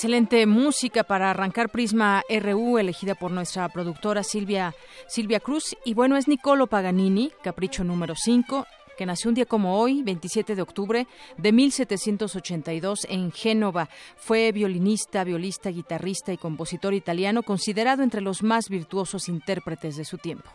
Excelente música para arrancar Prisma RU, elegida por nuestra productora Silvia, Silvia Cruz. Y bueno, es Nicolo Paganini, capricho número 5, que nació un día como hoy, 27 de octubre de 1782 en Génova. Fue violinista, violista, guitarrista y compositor italiano, considerado entre los más virtuosos intérpretes de su tiempo.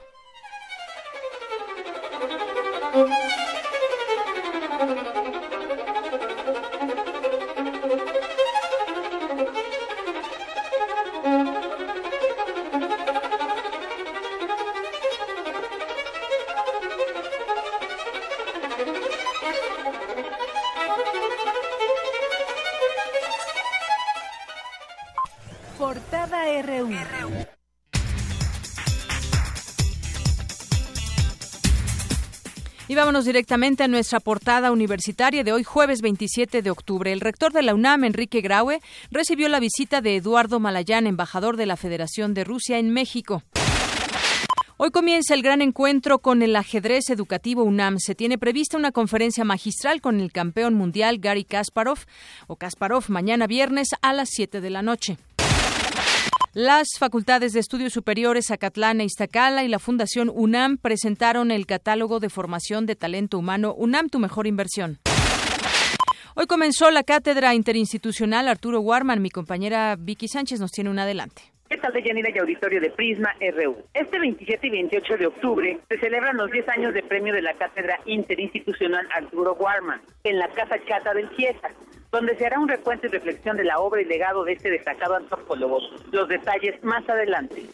Directamente a nuestra portada universitaria de hoy, jueves 27 de octubre. El rector de la UNAM, Enrique Graue, recibió la visita de Eduardo Malayán, embajador de la Federación de Rusia en México. Hoy comienza el gran encuentro con el ajedrez educativo UNAM. Se tiene prevista una conferencia magistral con el campeón mundial Gary Kasparov o Kasparov mañana viernes a las 7 de la noche. Las facultades de estudios superiores Acatlán e Iztacala y la Fundación UNAM presentaron el catálogo de formación de talento humano UNAM Tu Mejor Inversión. Hoy comenzó la cátedra interinstitucional Arturo Warman. Mi compañera Vicky Sánchez nos tiene un adelante. ¿Qué tal de Yanira y Auditorio de Prisma RU? Este 27 y 28 de octubre se celebran los 10 años de premio de la Cátedra Interinstitucional Arturo Warman en la Casa Chata del Chiesa, donde se hará un recuento y reflexión de la obra y legado de este destacado antropólogo. Los detalles más adelante.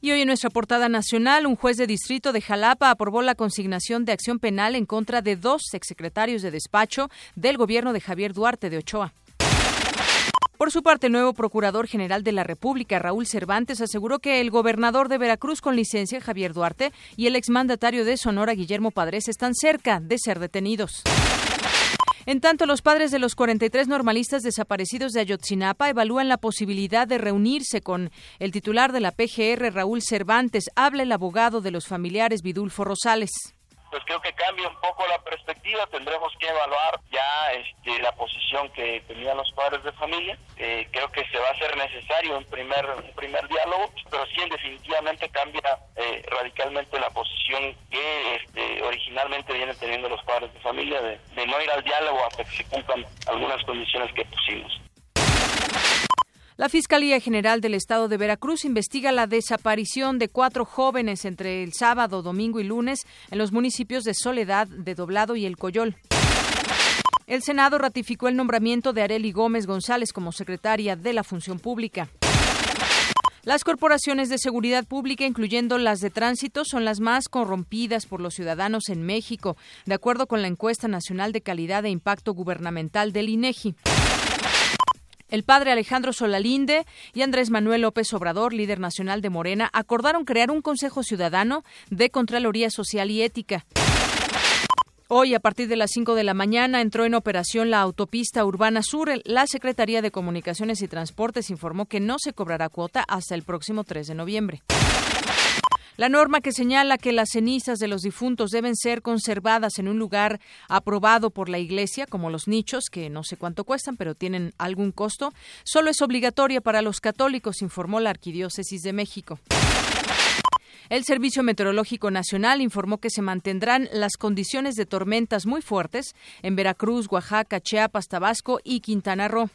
Y hoy en nuestra portada nacional, un juez de distrito de Jalapa aprobó la consignación de acción penal en contra de dos exsecretarios de despacho del gobierno de Javier Duarte de Ochoa. Por su parte, el nuevo Procurador General de la República, Raúl Cervantes, aseguró que el gobernador de Veracruz con licencia, Javier Duarte, y el exmandatario de Sonora, Guillermo Padres, están cerca de ser detenidos. En tanto, los padres de los 43 normalistas desaparecidos de Ayotzinapa evalúan la posibilidad de reunirse con el titular de la PGR, Raúl Cervantes. Habla el abogado de los familiares, Vidulfo Rosales pues creo que cambia un poco la perspectiva, tendremos que evaluar ya este, la posición que tenían los padres de familia, eh, creo que se va a hacer necesario un primer, un primer diálogo, pero sí definitivamente cambia eh, radicalmente la posición que este, originalmente vienen teniendo los padres de familia de, de no ir al diálogo hasta que se cumplan algunas condiciones que pusimos. La Fiscalía General del Estado de Veracruz investiga la desaparición de cuatro jóvenes entre el sábado, domingo y lunes en los municipios de Soledad, de Doblado y El Coyol. El Senado ratificó el nombramiento de Areli Gómez González como secretaria de la Función Pública. Las corporaciones de seguridad pública, incluyendo las de tránsito, son las más corrompidas por los ciudadanos en México, de acuerdo con la encuesta nacional de calidad e impacto gubernamental del INEGI. El padre Alejandro Solalinde y Andrés Manuel López Obrador, líder nacional de Morena, acordaron crear un Consejo Ciudadano de Contraloría Social y Ética. Hoy, a partir de las 5 de la mañana, entró en operación la autopista Urbana Sur. La Secretaría de Comunicaciones y Transportes informó que no se cobrará cuota hasta el próximo 3 de noviembre. La norma que señala que las cenizas de los difuntos deben ser conservadas en un lugar aprobado por la Iglesia, como los nichos, que no sé cuánto cuestan, pero tienen algún costo, solo es obligatoria para los católicos, informó la Arquidiócesis de México. El Servicio Meteorológico Nacional informó que se mantendrán las condiciones de tormentas muy fuertes en Veracruz, Oaxaca, Chiapas, Tabasco y Quintana Roo.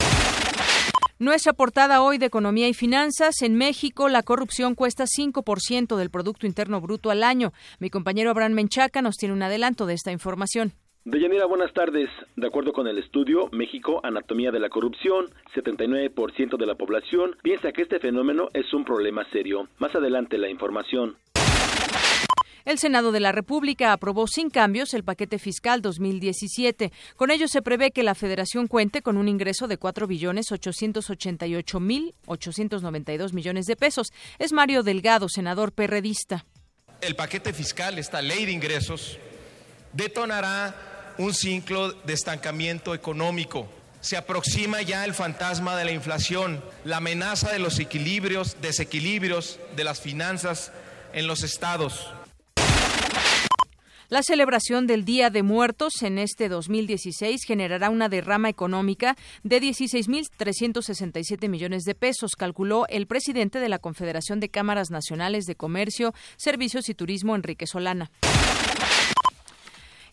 Nuestra portada hoy de Economía y Finanzas. En México, la corrupción cuesta 5% del Producto Interno Bruto al año. Mi compañero Abraham Menchaca nos tiene un adelanto de esta información. Deyanira, buenas tardes. De acuerdo con el estudio México Anatomía de la Corrupción, 79% de la población piensa que este fenómeno es un problema serio. Más adelante la información. El Senado de la República aprobó sin cambios el paquete fiscal 2017. Con ello se prevé que la Federación cuente con un ingreso de 4 billones 888 mil 892 millones de pesos. Es Mario Delgado, senador perredista. El paquete fiscal, esta ley de ingresos, detonará un ciclo de estancamiento económico. Se aproxima ya el fantasma de la inflación, la amenaza de los equilibrios, desequilibrios de las finanzas en los estados. La celebración del Día de Muertos en este 2016 generará una derrama económica de 16.367 millones de pesos, calculó el presidente de la Confederación de Cámaras Nacionales de Comercio, Servicios y Turismo, Enrique Solana.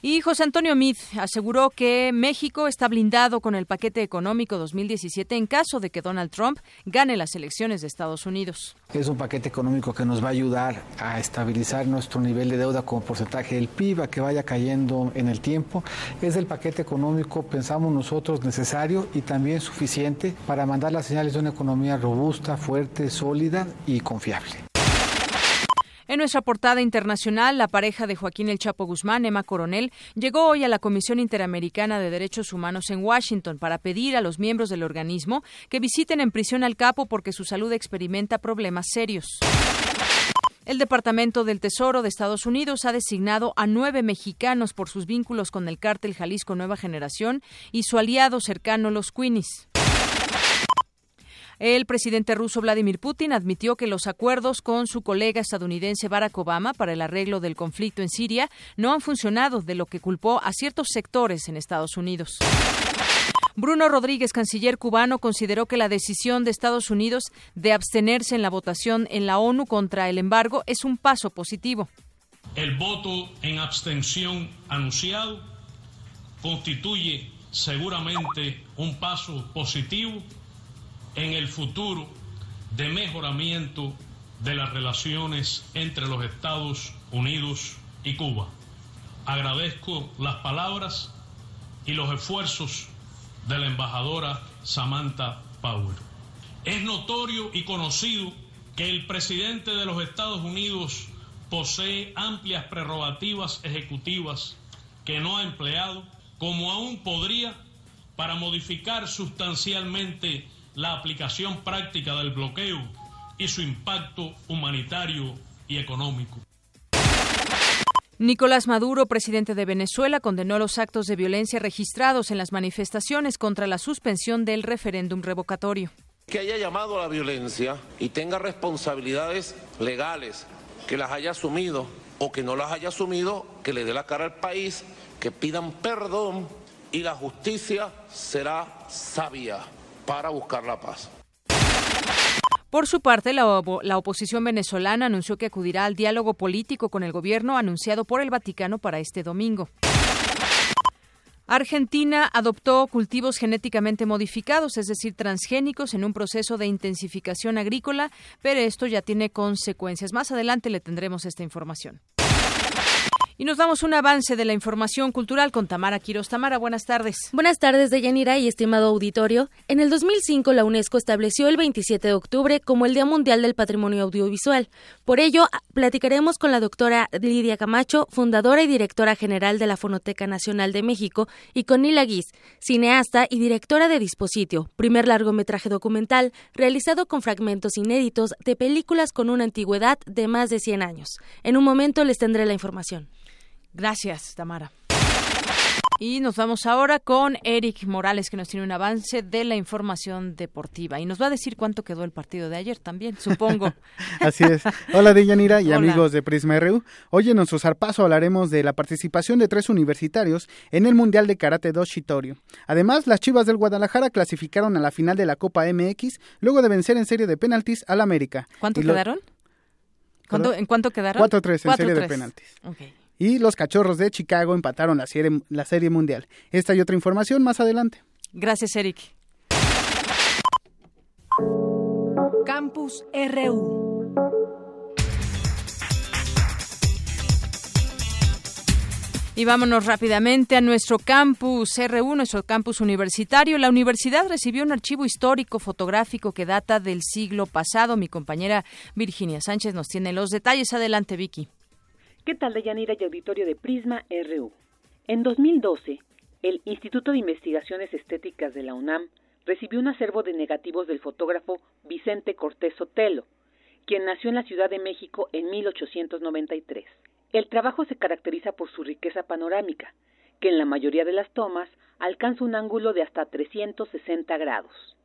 Y José Antonio Mid aseguró que México está blindado con el paquete económico 2017 en caso de que Donald Trump gane las elecciones de Estados Unidos. Es un paquete económico que nos va a ayudar a estabilizar nuestro nivel de deuda como porcentaje del PIB, a que vaya cayendo en el tiempo. Es el paquete económico, pensamos nosotros, necesario y también suficiente para mandar las señales de una economía robusta, fuerte, sólida y confiable. En nuestra portada internacional, la pareja de Joaquín El Chapo Guzmán, Emma Coronel, llegó hoy a la Comisión Interamericana de Derechos Humanos en Washington para pedir a los miembros del organismo que visiten en prisión al capo porque su salud experimenta problemas serios. El Departamento del Tesoro de Estados Unidos ha designado a nueve mexicanos por sus vínculos con el cártel Jalisco Nueva Generación y su aliado cercano, los Queenies. El presidente ruso Vladimir Putin admitió que los acuerdos con su colega estadounidense Barack Obama para el arreglo del conflicto en Siria no han funcionado, de lo que culpó a ciertos sectores en Estados Unidos. Bruno Rodríguez, canciller cubano, consideró que la decisión de Estados Unidos de abstenerse en la votación en la ONU contra el embargo es un paso positivo. El voto en abstención anunciado constituye seguramente un paso positivo en el futuro de mejoramiento de las relaciones entre los Estados Unidos y Cuba. Agradezco las palabras y los esfuerzos de la embajadora Samantha Power. Es notorio y conocido que el presidente de los Estados Unidos posee amplias prerrogativas ejecutivas que no ha empleado, como aún podría, para modificar sustancialmente la aplicación práctica del bloqueo y su impacto humanitario y económico. Nicolás Maduro, presidente de Venezuela, condenó los actos de violencia registrados en las manifestaciones contra la suspensión del referéndum revocatorio. Que haya llamado a la violencia y tenga responsabilidades legales, que las haya asumido o que no las haya asumido, que le dé la cara al país, que pidan perdón y la justicia será sabia para buscar la paz. Por su parte, la, la, oposición venezolana anunció que acudirá al diálogo político con el gobierno anunciado por el Vaticano para este domingo. Argentina adoptó cultivos genéticamente modificados, es decir, transgénicos, en un proceso de intensificación agrícola, pero esto ya tiene consecuencias. Más adelante le tendremos esta información. Y nos damos un avance de la información cultural con Tamara Quiroz. Tamara, buenas tardes. Buenas tardes, Deyanira y estimado auditorio. En el 2005, la UNESCO estableció el 27 de octubre como el Día Mundial del Patrimonio Audiovisual. Por ello, platicaremos con la doctora Lidia Camacho, fundadora y directora general de la Fonoteca Nacional de México, y con Nila Guis, cineasta y directora de Dispositio, primer largometraje documental realizado con fragmentos inéditos de películas con una antigüedad de más de 100 años. En un momento les tendré la información. Gracias, Tamara. Y nos vamos ahora con Eric Morales, que nos tiene un avance de la información deportiva. Y nos va a decir cuánto quedó el partido de ayer también, supongo. Así es. Hola, Deyanira y amigos de Prisma RU. Hoy en nuestro zarpazo hablaremos de la participación de tres universitarios en el Mundial de Karate Do Shitorio. Además, las Chivas del Guadalajara clasificaron a la final de la Copa MX luego de vencer en serie de penaltis al América. ¿Cuánto quedaron? ¿En cuánto quedaron? 4-3 en serie de penaltis. Okay y los Cachorros de Chicago empataron la serie, la serie mundial. Esta y otra información más adelante. Gracias, Eric. Campus RU. Y vámonos rápidamente a nuestro campus RU, nuestro campus universitario. La universidad recibió un archivo histórico fotográfico que data del siglo pasado. Mi compañera Virginia Sánchez nos tiene los detalles. Adelante, Vicky. ¿Qué tal, Deyanira y auditorio de Prisma RU? En 2012, el Instituto de Investigaciones Estéticas de la UNAM recibió un acervo de negativos del fotógrafo Vicente Cortés Sotelo, quien nació en la Ciudad de México en 1893. El trabajo se caracteriza por su riqueza panorámica, que en la mayoría de las tomas alcanza un ángulo de hasta 360 grados.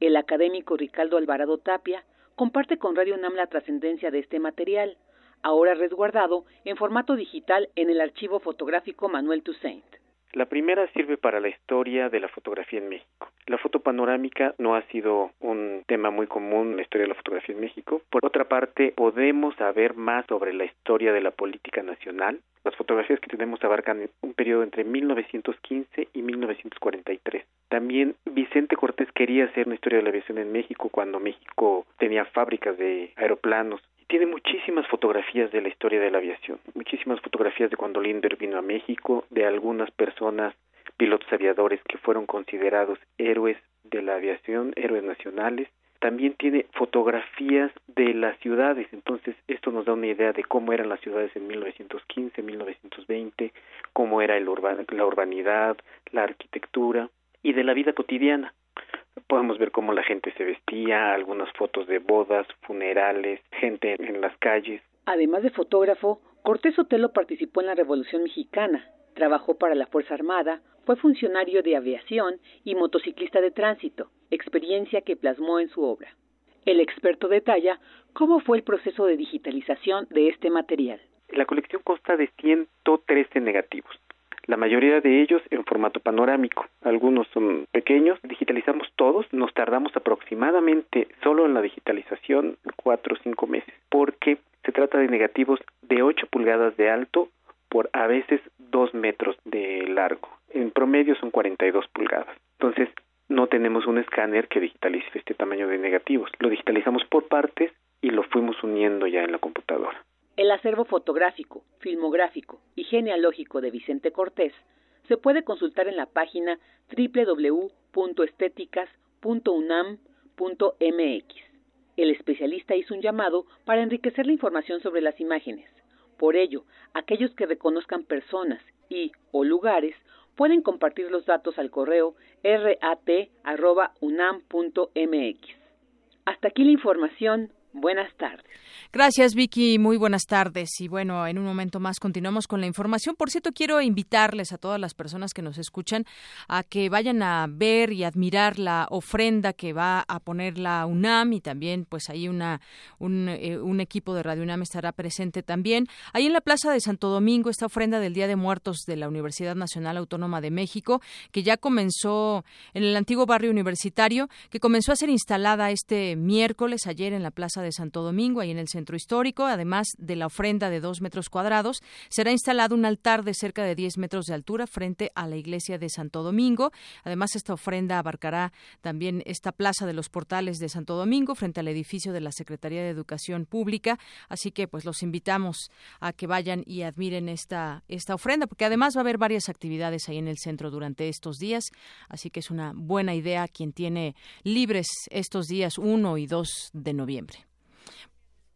El académico Ricardo Alvarado Tapia comparte con Radio UNAM la trascendencia de este material, ahora resguardado en formato digital en el archivo fotográfico Manuel Toussaint. La primera sirve para la historia de la fotografía en México. La foto panorámica no ha sido un tema muy común en la historia de la fotografía en México. Por otra parte, podemos saber más sobre la historia de la política nacional. Las fotografías que tenemos abarcan un periodo entre 1915 y 1943. También Vicente Cortés quería hacer una historia de la aviación en México cuando México tenía fábricas de aeroplanos tiene muchísimas fotografías de la historia de la aviación, muchísimas fotografías de cuando Lindbergh vino a México, de algunas personas, pilotos aviadores que fueron considerados héroes de la aviación, héroes nacionales. También tiene fotografías de las ciudades, entonces esto nos da una idea de cómo eran las ciudades en 1915, 1920, cómo era el la urbanidad, la arquitectura y de la vida cotidiana podemos ver cómo la gente se vestía, algunas fotos de bodas, funerales, gente en las calles. Además de fotógrafo, Cortés Otelo participó en la Revolución Mexicana, trabajó para la Fuerza Armada, fue funcionario de aviación y motociclista de tránsito, experiencia que plasmó en su obra. El experto detalla cómo fue el proceso de digitalización de este material. La colección consta de 113 negativos, la mayoría de ellos en formato panorámico. Algunos son pequeños, digitalizamos todos, nos tardamos aproximadamente solo en la digitalización cuatro o cinco meses, porque se trata de negativos de 8 pulgadas de alto por a veces 2 metros de largo. En promedio son 42 pulgadas. Entonces, no tenemos un escáner que digitalice este tamaño de negativos. Lo digitalizamos por partes y lo fuimos uniendo ya en la computadora. El acervo fotográfico, filmográfico y genealógico de Vicente Cortés se puede consultar en la página www.estéticas.unam.mx. El especialista hizo un llamado para enriquecer la información sobre las imágenes. Por ello, aquellos que reconozcan personas y o lugares pueden compartir los datos al correo rat.unam.mx. Hasta aquí la información. Buenas tardes. Gracias, Vicky. Muy buenas tardes. Y bueno, en un momento más continuamos con la información. Por cierto, quiero invitarles a todas las personas que nos escuchan a que vayan a ver y admirar la ofrenda que va a poner la UNAM y también, pues ahí una, un, eh, equipo de Radio UNAM estará presente también. Ahí en la Plaza de Santo Domingo, esta ofrenda del Día de Muertos de la Universidad Nacional Autónoma de México, que ya comenzó en el antiguo barrio universitario, que comenzó a ser instalada este miércoles, ayer en la Plaza de Santo Domingo, ahí en el centro histórico. Además de la ofrenda de dos metros cuadrados, será instalado un altar de cerca de 10 metros de altura frente a la iglesia de Santo Domingo. Además, esta ofrenda abarcará también esta plaza de los portales de Santo Domingo frente al edificio de la Secretaría de Educación Pública. Así que, pues, los invitamos a que vayan y admiren esta, esta ofrenda, porque además va a haber varias actividades ahí en el centro durante estos días. Así que es una buena idea quien tiene libres estos días 1 y 2 de noviembre.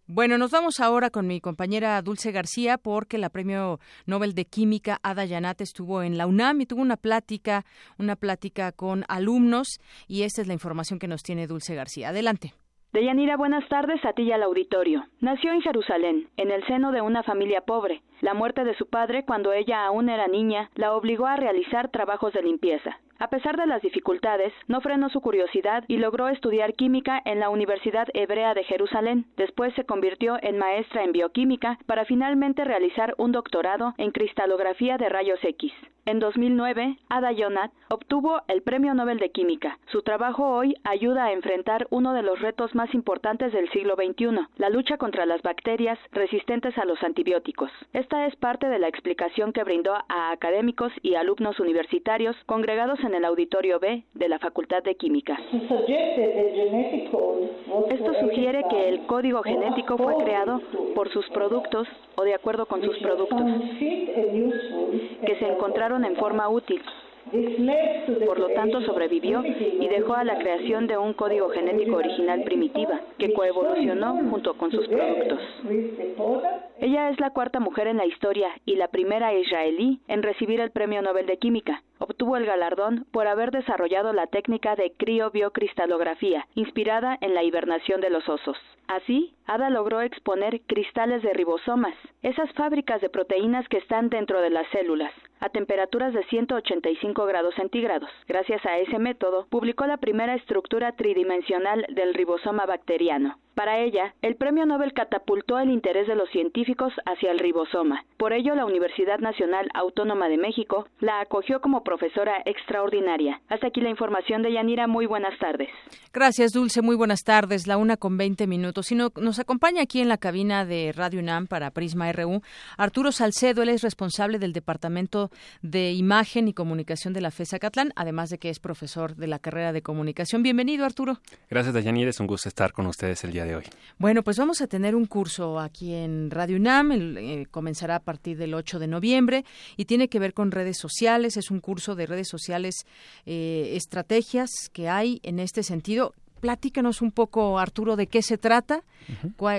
Bueno, nos vamos ahora con mi compañera Dulce García porque la Premio Nobel de Química Ada Yanat estuvo en la UNAM y tuvo una plática, una plática con alumnos y esta es la información que nos tiene Dulce García. Adelante. Deyanira, buenas tardes a ti y al auditorio. Nació en Jerusalén, en el seno de una familia pobre. La muerte de su padre, cuando ella aún era niña, la obligó a realizar trabajos de limpieza. A pesar de las dificultades, no frenó su curiosidad y logró estudiar química en la Universidad Hebrea de Jerusalén. Después se convirtió en maestra en bioquímica para finalmente realizar un doctorado en cristalografía de rayos X. En 2009, Ada Yonat obtuvo el Premio Nobel de Química. Su trabajo hoy ayuda a enfrentar uno de los retos más importantes del siglo XXI, la lucha contra las bacterias resistentes a los antibióticos. Esta es parte de la explicación que brindó a académicos y alumnos universitarios congregados en el Auditorio B de la Facultad de Química. Esto sugiere que el código genético fue creado por sus productos o de acuerdo con sus productos, que se encontraron en forma útil por lo tanto, sobrevivió y dejó a la creación de un código genético original primitiva, que coevolucionó junto con sus productos. Ella es la cuarta mujer en la historia y la primera israelí en recibir el Premio Nobel de Química. Obtuvo el galardón por haber desarrollado la técnica de criobiocristalografía, inspirada en la hibernación de los osos. Así, Ada logró exponer cristales de ribosomas, esas fábricas de proteínas que están dentro de las células, a temperaturas de 185 grados centígrados. Gracias a ese método, publicó la primera estructura tridimensional del ribosoma bacteriano. Para ella, el premio Nobel catapultó el interés de los científicos hacia el ribosoma. Por ello, la Universidad Nacional Autónoma de México la acogió como profesora extraordinaria. Hasta aquí la información de Yanira. Muy buenas tardes. Gracias, Dulce. Muy buenas tardes. La una con 20 minutos. Y nos acompaña aquí en la cabina de Radio UNAM para Prisma RU Arturo Salcedo. Él es responsable del Departamento de Imagen y Comunicación de la FESA Catlán, además de que es profesor de la carrera de comunicación. Bienvenido, Arturo. Gracias, Yanira. Es un gusto estar con ustedes el día de hoy. Bueno, pues vamos a tener un curso aquí en Radio UNAM, eh, comenzará a partir del 8 de noviembre y tiene que ver con redes sociales, es un curso de redes sociales, eh, estrategias que hay en este sentido. Platícanos un poco, Arturo, de qué se trata,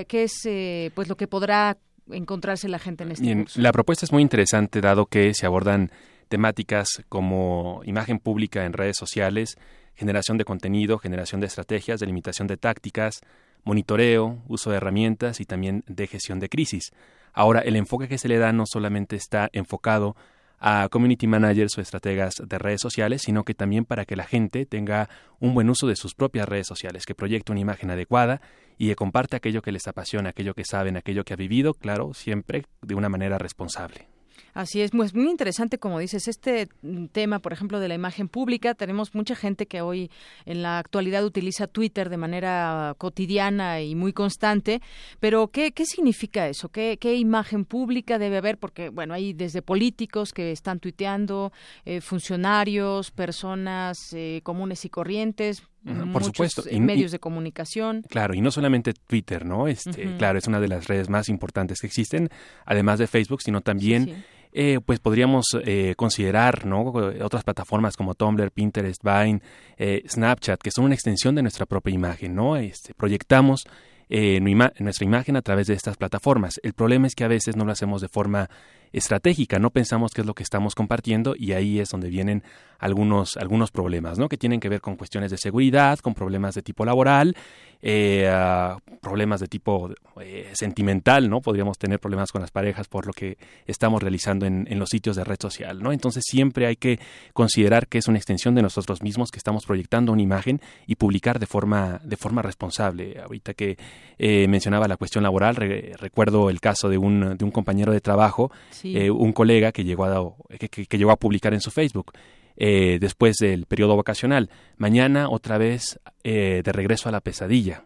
qué es eh, pues lo que podrá encontrarse la gente en este curso. La propuesta es muy interesante, dado que se abordan temáticas como imagen pública en redes sociales, generación de contenido, generación de estrategias, delimitación de tácticas, monitoreo, uso de herramientas y también de gestión de crisis. Ahora, el enfoque que se le da no solamente está enfocado a community managers o estrategas de redes sociales, sino que también para que la gente tenga un buen uso de sus propias redes sociales, que proyecte una imagen adecuada y que comparte aquello que les apasiona, aquello que saben, aquello que ha vivido, claro, siempre de una manera responsable. Así es, pues muy interesante, como dices, este tema, por ejemplo, de la imagen pública. Tenemos mucha gente que hoy en la actualidad utiliza Twitter de manera cotidiana y muy constante, pero ¿qué, qué significa eso? ¿Qué, ¿Qué imagen pública debe haber? Porque, bueno, hay desde políticos que están tuiteando, eh, funcionarios, personas eh, comunes y corrientes, por supuesto. Y, medios de comunicación. Claro, y no solamente Twitter, ¿no? Este, Claro, es una de las redes más importantes que existen, además de Facebook, sino también eh, pues podríamos eh, considerar ¿no? otras plataformas como Tumblr, Pinterest, Vine, eh, Snapchat, que son una extensión de nuestra propia imagen, ¿no? Este, proyectamos nuestra imagen a través de estas plataformas. El problema es que a veces no lo hacemos de forma estratégica, no pensamos qué es lo que estamos compartiendo y ahí es donde vienen algunos, algunos problemas, ¿no? Que tienen que ver con cuestiones de seguridad, con problemas de tipo laboral, eh, problemas de tipo eh, sentimental, ¿no? Podríamos tener problemas con las parejas por lo que estamos realizando en, en, los sitios de red social, ¿no? Entonces siempre hay que considerar que es una extensión de nosotros mismos, que estamos proyectando una imagen y publicar de forma, de forma responsable. Ahorita que eh, mencionaba la cuestión laboral, recuerdo el caso de un, de un compañero de trabajo, eh, un colega que llegó a, que, llegó a publicar en su Facebook. Eh, después del periodo vacacional. Mañana otra vez eh, de regreso a la pesadilla.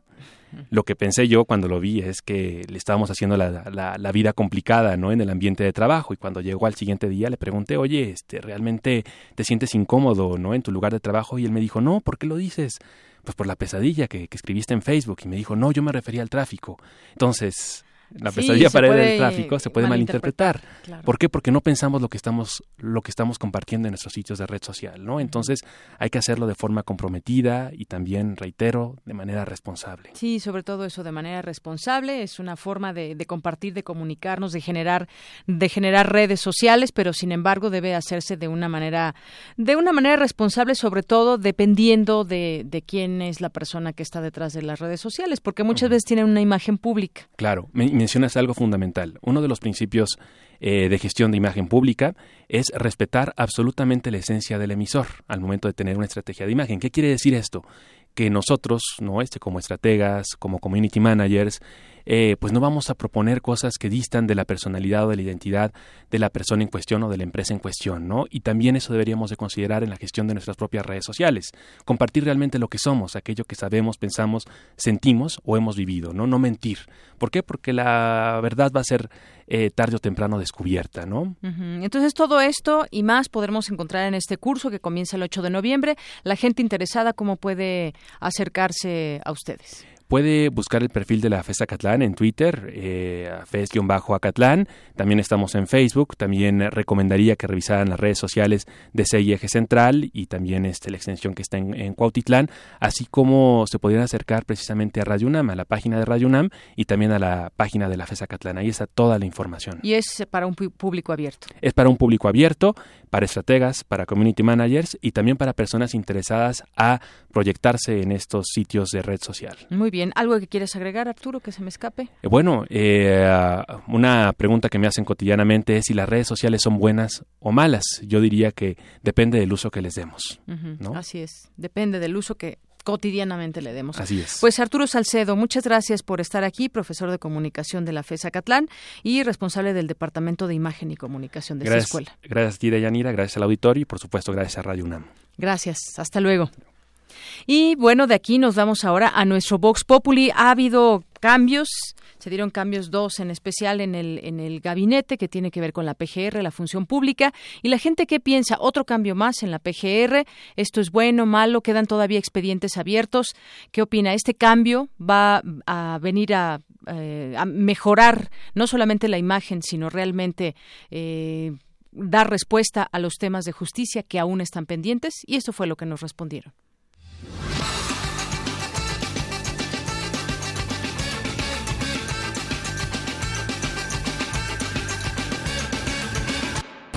Lo que pensé yo cuando lo vi es que le estábamos haciendo la, la, vida complicada, ¿no? En el ambiente de trabajo. Y cuando llegó al siguiente día le pregunté, oye, este, ¿realmente te sientes incómodo, ¿no? En tu lugar de trabajo. Y él me dijo, no, ¿por qué lo dices? Pues por la pesadilla que, que escribiste en Facebook. Y me dijo, no, yo me refería al tráfico. Entonces, la pesadilla para el tráfico se puede malinterpretar. ¿Por qué? Porque no pensamos lo que estamos lo que estamos compartiendo en nuestros sitios de red social, ¿no? Entonces hay que hacerlo de forma comprometida y también reitero de manera responsable. Sí, sobre todo eso de manera responsable es una forma de, compartir, de comunicarnos, de generar de generar redes sociales, pero sin embargo debe hacerse de una manera de una manera responsable, sobre todo dependiendo de, de quién es la persona que está detrás de las redes sociales, porque muchas veces tienen una imagen pública. Claro, mencionas algo fundamental. Uno de los principios eh, de gestión de imagen pública es respetar absolutamente la esencia del emisor al momento de tener una estrategia de imagen. ¿Qué quiere decir esto? Que nosotros, no este, como estrategas, como community managers, eh, pues no vamos a proponer cosas que distan de la personalidad o de la identidad de la persona en cuestión o de la empresa en cuestión, ¿no? Y también eso deberíamos de considerar en la gestión de nuestras propias redes sociales, compartir realmente lo que somos, aquello que sabemos, pensamos, sentimos o hemos vivido, ¿no? No mentir. ¿Por qué? Porque la verdad va a ser eh, tarde o temprano descubierta, ¿no? Entonces todo esto y más podremos encontrar en este curso que comienza el 8 de noviembre. La gente interesada, ¿cómo puede acercarse a ustedes? Puede buscar el perfil de la FES Acatlán en Twitter, eh, FES-Acatlán. También estamos en Facebook. También recomendaría que revisaran las redes sociales de Eje Central y también este, la extensión que está en, en, Cuautitlán, así como se podrían acercar precisamente a Radio UNAM, a la página de Radio UNAM y también a la página de la FES Acatlán. Ahí está toda la información. Y es para un público abierto. Es para un público abierto, para estrategas, para community managers y también para personas interesadas a proyectarse en estos sitios de red social. Muy bien. ¿Algo que quieres agregar, Arturo, que se me escape? Eh, bueno, eh, una pregunta que me hacen cotidianamente es si las redes sociales son buenas o malas. Yo diría que depende del uso que les demos. Así es, depende del uso que cotidianamente le demos. Así es. Pues Arturo Salcedo, muchas gracias por estar aquí, profesor de comunicación de la FESA Catlán y responsable del Departamento de Imagen y Comunicación de esta escuela. Gracias a ti, Yanira, gracias al auditorio y por supuesto gracias a Radio UNAM. Gracias, hasta luego. Y bueno, de aquí nos vamos ahora a nuestro Vox Populi. Ha habido cambios, se dieron cambios dos en especial en el, en el gabinete que tiene que ver con la PGR, la función pública. Y la gente que piensa, otro cambio más en la PGR, esto es bueno, malo, quedan todavía expedientes abiertos. ¿Qué opina? ¿Este cambio va a venir a, eh, mejorar no solamente la imagen, sino realmente... Eh, dar respuesta a los temas de justicia que aún están pendientes y eso fue lo que nos respondieron.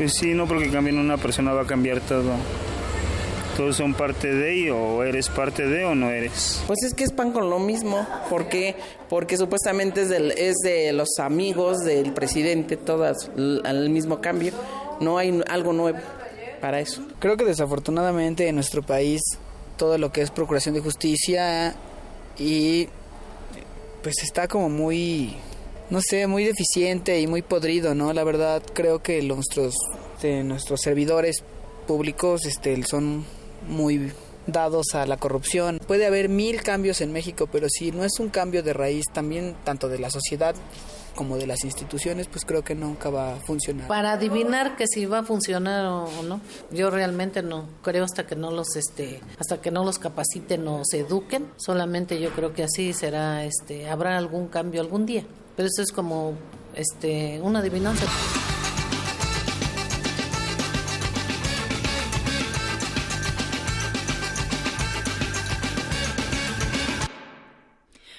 Pues sí, no porque cambien una persona va a cambiar todo. Todos son parte de ello, o eres parte de o no eres. Pues es que es pan con lo mismo, porque porque supuestamente es, del, es de los amigos del presidente, todas al mismo cambio. No hay algo nuevo para eso. Creo que desafortunadamente en nuestro país todo lo que es procuración de justicia y pues está como muy no sé, muy deficiente y muy podrido, ¿no? La verdad creo que nuestros, nuestros servidores públicos este, son muy dados a la corrupción. Puede haber mil cambios en México, pero si no es un cambio de raíz también tanto de la sociedad como de las instituciones, pues creo que nunca va a funcionar. Para adivinar que si va a funcionar o no, yo realmente no creo hasta que no los este hasta que no los capaciten o se eduquen, solamente yo creo que así será este habrá algún cambio algún día. Eso es como este, una adivinanza.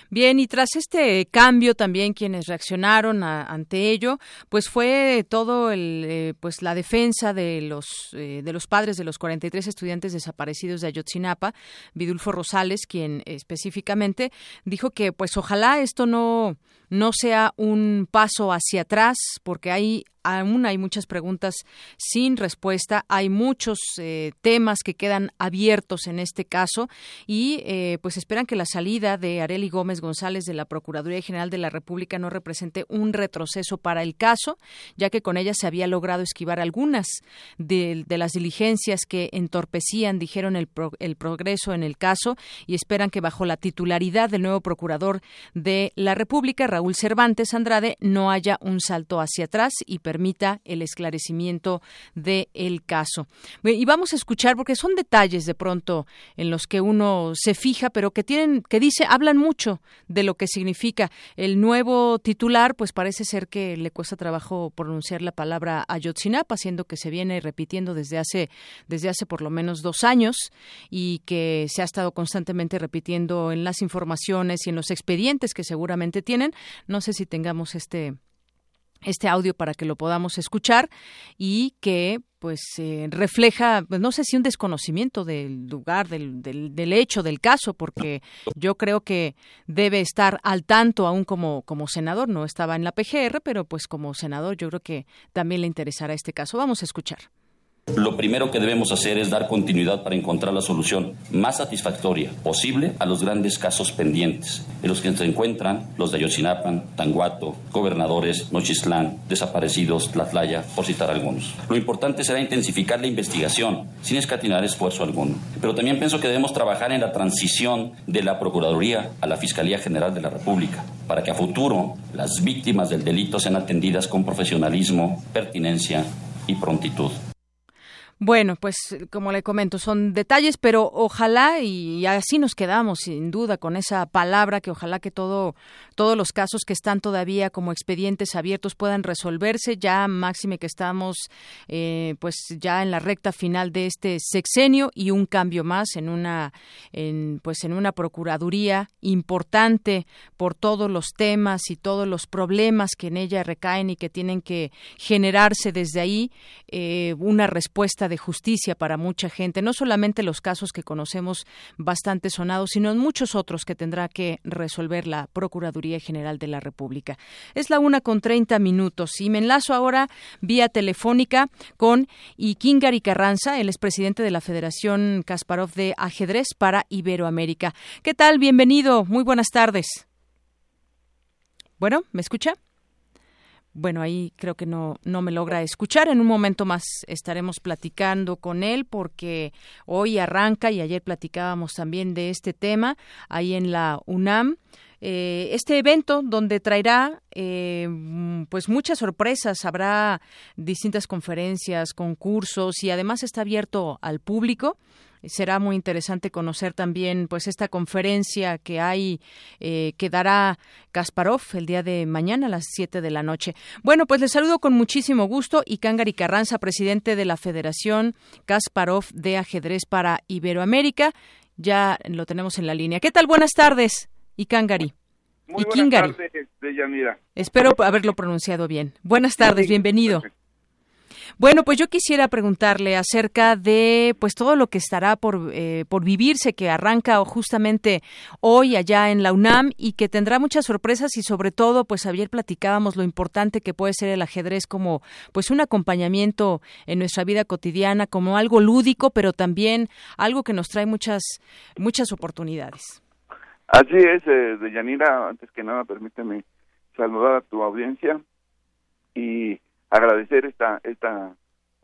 Bien, y tras este cambio también quienes reaccionaron ante ello, pues fue todo el, eh, pues la defensa de los eh, de los padres de los 43 estudiantes desaparecidos de Ayotzinapa, Vidulfo Rosales, quien específicamente dijo que pues ojalá esto no no sea un paso hacia atrás, porque hay aún hay muchas preguntas sin respuesta, hay muchos eh, temas que quedan abiertos en este caso y eh, pues esperan que la salida de Areli Gómez González de la Procuraduría General de la República no represente un retroceso para el caso, ya que con ella se había logrado esquivar algunas de, las diligencias que entorpecían, dijeron, el, el progreso en el caso y esperan que bajo la titularidad del nuevo Procurador de la República, Raúl Cervantes Andrade, no haya un salto hacia atrás y permita el esclarecimiento del el caso. Y vamos a escuchar porque son detalles de pronto en los que uno se fija, pero que tienen, que dice, hablan mucho de lo que significa el nuevo titular, pues parece ser que le cuesta trabajo pronunciar la palabra Ayotzinapa, siendo que se viene repitiendo desde hace, desde hace por lo menos dos años y que se ha estado constantemente repitiendo en las informaciones y en los expedientes que seguramente tienen. No sé si tengamos este este audio para que lo podamos escuchar y que pues eh, refleja, pues, no sé si un desconocimiento del lugar, del, del, del, hecho, del caso, porque yo creo que debe estar al tanto aún como, como senador, no estaba en la PGR, pero pues como senador yo creo que también le interesará este caso. Vamos a escuchar. Lo primero que debemos hacer es dar continuidad para encontrar la solución más satisfactoria posible a los grandes casos pendientes, en los que se encuentran los de Ayotzinapan, Tanguato, gobernadores, Nochistlán, desaparecidos, Tlatlaya, por citar algunos. Lo importante será intensificar la investigación sin escatinar esfuerzo alguno. Pero también pienso que debemos trabajar en la transición de la Procuraduría a la Fiscalía General de la República, para que a futuro las víctimas del delito sean atendidas con profesionalismo, pertinencia y prontitud. Bueno, pues como le comento, son detalles, pero ojalá y así nos quedamos sin duda con esa palabra que ojalá que todo todos los casos que están todavía como expedientes abiertos puedan resolverse ya máxime que estamos eh, pues ya en la recta final de este sexenio y un cambio más en una en, pues en una procuraduría importante por todos los temas y todos los problemas que en ella recaen y que tienen que generarse desde ahí eh, una respuesta de justicia para mucha gente, no solamente los casos que conocemos bastante sonados, sino muchos otros que tendrá que resolver la Procuraduría General de la República. Es la una con treinta minutos y me enlazo ahora vía telefónica con Ikingari Carranza, el expresidente de la Federación Kasparov de Ajedrez para Iberoamérica. ¿Qué tal? Bienvenido. Muy buenas tardes. Bueno, ¿me escucha? bueno, ahí creo que no, no me logra escuchar. En un momento más estaremos platicando con él porque hoy arranca y ayer platicábamos también de este tema ahí en la UNAM. Eh, este evento donde traerá eh, pues muchas sorpresas, habrá distintas conferencias, concursos y además está abierto al público será muy interesante conocer también pues esta conferencia que hay eh, que dará Kasparov el día de mañana a las 7 de la noche. Bueno, pues les saludo con muchísimo gusto y Cángari Carranza, presidente de la Federación Kasparov de Ajedrez para Iberoamérica. Ya lo tenemos en la línea. ¿Qué tal? Buenas tardes, Icangari. Muy buenas tardes, Deyanira. Espero haberlo pronunciado bien. Buenas tardes, bienvenido. Bueno, pues yo quisiera preguntarle acerca de pues todo lo que estará por, eh, por vivirse, que arranca justamente hoy allá en la UNAM y que tendrá muchas sorpresas y sobre todo, pues ayer platicábamos lo importante que puede ser el ajedrez como pues un acompañamiento en nuestra vida cotidiana, como algo lúdico, pero también algo que nos trae muchas, muchas oportunidades. Así es, eh, Deyanira, antes que nada permíteme saludar a tu audiencia y agradecer esta, esta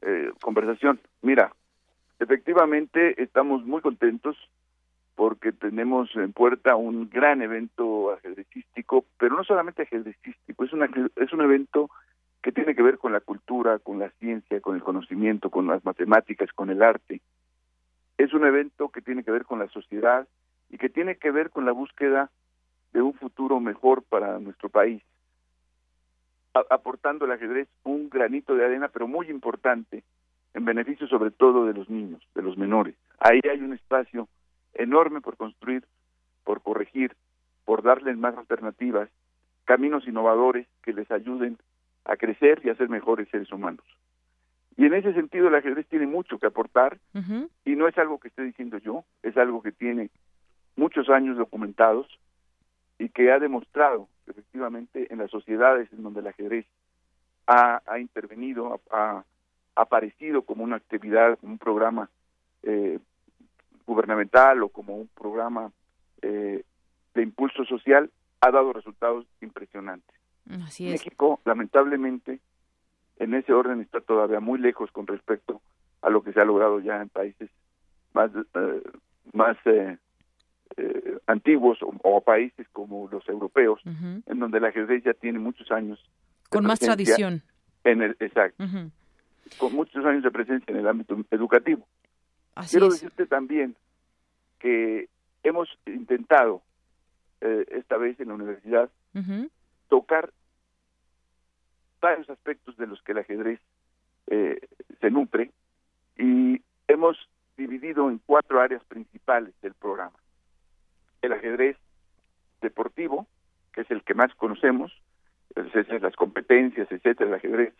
eh, conversación. Mira, efectivamente estamos muy contentos porque tenemos en puerta un gran evento ajedrecístico, pero no solamente ajedrecístico, es, una, es un evento que tiene que ver con la cultura, con la ciencia, con el conocimiento, con las matemáticas, con el arte. Es un evento que tiene que ver con la sociedad y que tiene que ver con la búsqueda de un futuro mejor para nuestro país aportando el ajedrez un granito de arena, pero muy importante, en beneficio sobre todo de los niños, de los menores. Ahí hay un espacio enorme por construir, por corregir, por darles más alternativas, caminos innovadores que les ayuden a crecer y a ser mejores seres humanos. Y en ese sentido el ajedrez tiene mucho que aportar y no es algo que esté diciendo yo, es algo que tiene muchos años documentados y que ha demostrado efectivamente en las sociedades en donde el ajedrez ha, intervenido, ha, aparecido como una actividad, como un programa eh, gubernamental o como un programa eh, de impulso social, ha dado resultados impresionantes. México, lamentablemente, en ese orden está todavía muy lejos con respecto a lo que se ha logrado ya en países más, eh, más eh, antiguos o, países como los europeos, en donde el ajedrez ya tiene muchos años. Con más tradición. En el, exacto. Con muchos años de presencia en el ámbito educativo. Quiero decirte también que hemos intentado eh, esta vez en la universidad tocar varios aspectos de los que el ajedrez eh, se nutre y hemos dividido en cuatro áreas principales del programa el ajedrez deportivo, que es el que más conocemos, las competencias, etcétera, el ajedrez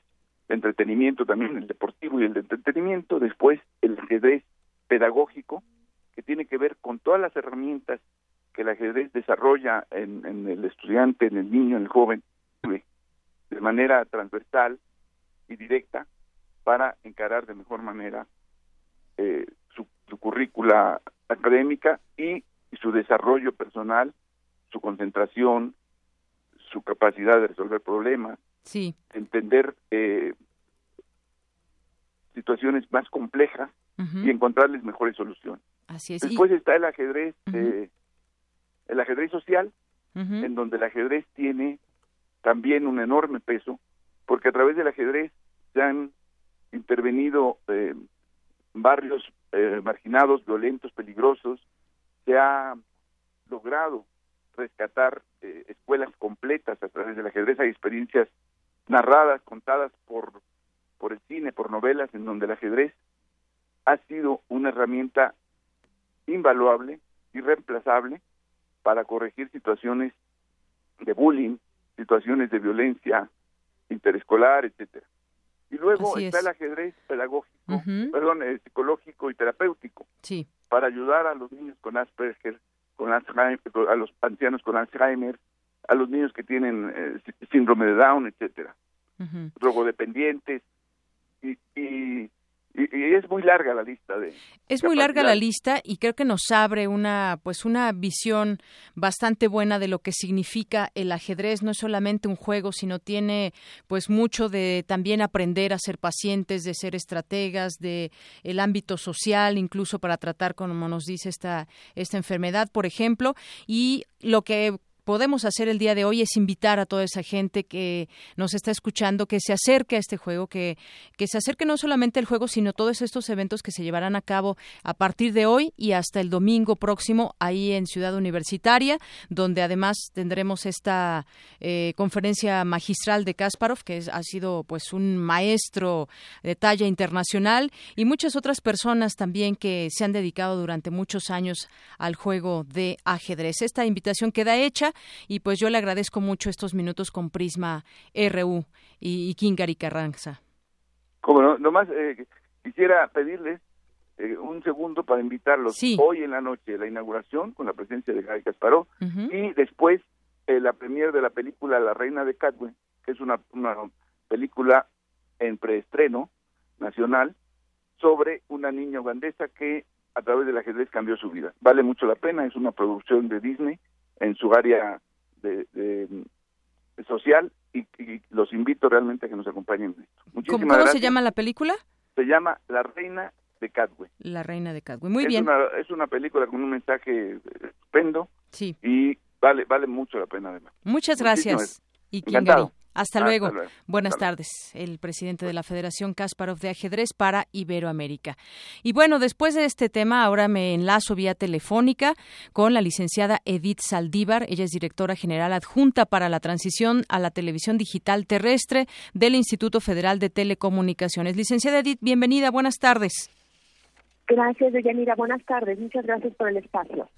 de entretenimiento también, el deportivo y el de entretenimiento, después el ajedrez pedagógico, que tiene que ver con todas las herramientas que el ajedrez desarrolla en, en el estudiante, en el niño, en el joven, de manera transversal y directa, para encarar de mejor manera eh, su, currícula académica y, su desarrollo personal, su concentración, su capacidad de resolver problemas, sí. entender eh, situaciones más complejas y encontrarles mejores soluciones. Así es. Después está el ajedrez, eh, el ajedrez social, en donde el ajedrez tiene también un enorme peso, porque a través del ajedrez se han intervenido eh, barrios eh, marginados, violentos, peligrosos, se ha logrado rescatar eh, escuelas completas a través del ajedrez, hay experiencias narradas, contadas por, por el cine, por novelas, en donde el ajedrez ha sido una herramienta invaluable, irreemplazable, para corregir situaciones de bullying, situaciones de violencia interescolar, etcétera. Y luego está el ajedrez pedagógico, perdón, eh, psicológico y terapéutico. Sí. Para ayudar a los niños con Asperger, con Alzheimer, a los ancianos con Alzheimer, a los niños que tienen eh, síndrome de Down, etcétera. Drogodependientes y, y y, es muy larga la lista de es muy larga la lista y creo que nos abre una pues una visión bastante buena de lo que significa el ajedrez. No es solamente un juego sino tiene pues mucho de también aprender a ser pacientes de ser estrategas de el ámbito social incluso para tratar como nos dice esta esta enfermedad por ejemplo. Y lo que podemos hacer el día de hoy es invitar a toda esa gente que nos está escuchando que se acerque a este juego, que, que se acerque no solamente al juego, sino todos estos eventos que se llevarán a cabo a partir de hoy y hasta el domingo próximo ahí en Ciudad Universitaria, donde además tendremos esta eh, conferencia magistral de Kasparov, que ha sido pues un maestro de talla internacional y muchas otras personas también que se han dedicado durante muchos años al juego de ajedrez. Esta invitación queda hecha y pues yo le agradezco mucho estos minutos con Prisma RU y, y Kingari Carranza. Como no, nomás eh, quisiera pedirles eh, un segundo para invitarlos hoy en la noche la inauguración con la presencia de Gary Kasparov y después eh, la premier de la película La Reina de Catwe, que es una, una película en preestreno nacional sobre una niña ugandesa que a través del ajedrez cambió su vida. Vale mucho la pena, es una producción de Disney en su área de, social y, los invito realmente a que nos acompañen en esto. Muchísimas ¿Cómo, se llama la película? Se llama La Reina de Cadwe. La Reina de Cadwe, muy bien. es una película con un mensaje estupendo sí. y vale vale mucho la pena además. Muchas gracias. Y Encantado. Hasta, luego. Buenas tardes. El presidente de la Federación Kasparov de Ajedrez para Iberoamérica. Y bueno, después de este tema, ahora me enlazo vía telefónica con la licenciada Edith Saldívar. Ella es directora general adjunta para la transición a la televisión digital terrestre del Instituto Federal de Telecomunicaciones. Licenciada Edith, bienvenida. Buenas tardes. Gracias, Deyanira. Buenas tardes. Muchas gracias por el espacio.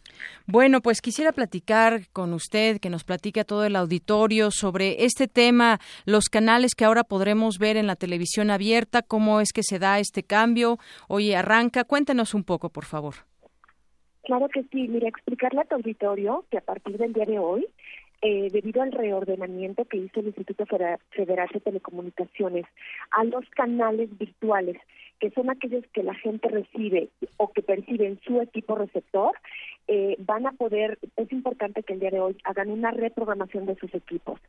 Bueno, pues quisiera platicar con usted, que nos platique a todo el auditorio sobre este tema, los canales que ahora podremos ver en la televisión abierta, cómo es que se da este cambio. Hoy arranca. Cuéntenos un poco, por favor. Claro que sí. Mira, explicarle a tu auditorio que a partir del día de hoy eh, debido al reordenamiento que hizo el Instituto Federal de Telecomunicaciones a los canales virtuales que son aquellos que la gente recibe o que percibe en su equipo receptor, eh, van a poder, es importante que el día de hoy hagan una reprogramación de sus equipos.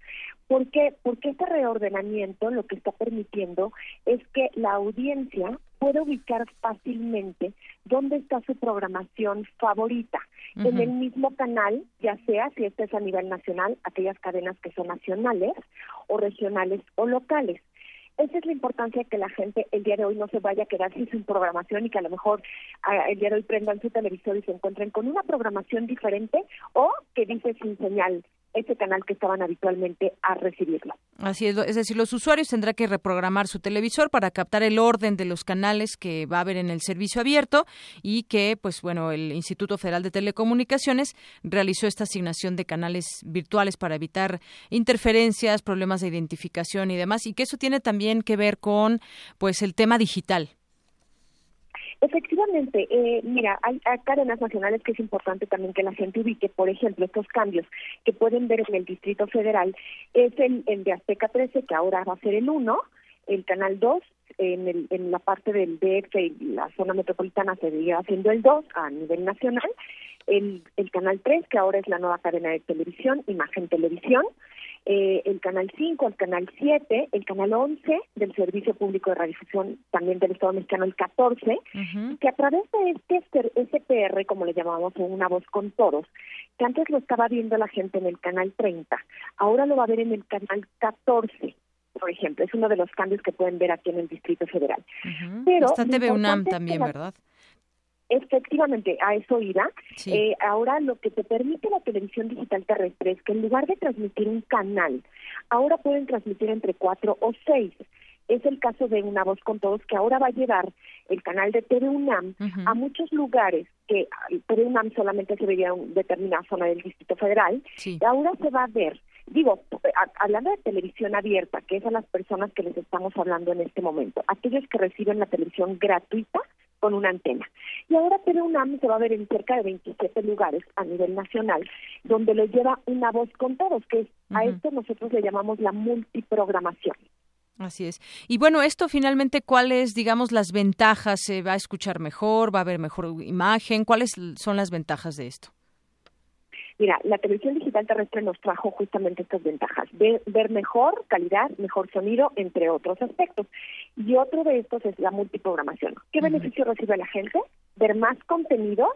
¿Por qué? Porque este reordenamiento lo que está permitiendo es que la audiencia pueda ubicar fácilmente dónde está su programación favorita en el mismo canal, ya sea si este es a nivel nacional, aquellas cadenas que son nacionales o regionales o locales. Esa es la importancia que la gente el día de hoy no se vaya a quedar sin programación y que a lo mejor el día de hoy prendan su televisor y se encuentren con una programación diferente o que dice sin señal ese canal que estaban habitualmente a recibirlo. Así es, es decir, los usuarios tendrán que reprogramar su televisor para captar el orden de los canales que va a haber en el servicio abierto y que, pues bueno, el Instituto Federal de Telecomunicaciones realizó esta asignación de canales virtuales para evitar interferencias, problemas de identificación y demás, y que eso tiene también que ver con, pues, el tema digital. Efectivamente, eh, mira, hay, cadenas nacionales que es importante también que la gente ubique, por ejemplo, estos cambios que pueden ver en el Distrito Federal, es el, de Azteca 13, que ahora va a ser el 1, el canal 2 en, el, en la parte del DF y la zona metropolitana se seguía haciendo el 2 a nivel nacional, el, el canal 3, que ahora es la nueva cadena de televisión, Imagen Televisión, eh, el canal 5, el canal 7, el canal 11 del Servicio Público de Radiodifusión también del Estado Mexicano, el 14, que a través de este SPR, como le llamamos, una voz con todos, que antes lo estaba viendo la gente en el canal 30, ahora lo va a ver en el canal 14 por ejemplo, es uno de los cambios que pueden ver aquí en el Distrito Federal. Pero Está TV UNAM también, ¿verdad? Efectivamente, a eso irá. Eh, ahora lo que te permite la televisión digital terrestre es que en lugar de transmitir un canal, ahora pueden transmitir entre cuatro o seis. Es el caso de Una Voz con Todos, que ahora va a llevar el canal de TV UNAM a muchos lugares que TV UNAM solamente se veía en determinada zona del Distrito Federal. Y ahora se va a ver digo, hablando de televisión abierta, que es a las personas que les estamos hablando en este momento, aquellos que reciben la televisión gratuita con una antena. Y ahora TV UNAM se va a ver en cerca de 27 lugares a nivel nacional, donde lo lleva una voz con todos, que a esto nosotros le llamamos la multiprogramación. Así es. Y bueno, esto finalmente, ¿cuáles, digamos, las ventajas? ¿Se va a escuchar mejor? ¿Va a haber mejor imagen? ¿Cuáles son las ventajas de esto? Mira, la televisión digital terrestre nos trajo justamente estas ventajas, ver, mejor calidad, mejor sonido, entre otros aspectos. Y otro de estos es la multiprogramación. ¿Qué beneficio recibe la gente? Ver más contenidos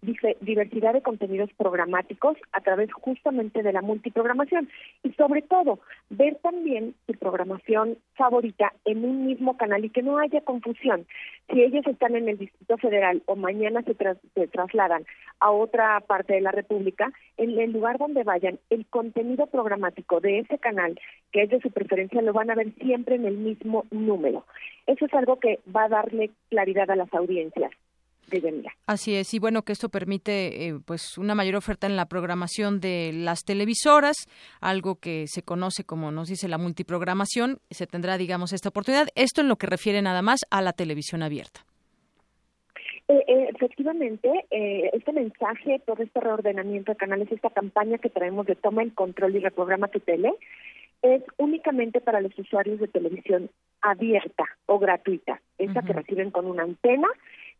diversidad de contenidos programáticos a través justamente de la multiprogramación y sobre todo ver también su programación favorita en un mismo canal y que no haya confusión. Si ellos están en el Distrito Federal o mañana se, se trasladan a otra parte de la República, en el lugar donde vayan, el contenido programático de ese canal, que es de su preferencia, lo van a ver siempre en el mismo número. Eso es algo que va a darle claridad a las audiencias. Así es, y bueno, que esto permite eh, pues una mayor oferta en la programación de las televisoras, algo que se conoce como nos dice la multiprogramación, se tendrá, digamos, esta oportunidad. Esto en lo que refiere nada más a la televisión abierta. Eh, eh, efectivamente, este mensaje, todo este reordenamiento de canales, esta campaña que traemos de toma el control y reprograma tu tele, es únicamente para los usuarios de televisión abierta o gratuita, esta que reciben con una antena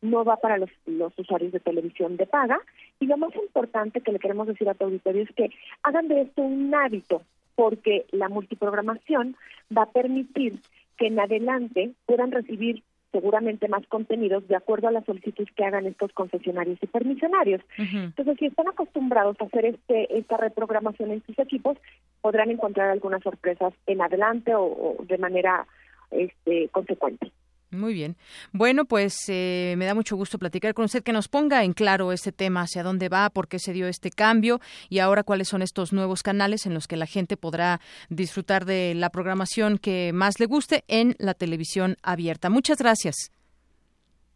no va para los, los usuarios de televisión de paga. Y lo más importante que le queremos decir a tu auditorio es que hagan de esto un hábito, porque la multiprogramación va a permitir que en adelante puedan recibir seguramente más contenidos de acuerdo a la solicitud que hagan estos concesionarios y permisionarios. Entonces, si están acostumbrados a hacer este esta reprogramación en sus equipos, podrán encontrar algunas sorpresas en adelante o, o de manera este consecuente. Muy bien. Bueno, pues eh, me da mucho gusto platicar con usted, que nos ponga en claro este tema, hacia dónde va, por qué se dio este cambio y ahora cuáles son estos nuevos canales en los que la gente podrá disfrutar de la programación que más le guste en la televisión abierta. Muchas gracias.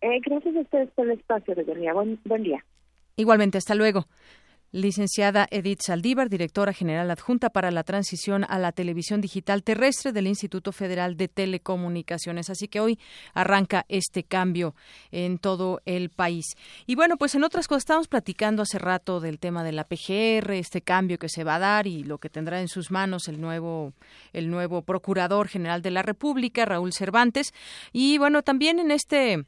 Eh, gracias a ustedes por el espacio, de Buen, buen día. Igualmente, hasta luego. Licenciada Edith Saldívar, directora general adjunta para la transición a la televisión digital terrestre del Instituto Federal de Telecomunicaciones. Así que hoy arranca este cambio en todo el país. Y bueno, pues en otras cosas estamos platicando hace rato del tema de la PGR, este cambio que se va a dar y lo que tendrá en sus manos el nuevo el nuevo Procurador General de la República, Raúl Cervantes. Y bueno, también en este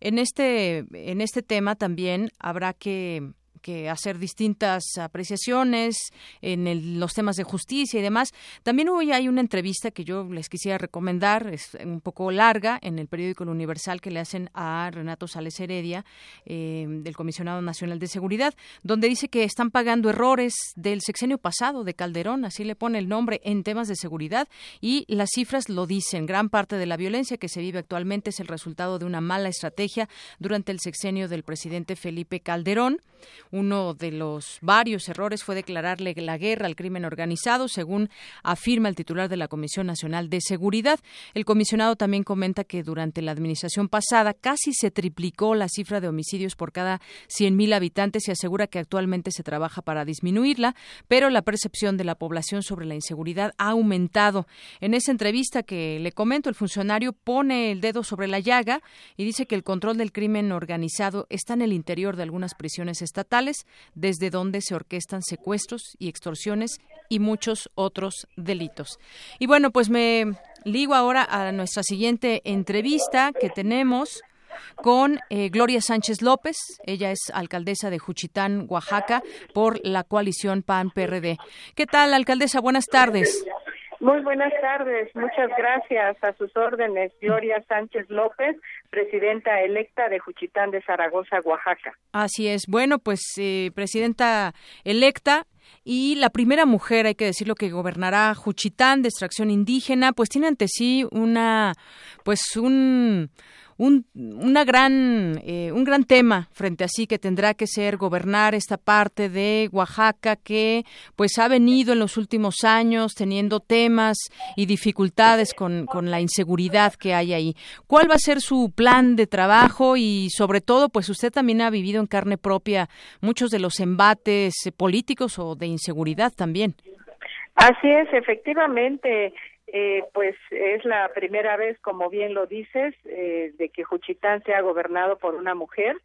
en este en este tema también habrá que que hacer distintas apreciaciones en los temas de justicia y demás. También hoy hay una entrevista que yo les quisiera recomendar, es un poco larga, en el periódico El Universal que le hacen a Renato Sales Heredia, eh, del Comisionado Nacional de Seguridad, donde dice que están pagando errores del sexenio pasado de Calderón, así le pone el nombre en temas de seguridad, y las cifras lo dicen. Gran parte de la violencia que se vive actualmente es el resultado de una mala estrategia durante el sexenio del presidente Felipe Calderón. Uno de los varios errores fue declararle la guerra al crimen organizado, según afirma el titular de la Comisión Nacional de Seguridad. El comisionado también comenta que durante la administración pasada casi se triplicó la cifra de homicidios por cada 100.000 habitantes y asegura que actualmente se trabaja para disminuirla, pero la percepción de la población sobre la inseguridad ha aumentado. En esa entrevista que le comento, el funcionario pone el dedo sobre la llaga y dice que el control del crimen organizado está en el interior de algunas prisiones estatales desde donde se orquestan secuestros y extorsiones y muchos otros delitos. Y bueno, pues me Ligo ahora a nuestra siguiente entrevista que tenemos con eh, Gloria Sánchez López. Ella es alcaldesa de Juchitán, Oaxaca, por la coalición PAN-PRD. ¿Qué tal, alcaldesa? Buenas tardes. Muy buenas tardes, muchas gracias. A sus órdenes, Gloria Sánchez López, presidenta electa de Juchitán de Zaragoza, Oaxaca. Así es. Bueno, pues eh, presidenta electa, y la primera mujer, hay que decirlo, que gobernará Juchitán de extracción indígena, pues tiene ante sí una, pues un, un, una gran, eh, un gran tema frente a sí que tendrá que ser gobernar esta parte de Oaxaca que pues ha venido en los últimos años teniendo temas y dificultades con, con la inseguridad que hay ahí. ¿Cuál va a ser su plan de trabajo y sobre todo pues usted también ha vivido en carne propia muchos de los embates políticos o de inseguridad también? Así es, efectivamente. Eh, pues es la primera vez, como bien lo dices, eh, de que Juchitán sea gobernado por una mujer.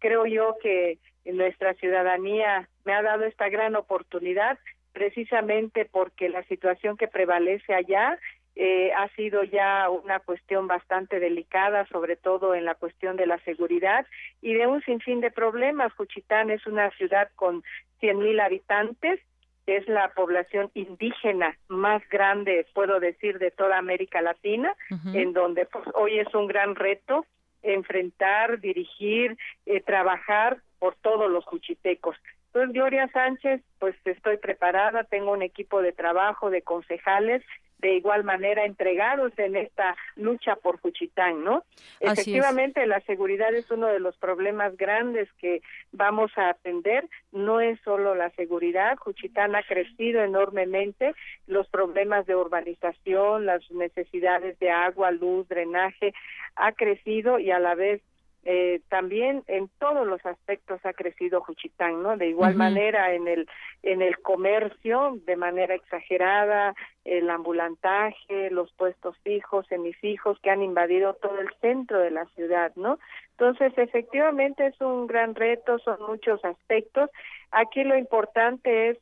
Creo yo que nuestra ciudadanía me ha dado esta gran oportunidad precisamente porque la situación que prevalece allá eh, ha sido ya una cuestión bastante delicada, sobre todo en la cuestión de la seguridad y de un sinfín de problemas. Juchitán es una ciudad con cien mil habitantes es la población indígena más grande, puedo decir, de toda América Latina, en donde pues, hoy es un gran reto enfrentar, dirigir, eh, trabajar por todos los cuchitecos. Entonces, Gloria Sánchez, pues estoy preparada, tengo un equipo de trabajo de concejales de igual manera entregados en esta lucha por Juchitán, ¿no? Efectivamente, la seguridad es uno de los problemas grandes que vamos a atender. No es solo la seguridad, Juchitán ha crecido enormemente, los problemas de urbanización, las necesidades de agua, luz, drenaje, ha crecido y a la vez eh, también en todos los aspectos ha crecido Juchitán, ¿no? De igual manera en el en el comercio de manera exagerada, el ambulantaje, los puestos fijos, semifijos que han invadido todo el centro de la ciudad, ¿no? Entonces, efectivamente es un gran reto, son muchos aspectos. Aquí lo importante es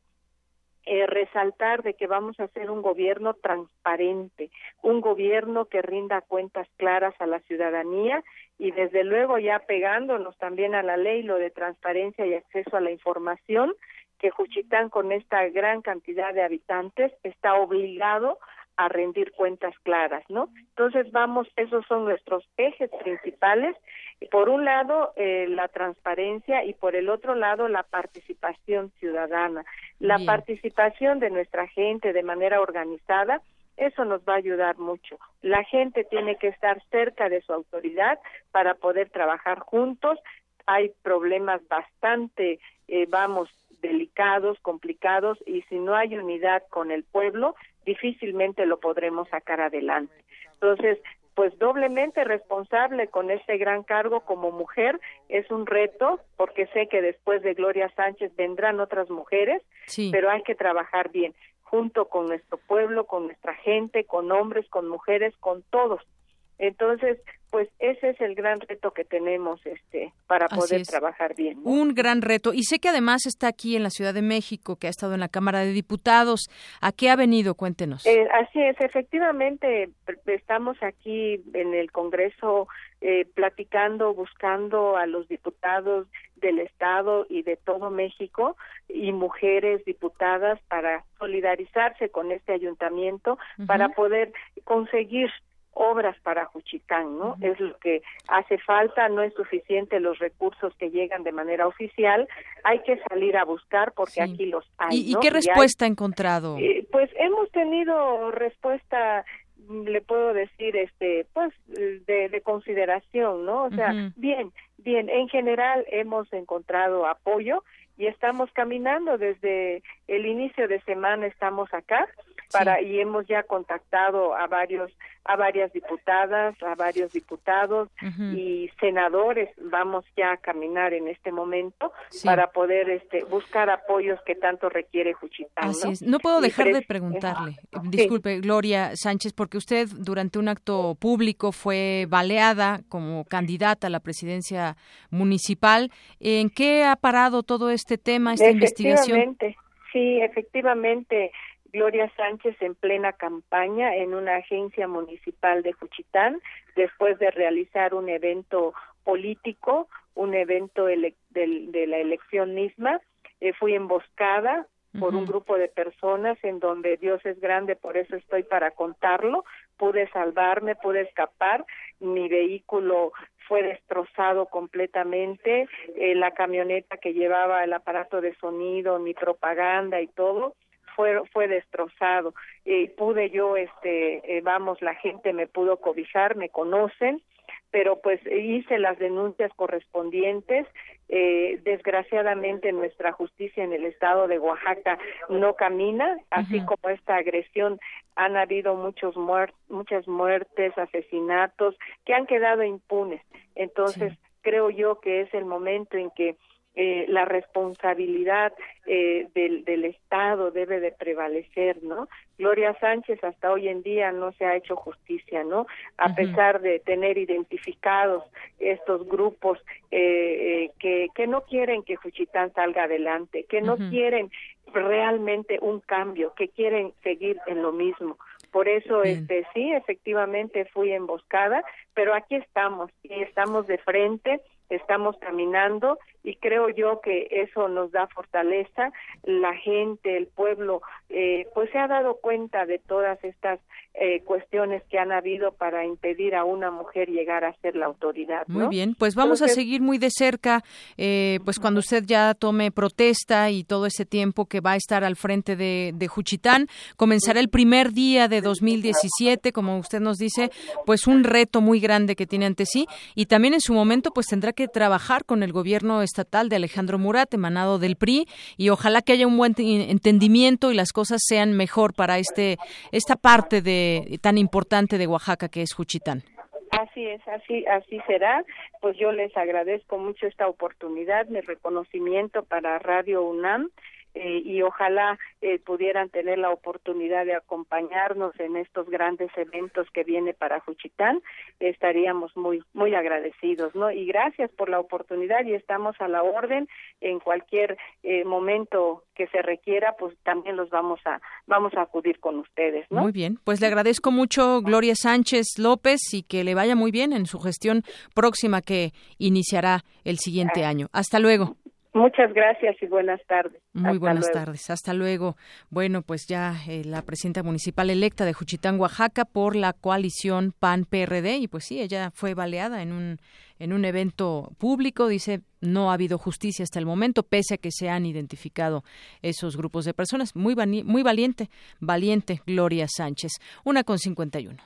eh, resaltar de que vamos a hacer un gobierno transparente, un gobierno que rinda cuentas claras a la ciudadanía y desde luego ya pegándonos también a la ley lo de transparencia y acceso a la información, que Juchitán con esta gran cantidad de habitantes está obligado a rendir cuentas claras, ¿no? Entonces vamos, esos son nuestros ejes principales. Por un lado, eh, la transparencia y por el otro lado, la participación ciudadana. La participación de nuestra gente de manera organizada, eso nos va a ayudar mucho. La gente tiene que estar cerca de su autoridad para poder trabajar juntos. Hay problemas bastante, eh, vamos, delicados, complicados, y si no hay unidad con el pueblo, difícilmente lo podremos sacar adelante. Entonces, pues doblemente responsable con este gran cargo como mujer es un reto porque sé que después de Gloria Sánchez vendrán otras mujeres, pero hay que trabajar bien junto con nuestro pueblo, con nuestra gente, con hombres, con mujeres, con todos. Entonces, pues ese es el gran reto que tenemos este para poder trabajar bien. Un gran reto y sé que además está aquí en la Ciudad de México, que ha estado en la Cámara de Diputados. ¿A qué ha venido? Cuéntenos. Eh, así es, efectivamente estamos aquí en el Congreso eh, platicando, buscando a los diputados del Estado y de todo México y mujeres diputadas para solidarizarse con este ayuntamiento, para poder conseguir obras para Juchitán, ¿no? Es lo que hace falta, no es suficiente los recursos que llegan de manera oficial, hay que salir a buscar porque aquí los hay. ¿Y, qué respuesta ha encontrado? Eh, pues hemos tenido respuesta le puedo decir este pues de, de consideración no o sea bien bien en general hemos encontrado apoyo y estamos caminando desde el inicio de semana estamos acá para y hemos ya contactado a varios a varias diputadas, a varios diputados y senadores. Vamos ya a caminar en este momento para poder este buscar apoyos que tanto requiere Juchitán. Así ¿no? puedo dejar de preguntarle, disculpe Gloria Sánchez, porque usted durante un acto público fue baleada como candidata a la presidencia municipal. ¿En qué ha parado todo este tema, esta investigación? Sí, efectivamente Gloria Sánchez en plena campaña en una agencia municipal de Juchitán, después de realizar un evento político, un evento de, la elección misma. Eh, fui emboscada por un grupo de personas en donde Dios es grande, por eso estoy para contarlo. Pude salvarme, pude escapar, mi vehículo fue destrozado completamente, eh, la camioneta que llevaba el aparato de sonido, mi propaganda y todo fue fue destrozado y pude yo este eh, vamos la gente me pudo cobijar me conocen pero pues hice las denuncias correspondientes. Eh, desgraciadamente nuestra justicia en el estado de Oaxaca no camina, así como esta agresión han habido muchos muchas muertes, asesinatos que han quedado impunes. Entonces creo yo que es el momento en que eh, la responsabilidad eh, del, del Estado debe de prevalecer, ¿no? Gloria Sánchez hasta hoy en día no se ha hecho justicia, ¿no? A pesar de tener identificados estos grupos eh, que, que no quieren que Juchitán salga adelante, que no quieren realmente un cambio, que quieren seguir en lo mismo. Por eso, este, sí, efectivamente fui emboscada, pero aquí estamos y estamos de frente estamos caminando y creo yo que eso nos da fortaleza. La gente, el pueblo, eh, pues se ha dado cuenta de todas estas eh, cuestiones que han habido para impedir a una mujer llegar a ser la autoridad. Muy bien, pues vamos a seguir muy de cerca, eh, pues cuando usted ya tome protesta y todo ese tiempo que va a estar al frente de, de Juchitán, comenzará el primer día de 2017, como usted nos dice, pues un reto muy grande que tiene ante sí y también en su momento pues tendrá que trabajar con el gobierno estatal de Alejandro Murat, emanado del PRI, y ojalá que haya un buen entendimiento y las cosas sean mejor para este esta parte de tan importante de Oaxaca que es Juchitán. Así es, así así será. Pues yo les agradezco mucho esta oportunidad, mi reconocimiento para Radio UNAM eh, y ojalá eh, pudieran tener la oportunidad de acompañarnos en estos grandes eventos que viene para Juchitán, estaríamos muy muy agradecidos, ¿no? Y gracias por la oportunidad y estamos a la orden en cualquier eh, momento que se requiera, pues también los vamos a vamos a acudir con ustedes, ¿no? Muy bien, pues le agradezco mucho Gloria Sánchez López y que le vaya muy bien en su gestión próxima que iniciará el siguiente ah. año. Hasta luego. Muchas gracias y buenas tardes. Muy buenas tardes. Hasta luego. Bueno, pues ya eh, la presidenta municipal electa de Juchitán, Oaxaca, por la coalición PAN-PRD, y pues sí, ella fue baleada en un, en un evento público. Dice, no ha habido justicia hasta el momento, pese a que se han identificado esos grupos de personas. Muy, muy valiente, valiente Gloria Sánchez. Una con cincuenta y uno.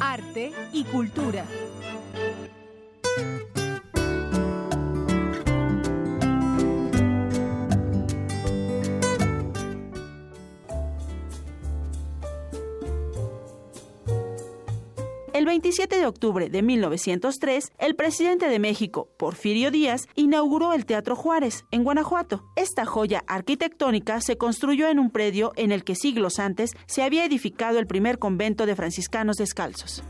Arte y cultura. El 27 de octubre de 1903, el presidente de México, Porfirio Díaz, inauguró el Teatro Juárez, en Guanajuato. Esta joya arquitectónica se construyó en un predio en el que siglos antes se había edificado el primer convento de franciscanos descalzos.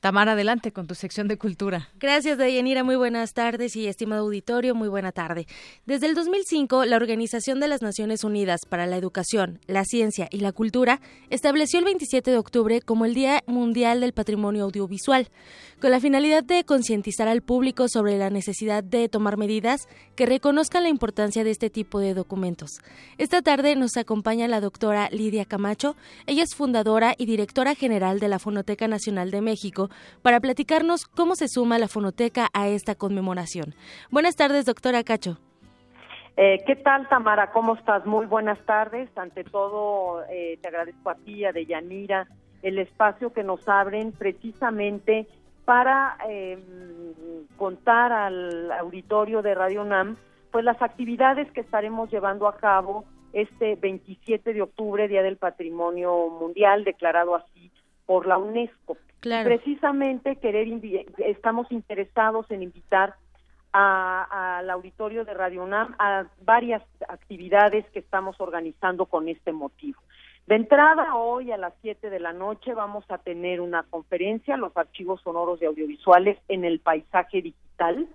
Tamara, adelante con tu sección de cultura. Gracias, Dayanira. Muy buenas tardes y estimado auditorio, muy buena tarde. Desde el 2005, la Organización de las Naciones Unidas para la Educación, la Ciencia y la Cultura estableció el 27 de octubre como el Día Mundial del Patrimonio Audiovisual, con la finalidad de concientizar al público sobre la necesidad de tomar medidas que reconozcan la importancia de este tipo de documentos. Esta tarde nos acompaña la doctora Lidia Camacho. Ella es fundadora y directora general de la Fonoteca Nacional de México para platicarnos cómo se suma la fonoteca a esta conmemoración. Buenas tardes, doctora Cacho. Eh, ¿Qué tal, Tamara? ¿Cómo estás? Muy buenas tardes. Ante todo, eh, te agradezco a ti, a Deyanira, el espacio que nos abren precisamente para em, contar al auditorio de Radio UNAM pues las actividades que estaremos llevando a cabo este 27 de octubre, Día del Patrimonio Mundial, declarado así por la UNESCO. Precisamente querer estamos interesados en invitar al auditorio de Radio UNAM a varias actividades que estamos organizando con este motivo. De entrada, hoy a las 7 de la noche vamos a tener una conferencia, los archivos sonoros y audiovisuales en el paisaje digital.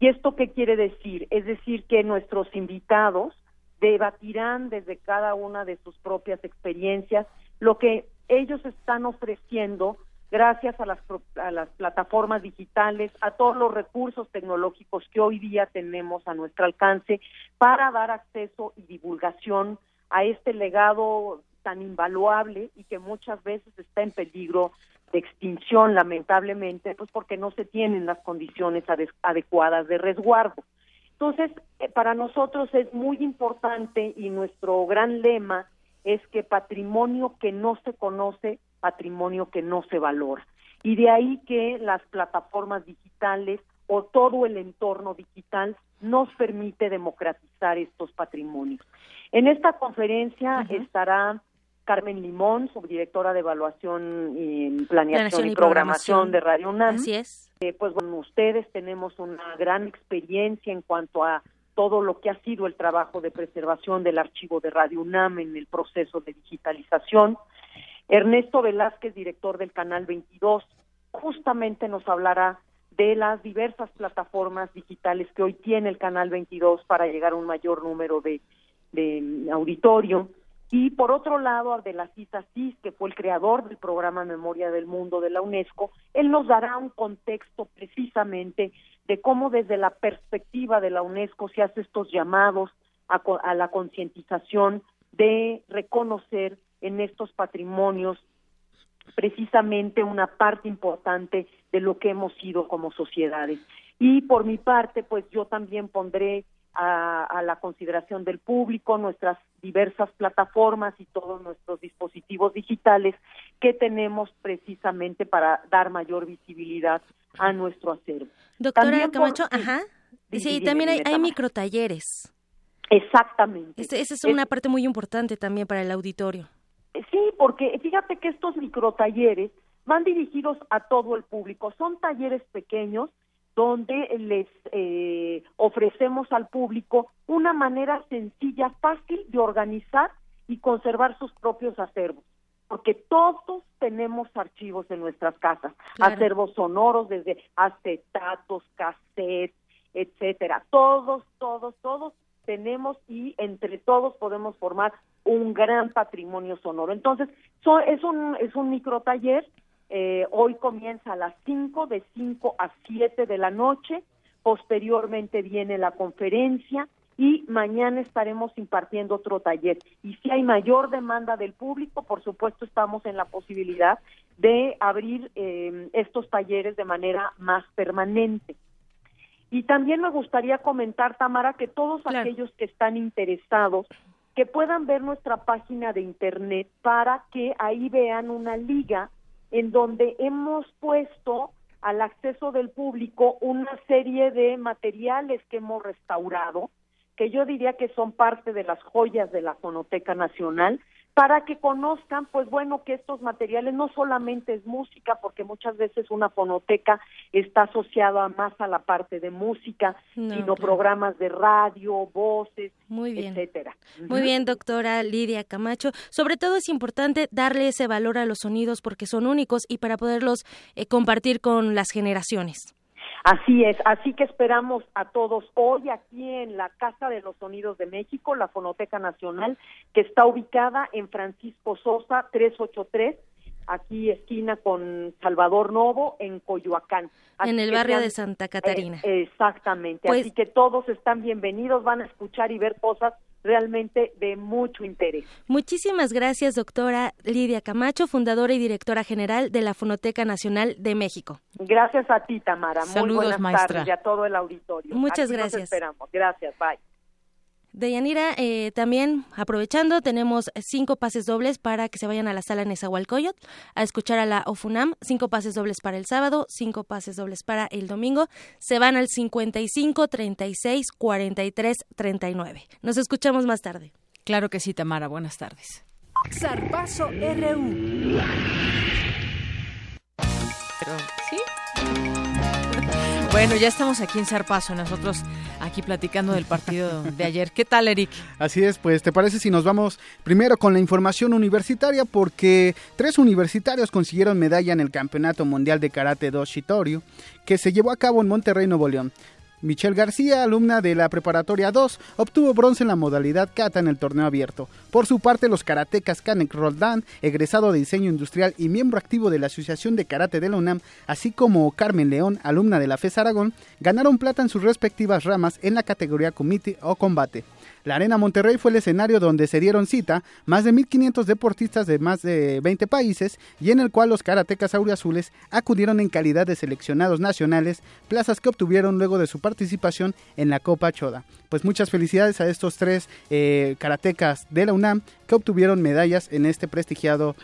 ¿Y esto qué quiere decir? Es decir, que nuestros invitados debatirán desde cada una de sus propias experiencias lo que ellos están ofreciendo gracias a las, a las plataformas digitales, a todos los recursos tecnológicos que hoy día tenemos a nuestro alcance para dar acceso y divulgación a este legado tan invaluable y que muchas veces está en peligro de extinción, lamentablemente, pues porque no se tienen las condiciones adecuadas de resguardo. Entonces, eh, para nosotros es muy importante y nuestro gran lema es que patrimonio que no se conoce, patrimonio que no se valora. Y de ahí que las plataformas digitales o todo el entorno digital nos permite democratizar estos patrimonios. En esta conferencia estará Carmen Limón, subdirectora de Evaluación y Planeación, y, programación, de Radio UNAM. Así es. Eh, pues bueno, ustedes tenemos una gran experiencia en cuanto a todo lo que ha sido el trabajo de preservación del archivo de Radio UNAM en el proceso de digitalización. Ernesto Velázquez, director del Canal 22, justamente nos hablará de las diversas plataformas digitales que hoy tiene el Canal 22 para llegar a un mayor número de, de auditorio. Y por otro lado, Abdelaziz Asís, que fue el creador del programa Memoria del Mundo de la UNESCO, él nos dará un contexto precisamente de cómo desde la perspectiva de la UNESCO se hace estos llamados a, a la concientización de reconocer en estos patrimonios precisamente una parte importante de lo que hemos sido como sociedades. Y por mi parte, pues yo también pondré a, la consideración del público, nuestras diversas plataformas y todos nuestros dispositivos digitales que tenemos precisamente para dar mayor visibilidad a nuestro acervo. Doctora Camacho, ajá. Sí, también hay, hay microtalleres. Exactamente. esa es una parte muy importante también para el auditorio. Sí, porque fíjate que estos microtalleres van dirigidos a todo el público. Son talleres pequeños donde les eh, ofrecemos al público una manera sencilla, fácil de organizar y conservar sus propios acervos, porque todos tenemos archivos en nuestras casas, acervos sonoros desde acetatos, cassettes, etcétera. Todos, todos, todos tenemos y entre todos podemos formar un gran patrimonio sonoro. Entonces, es un es un micro taller eh, hoy comienza a las 5, de 5 a 7 de la noche. Posteriormente viene la conferencia y mañana estaremos impartiendo otro taller. Y si hay mayor demanda del público, por supuesto estamos en la posibilidad de abrir eh, estos talleres de manera más permanente. Y también me gustaría comentar, Tamara, que todos aquellos que están interesados, que puedan ver nuestra página de internet para que ahí vean una liga en donde hemos puesto al acceso del público una serie de materiales que hemos restaurado, que yo diría que son parte de las joyas de la Fonoteca Nacional, para que conozcan, pues bueno, que estos materiales no solamente es música, porque muchas veces una fonoteca está asociada más a la parte de música, sino programas de radio, voces, Muy bien. etcétera. Muy bien, doctora Lidia Camacho. Sobre todo es importante darle ese valor a los sonidos porque son únicos y para poderlos eh, compartir con las generaciones. Así es, así que esperamos a todos hoy aquí en la Casa de los Sonidos de México, la Fonoteca Nacional, que está ubicada en Francisco Sosa 383, aquí esquina con Salvador Novo, en Coyoacán. en el barrio de Santa Catarina. Eh, exactamente, pues así que todos están bienvenidos, van a escuchar y ver cosas realmente de mucho interés. Muchísimas gracias, doctora Lidia Camacho, fundadora y directora general de la Fonoteca Nacional de México. Gracias a ti, Tamara. Muy buenas tardes y a todo el auditorio. Muchas gracias. esperamos. Gracias, bye. Deyanira, eh, también aprovechando, tenemos cinco pases dobles para que se vayan a la sala Nezahualcóyotl a escuchar a la OFUNAM, cinco pases dobles para el sábado, cinco pases dobles para el domingo. Se van al 55 36 43 39. Nos escuchamos más tarde. Claro que sí, Tamara. Buenas tardes. Zarpazo RU. ¿sí? Bueno, ya estamos aquí en Zarpazo, nosotros aquí platicando del partido de ayer. ¿Qué tal, Eric? Así es, pues, ¿te parece si nos vamos primero con la información universitaria? Porque tres universitarios consiguieron medalla en el Campeonato Mundial de Karate 2 Shitorio, que se llevó a cabo en Monterrey, Nuevo León. Michelle García, alumna de la preparatoria 2, obtuvo bronce en la modalidad kata en el torneo abierto. Por su parte, los karatecas Kanek Roldán, egresado de diseño industrial y miembro activo de la Asociación de Karate de la UNAM, así como Carmen León, alumna de la FES Aragón, ganaron plata en sus respectivas ramas en la categoría comité o combate. La Arena Monterrey fue el escenario donde se dieron cita más de 1.500 deportistas de más de 20 países y en el cual los karatecas auriazules acudieron en calidad de seleccionados nacionales, plazas que obtuvieron luego de su participación en la Copa Choda. Pues muchas felicidades a estos tres eh, karatecas de la UNAM que obtuvieron medallas en este prestigiado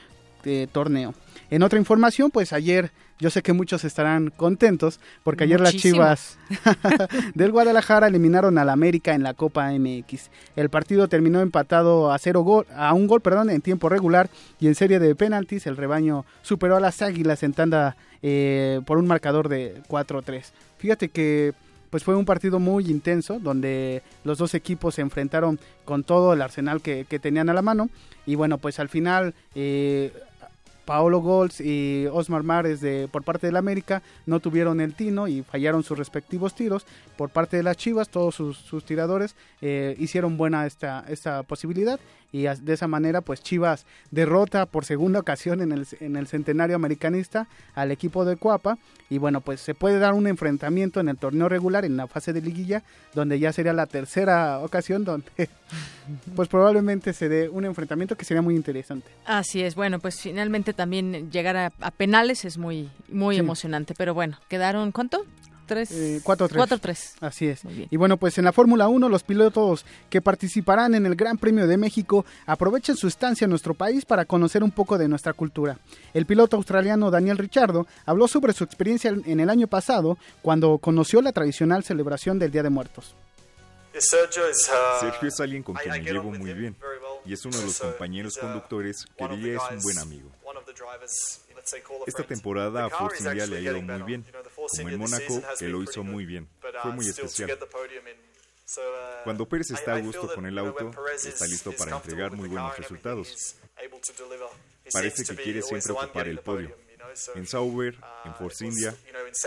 eh, torneo. En otra información, pues ayer yo sé que muchos estarán contentos porque ayer las Chivas del Guadalajara eliminaron al América en la Copa MX. El partido terminó empatado a cero gol, a un gol, perdón, en tiempo regular y en serie de penaltis el rebaño superó a las Águilas en tanda eh, por un marcador de 4-3. Fíjate que pues fue un partido muy intenso donde los dos equipos se enfrentaron con todo el arsenal que, tenían a la mano y bueno pues al final eh, Paolo Golds y Osmar Mares de, por parte del América no tuvieron el tino y fallaron sus respectivos tiros. Por parte de las Chivas, todos sus, tiradores eh, hicieron buena esta, esta posibilidad y de esa manera pues Chivas derrota por segunda ocasión en el, en el centenario americanista al equipo de Cuapa y bueno pues se puede dar un enfrentamiento en el torneo regular en la fase de liguilla donde ya sería la tercera ocasión donde pues probablemente se dé un enfrentamiento que sería muy interesante. Así es, bueno pues finalmente también llegar a, penales es muy muy emocionante, pero bueno, quedaron ¿cuánto? 3 4-3. 3 Así es. Y bueno, pues en la Fórmula 1 los pilotos que participarán en el Gran Premio de México aprovechan su estancia en nuestro país para conocer un poco de nuestra cultura. El piloto australiano Daniel Richardo habló sobre su experiencia en el año pasado cuando conoció la tradicional celebración del Día de Muertos. Sergio es alguien con quien me llevo muy bien y es uno de los compañeros conductores que diría es un buen amigo. Esta temporada a Force India le ha ido muy bien, como en Mónaco, que lo hizo muy bien. Fue muy especial. Cuando Pérez está a gusto con el auto, está listo para entregar muy buenos resultados. Parece que quiere siempre ocupar el podio. En Sauber, en Force India,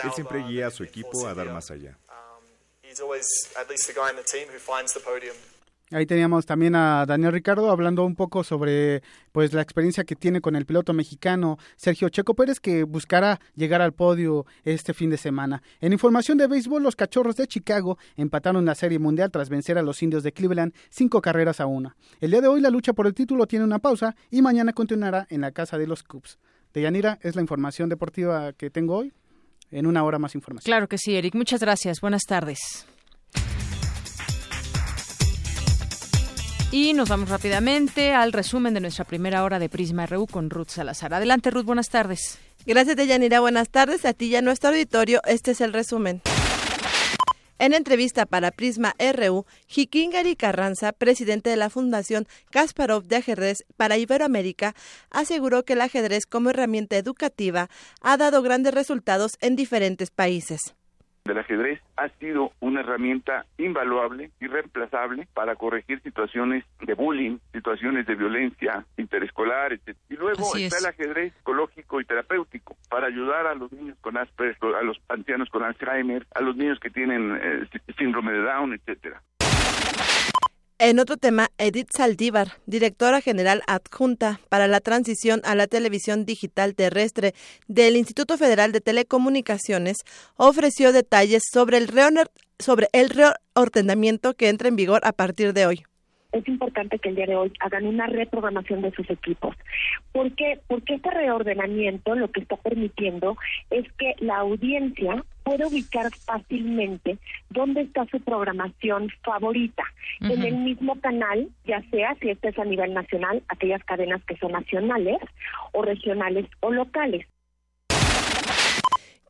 él siempre guía a su equipo a dar más allá. Ahí teníamos también a Daniel Ricardo hablando un poco sobre pues la experiencia que tiene con el piloto mexicano Sergio Checo Pérez que buscará llegar al podio este fin de semana. En información de béisbol, los Cachorros de Chicago empataron la Serie Mundial tras vencer a los Indios de Cleveland cinco carreras a una. El día de hoy la lucha por el título tiene una pausa y mañana continuará en la casa de los Cubs. Deyanira, es la información deportiva que tengo hoy. En una hora más información. Claro que sí, Eric. Muchas gracias. Buenas tardes. Y nos vamos rápidamente al resumen de nuestra primera hora de Prisma RU con Ruth Salazar. Adelante, Ruth, buenas tardes. Gracias, Deyanira. Buenas tardes a ti y a nuestro auditorio. Este es el resumen. En entrevista para Prisma RU, Gary Carranza, presidente de la Fundación Kasparov de Ajedrez para Iberoamérica, aseguró que el ajedrez como herramienta educativa ha dado grandes resultados en diferentes países del ajedrez ha sido una herramienta invaluable, irreemplazable para corregir situaciones de bullying, situaciones de violencia interescolar, etc. Y luego está el ajedrez psicológico y terapéutico para ayudar a los niños con Asperger, a los ancianos con Alzheimer, a los niños que tienen eh, síndrome de Down, etcétera. En otro tema, Edith Saldívar, directora general adjunta para la transición a la televisión digital terrestre del Instituto Federal de Telecomunicaciones, ofreció detalles sobre el, sobre el reordenamiento que entra en vigor a partir de hoy es importante que el día de hoy hagan una reprogramación de sus equipos. ¿Por qué? Porque este reordenamiento lo que está permitiendo es que la audiencia pueda ubicar fácilmente dónde está su programación favorita en el mismo canal, ya sea si este es a nivel nacional, aquellas cadenas que son nacionales o regionales o locales.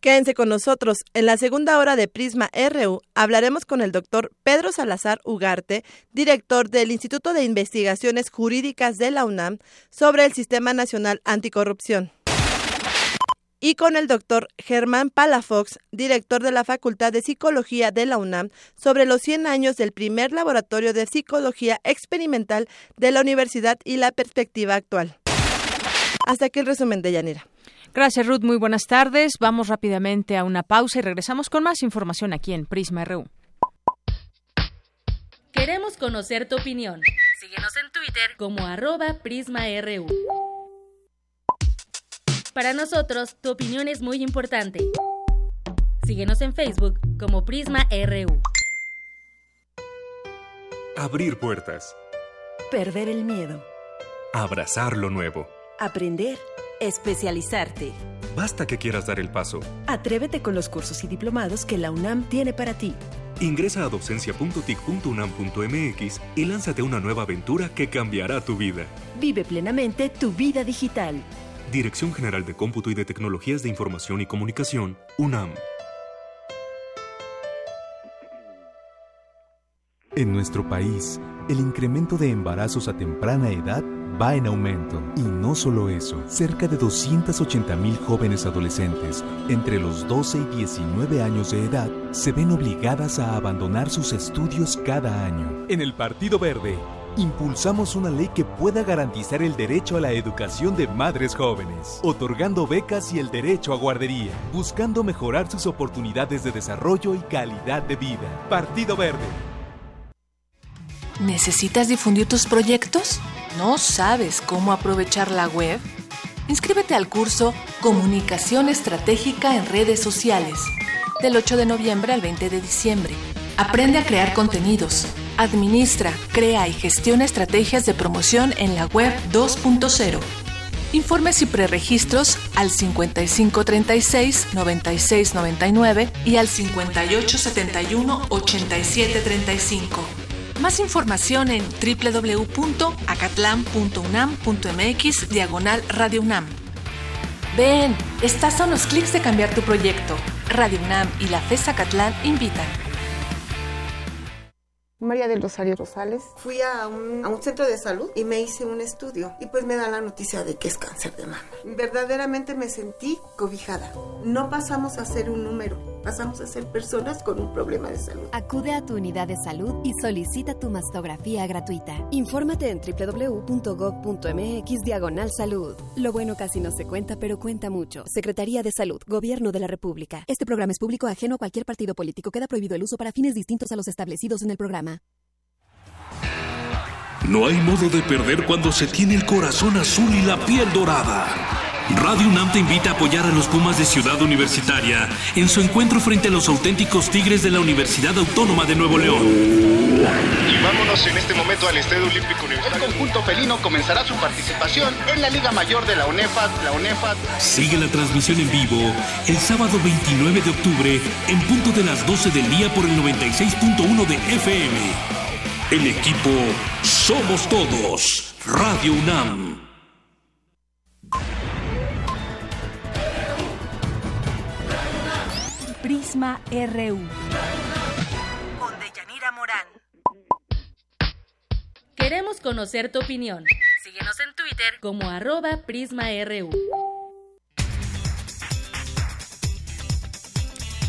Quédense con nosotros. En la segunda hora de Prisma RU hablaremos con el doctor Pedro Salazar Ugarte, director del Instituto de Investigaciones Jurídicas de la UNAM, sobre el Sistema Nacional Anticorrupción. Y con el doctor Germán Palafox, director de la Facultad de Psicología de la UNAM, sobre los 100 años del primer laboratorio de psicología experimental de la universidad y la perspectiva actual. Hasta aquí el resumen de Yanira. Gracias, Ruth. Muy buenas tardes. Vamos rápidamente a una pausa y regresamos con más información aquí en Prisma RU. Queremos conocer tu opinión. Síguenos en Twitter como arroba PrismaRU. Para nosotros, tu opinión es muy importante. Síguenos en Facebook como Prisma RU. Abrir puertas. Perder el miedo. Abrazar lo nuevo. Aprender. Especializarte. Basta que quieras dar el paso. Atrévete con los cursos y diplomados que la UNAM tiene para ti. Ingresa a docencia.tic.unam.mx y lánzate a una nueva aventura que cambiará tu vida. Vive plenamente tu vida digital. Dirección General de Cómputo y de Tecnologías de Información y Comunicación, UNAM. En nuestro país, el incremento de embarazos a temprana edad va en aumento. Y no solo eso, cerca de 280 mil jóvenes adolescentes entre los 12 y 19 años de edad se ven obligadas a abandonar sus estudios cada año. En el Partido Verde, impulsamos una ley que pueda garantizar el derecho a la educación de madres jóvenes, otorgando becas y el derecho a guardería, buscando mejorar sus oportunidades de desarrollo y calidad de vida. Partido Verde. ¿Necesitas difundir tus proyectos? ¿No sabes cómo aprovechar la web? Inscríbete al curso Comunicación Estratégica en Redes Sociales, del 8 de noviembre al 20 de diciembre. Aprende a crear contenidos, administra, crea y gestiona estrategias de promoción en la web 2.0. Informes y preregistros al 5536 9699 y al 5871 8735. Más información en www.acatlan.unam.mx diagonal Radio UNAM. Ven, estás a unos clics de cambiar tu proyecto. Radio UNAM y la FES Acatlán invitan. María del Rosario Rosales. Fui a un, centro de salud y me hice un estudio y pues me da la noticia de que es cáncer de mama. Verdaderamente me sentí cobijada. No pasamos a ser un número, pasamos a ser personas con un problema de salud. Acude a tu unidad de salud y solicita tu mastografía gratuita. Infórmate en www.gov.mx diagonal salud. Lo bueno casi no se cuenta, pero cuenta mucho. Secretaría de Salud, Gobierno de la República. Este programa es público ajeno a cualquier partido político. Queda prohibido el uso para fines distintos a los establecidos en el programa. No hay modo de perder cuando se tiene el corazón azul y la piel dorada. Radio UNAM te invita a apoyar a los Pumas de Ciudad Universitaria en su encuentro frente a los auténticos Tigres de la Universidad Autónoma de Nuevo León. Y vámonos en este momento al Estadio Olímpico Universitario. El conjunto felino comenzará su participación en la Liga Mayor de la UNEFAT, la UNEFAT. Sigue la transmisión en vivo el sábado 29 de octubre en punto de las 12 del día por el 96.1 de FM. El equipo Somos Todos, Radio UNAM. Prisma RU. Con Deyanira Morán. Queremos conocer tu opinión. Síguenos en Twitter como arroba PrismaRU.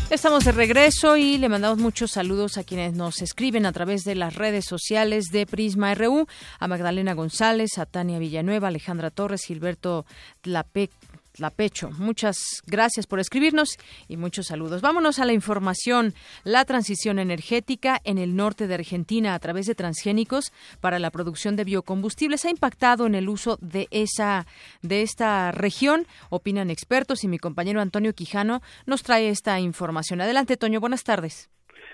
Estamos de regreso y le mandamos muchos saludos a quienes nos escriben a través de las redes sociales de Prisma RU, a Magdalena González, a Tania Villanueva, Alejandra Torres, Gilberto Tlapec. Pecho. Muchas gracias por escribirnos y muchos saludos. Vámonos a la información. La transición energética en el norte de Argentina a través de transgénicos para la producción de biocombustibles ha impactado en el uso de esa de esta región, opinan expertos y mi compañero Antonio Quijano nos trae esta información. Adelante, Toño, buenas tardes.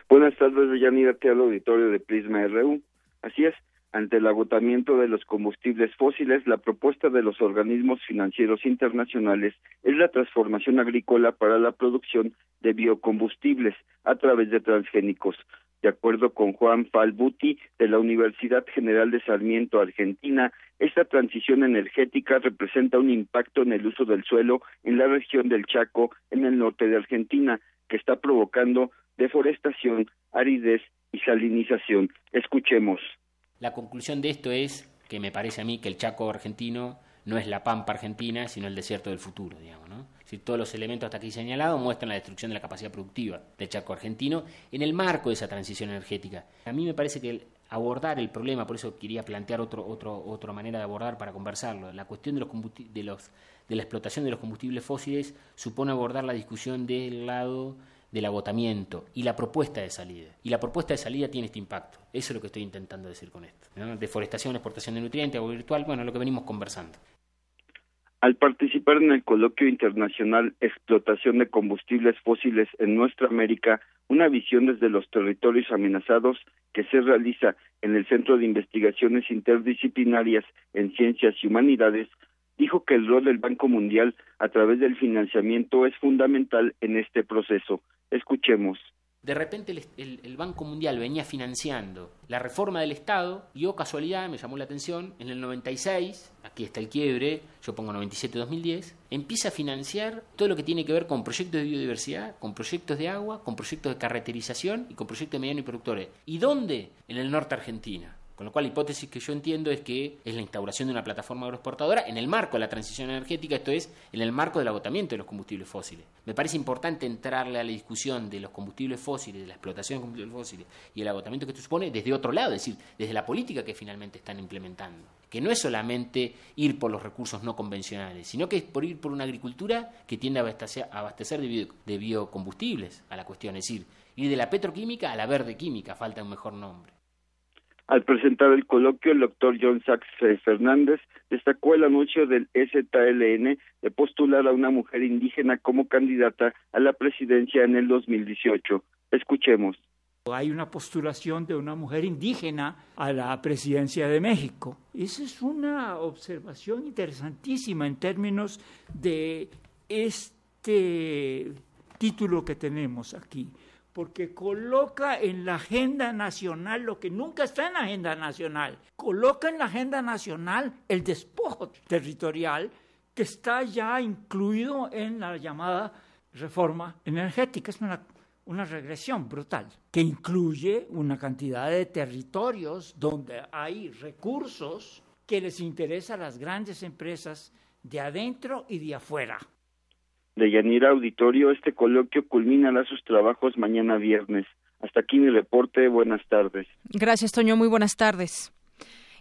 Buenas tardes, Villanira, te al auditorio de Prisma RU. Así es, ante el agotamiento de los combustibles fósiles, la propuesta de los organismos financieros internacionales es la transformación agrícola para la producción de biocombustibles a través de transgénicos. De acuerdo con Juan Falbuti de la Universidad General de Sarmiento, Argentina, esta transición energética representa un impacto en el uso del suelo en la región del Chaco, en el norte de Argentina, que está provocando deforestación, aridez y salinización. Escuchemos. La conclusión de esto es que me parece a mí que el Chaco argentino no es la pampa argentina, sino el desierto del futuro, digamos, ¿no? Todos los elementos hasta aquí señalados muestran la destrucción de la capacidad productiva del Chaco argentino en el marco de esa transición energética. A mí me parece que abordar el problema, por eso quería plantear otro, otro, otra manera de abordar para conversarlo, la cuestión de los, de los de la explotación de los combustibles fósiles supone abordar la discusión del lado del agotamiento y la propuesta de salida. Y la propuesta de salida tiene este impacto. Eso es lo que estoy intentando decir con esto. Deforestación, exportación de nutrientes, agua virtual, bueno, lo que venimos conversando. Al participar en el coloquio internacional Explotación de combustibles fósiles en nuestra América, una visión desde los territorios amenazados que se realiza en el Centro de Investigaciones Interdisciplinarias en Ciencias y Humanidades, dijo que el rol del Banco Mundial a través del financiamiento es fundamental en este proceso. Escuchemos de repente el, Banco Mundial venía financiando la reforma del Estado y, oh casualidad, me llamó la atención, en el 96, aquí está el quiebre, yo pongo 97-2010, empieza a financiar todo lo que tiene que ver con proyectos de biodiversidad, con proyectos de agua, con proyectos de carreterización y con proyectos de mediano y productores. ¿Y dónde? En el norte argentino. Con lo cual, la hipótesis que yo entiendo es que es la instauración de una plataforma agroexportadora en el marco de la transición energética, esto es, en el marco del agotamiento de los combustibles fósiles. Me parece importante entrarle a la discusión de los combustibles fósiles, de la explotación de combustibles fósiles y el agotamiento que esto supone desde otro lado, es decir, desde la política que finalmente están implementando. Que no es solamente ir por los recursos no convencionales, sino que es por ir por una agricultura que tiende a abastecer, de, de biocombustibles a la cuestión, es decir, ir de la petroquímica a la verde química, falta un mejor nombre. Al presentar el coloquio, el doctor John Sachs Fernández destacó el anuncio del STLN de postular a una mujer indígena como candidata a la presidencia en el 2018. Escuchemos. Hay una postulación de una mujer indígena a la presidencia de México. Esa es una observación interesantísima en términos de este título que tenemos aquí porque coloca en la agenda nacional lo que nunca está en la agenda nacional. Coloca en la agenda nacional el despojo territorial que está ya incluido en la llamada reforma energética. Es una, una regresión brutal que incluye una cantidad de territorios donde hay recursos que les interesa a las grandes empresas de adentro y de afuera de Yanira Auditorio, este coloquio culminará sus trabajos mañana viernes. Hasta aquí mi reporte. Buenas tardes. Gracias, Toño. Muy buenas tardes.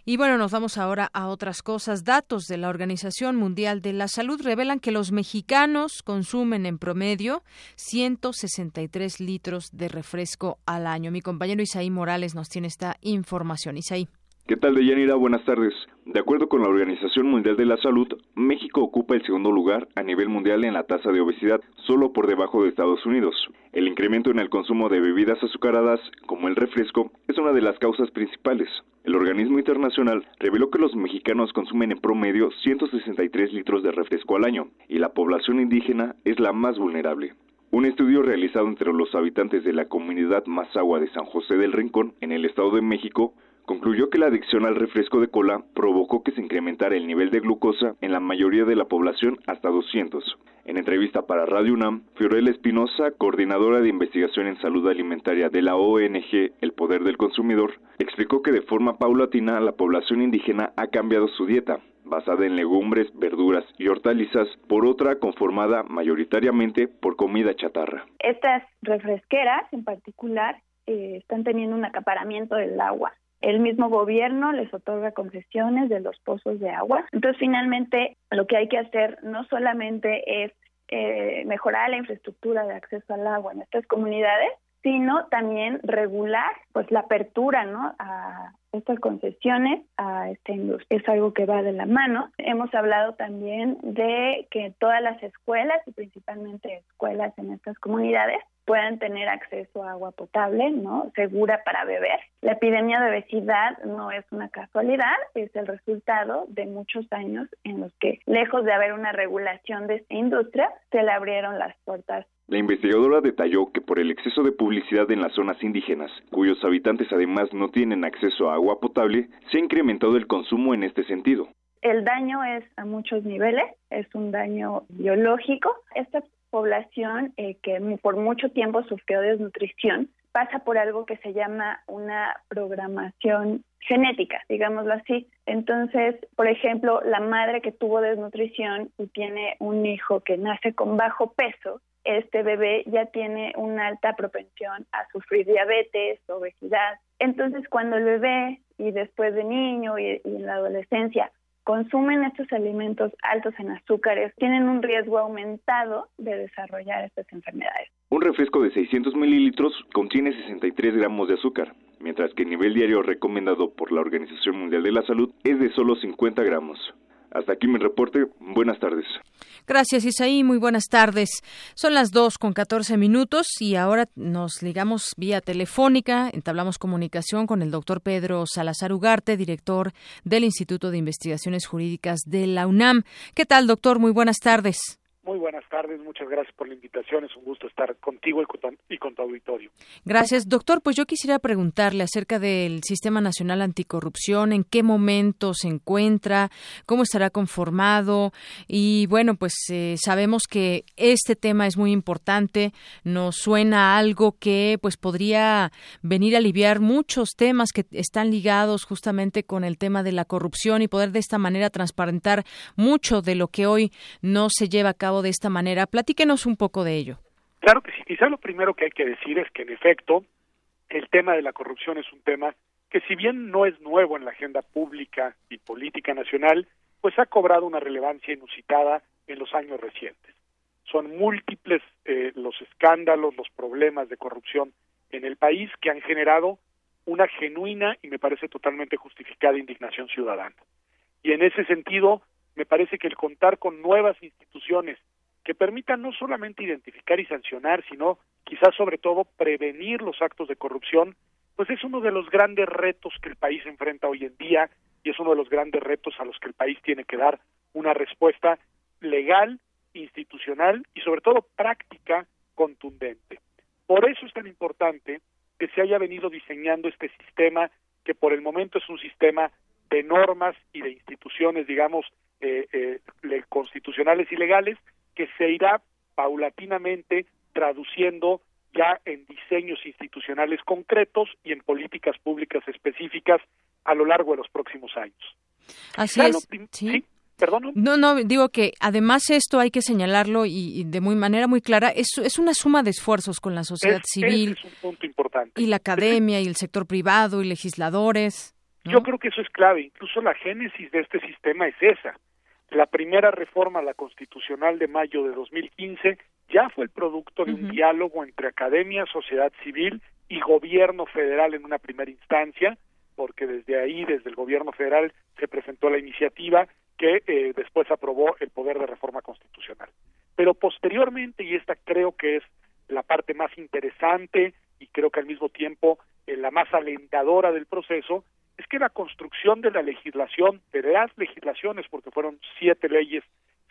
Y bueno, nos vamos ahora a otras cosas. Datos de la Organización Mundial de la Salud revelan que los mexicanos consumen en promedio 163 litros de refresco al año. Mi compañero Isaí Morales nos tiene esta información. Isaí. ¿Qué tal, Deyanira? Buenas tardes. De acuerdo con la Organización Mundial de la Salud, México ocupa el segundo lugar a nivel mundial en la tasa de obesidad, solo por debajo de Estados Unidos. El incremento en el consumo de bebidas azucaradas, como el refresco, es una de las causas principales. El organismo internacional reveló que los mexicanos consumen en promedio 163 litros de refresco al año, y la población indígena es la más vulnerable. Un estudio realizado entre los habitantes de la comunidad Mazagua de San José del Rincón, en el Estado de México, concluyó que la adicción al refresco de cola provocó que se incrementara el nivel de glucosa en la mayoría de la población hasta 200. En entrevista para Radio UNAM, Fiorella Espinosa, coordinadora de investigación en salud alimentaria de la ONG El Poder del Consumidor, explicó que de forma paulatina la población indígena ha cambiado su dieta, basada en legumbres, verduras y hortalizas, por otra conformada mayoritariamente por comida chatarra. Estas refresqueras en particular eh, están teniendo un acaparamiento del agua el mismo gobierno les otorga concesiones de los pozos de agua. Entonces, finalmente, lo que hay que hacer no solamente es eh, mejorar la infraestructura de acceso al agua en estas comunidades, sino también regular pues la apertura ¿no? a estas concesiones a esta industria. Es algo que va de la mano. Hemos hablado también de que todas las escuelas y principalmente escuelas en estas comunidades puedan tener acceso a agua potable, ¿no? Segura para beber. La epidemia de obesidad no es una casualidad, es el resultado de muchos años en los que, lejos de haber una regulación de esta industria, se le abrieron las puertas la investigadora detalló que por el exceso de publicidad en las zonas indígenas, cuyos habitantes además no tienen acceso a agua potable, se ha incrementado el consumo en este sentido. El daño es a muchos niveles, es un daño biológico. Esta población eh, que por mucho tiempo sufrió desnutrición pasa por algo que se llama una programación genética, digámoslo así. Entonces, por ejemplo, la madre que tuvo desnutrición y tiene un hijo que nace con bajo peso, este bebé ya tiene una alta propensión a sufrir diabetes, obesidad. Entonces, cuando el bebé y después de niño y, en la adolescencia consumen estos alimentos altos en azúcares tienen un riesgo aumentado de desarrollar estas enfermedades. Un refresco de 600 mililitros contiene 63 gramos de azúcar, mientras que el nivel diario recomendado por la Organización Mundial de la Salud es de solo 50 gramos. Hasta aquí mi reporte. Buenas tardes. Gracias, Isaí. Muy buenas tardes. Son las 2 con 14 minutos y ahora nos ligamos vía telefónica. Entablamos comunicación con el doctor Pedro Salazar Ugarte, director del Instituto de Investigaciones Jurídicas de la UNAM. ¿Qué tal, doctor? Muy buenas tardes. Muy buenas tardes, muchas gracias por la invitación. Es un gusto estar contigo y con, tu, auditorio. Gracias, doctor. Pues yo quisiera preguntarle acerca del Sistema Nacional Anticorrupción, en qué momento se encuentra, cómo estará conformado y bueno, pues eh, sabemos que este tema es muy importante. Nos suena algo que pues podría venir a aliviar muchos temas que están ligados justamente con el tema de la corrupción y poder de esta manera transparentar mucho de lo que hoy no se lleva a de esta manera. Platíquenos un poco de ello. Claro que sí. Quizá lo primero que hay que decir es que, en efecto, el tema de la corrupción es un tema que, si bien no es nuevo en la agenda pública y política nacional, pues ha cobrado una relevancia inusitada en los años recientes. Son múltiples eh, los escándalos, los problemas de corrupción en el país que han generado una genuina y me parece totalmente justificada indignación ciudadana. Y en ese sentido, me parece que el contar con nuevas instituciones que permitan no solamente identificar y sancionar, sino quizás sobre todo prevenir los actos de corrupción, pues es uno de los grandes retos que el país enfrenta hoy en día y es uno de los grandes retos a los que el país tiene que dar una respuesta legal, institucional y sobre todo práctica contundente. Por eso es tan importante que se haya venido diseñando este sistema que por el momento es un sistema de normas y de instituciones, digamos, eh, eh, constitucionales y legales que se irá paulatinamente traduciendo ya en diseños institucionales concretos y en políticas públicas específicas a lo largo de los próximos años. Así es. ¿Sí? ¿Perdón? No, no, digo que además esto hay que señalarlo y, de muy manera muy clara, es, es una suma de esfuerzos con la sociedad civil y la academia y el sector privado y legisladores. Yo creo que eso es clave, incluso la génesis de este sistema es esa. La primera reforma, la constitucional de mayo de 2015, ya fue el producto de un diálogo entre academia, sociedad civil y gobierno federal en una primera instancia, porque desde ahí, desde el gobierno federal, se presentó la iniciativa que eh, después aprobó el poder de reforma constitucional. Pero posteriormente, y esta creo que es la parte más interesante y creo que al mismo tiempo eh, la más alentadora del proceso, es que la construcción de la legislación, de las legislaciones, porque fueron siete leyes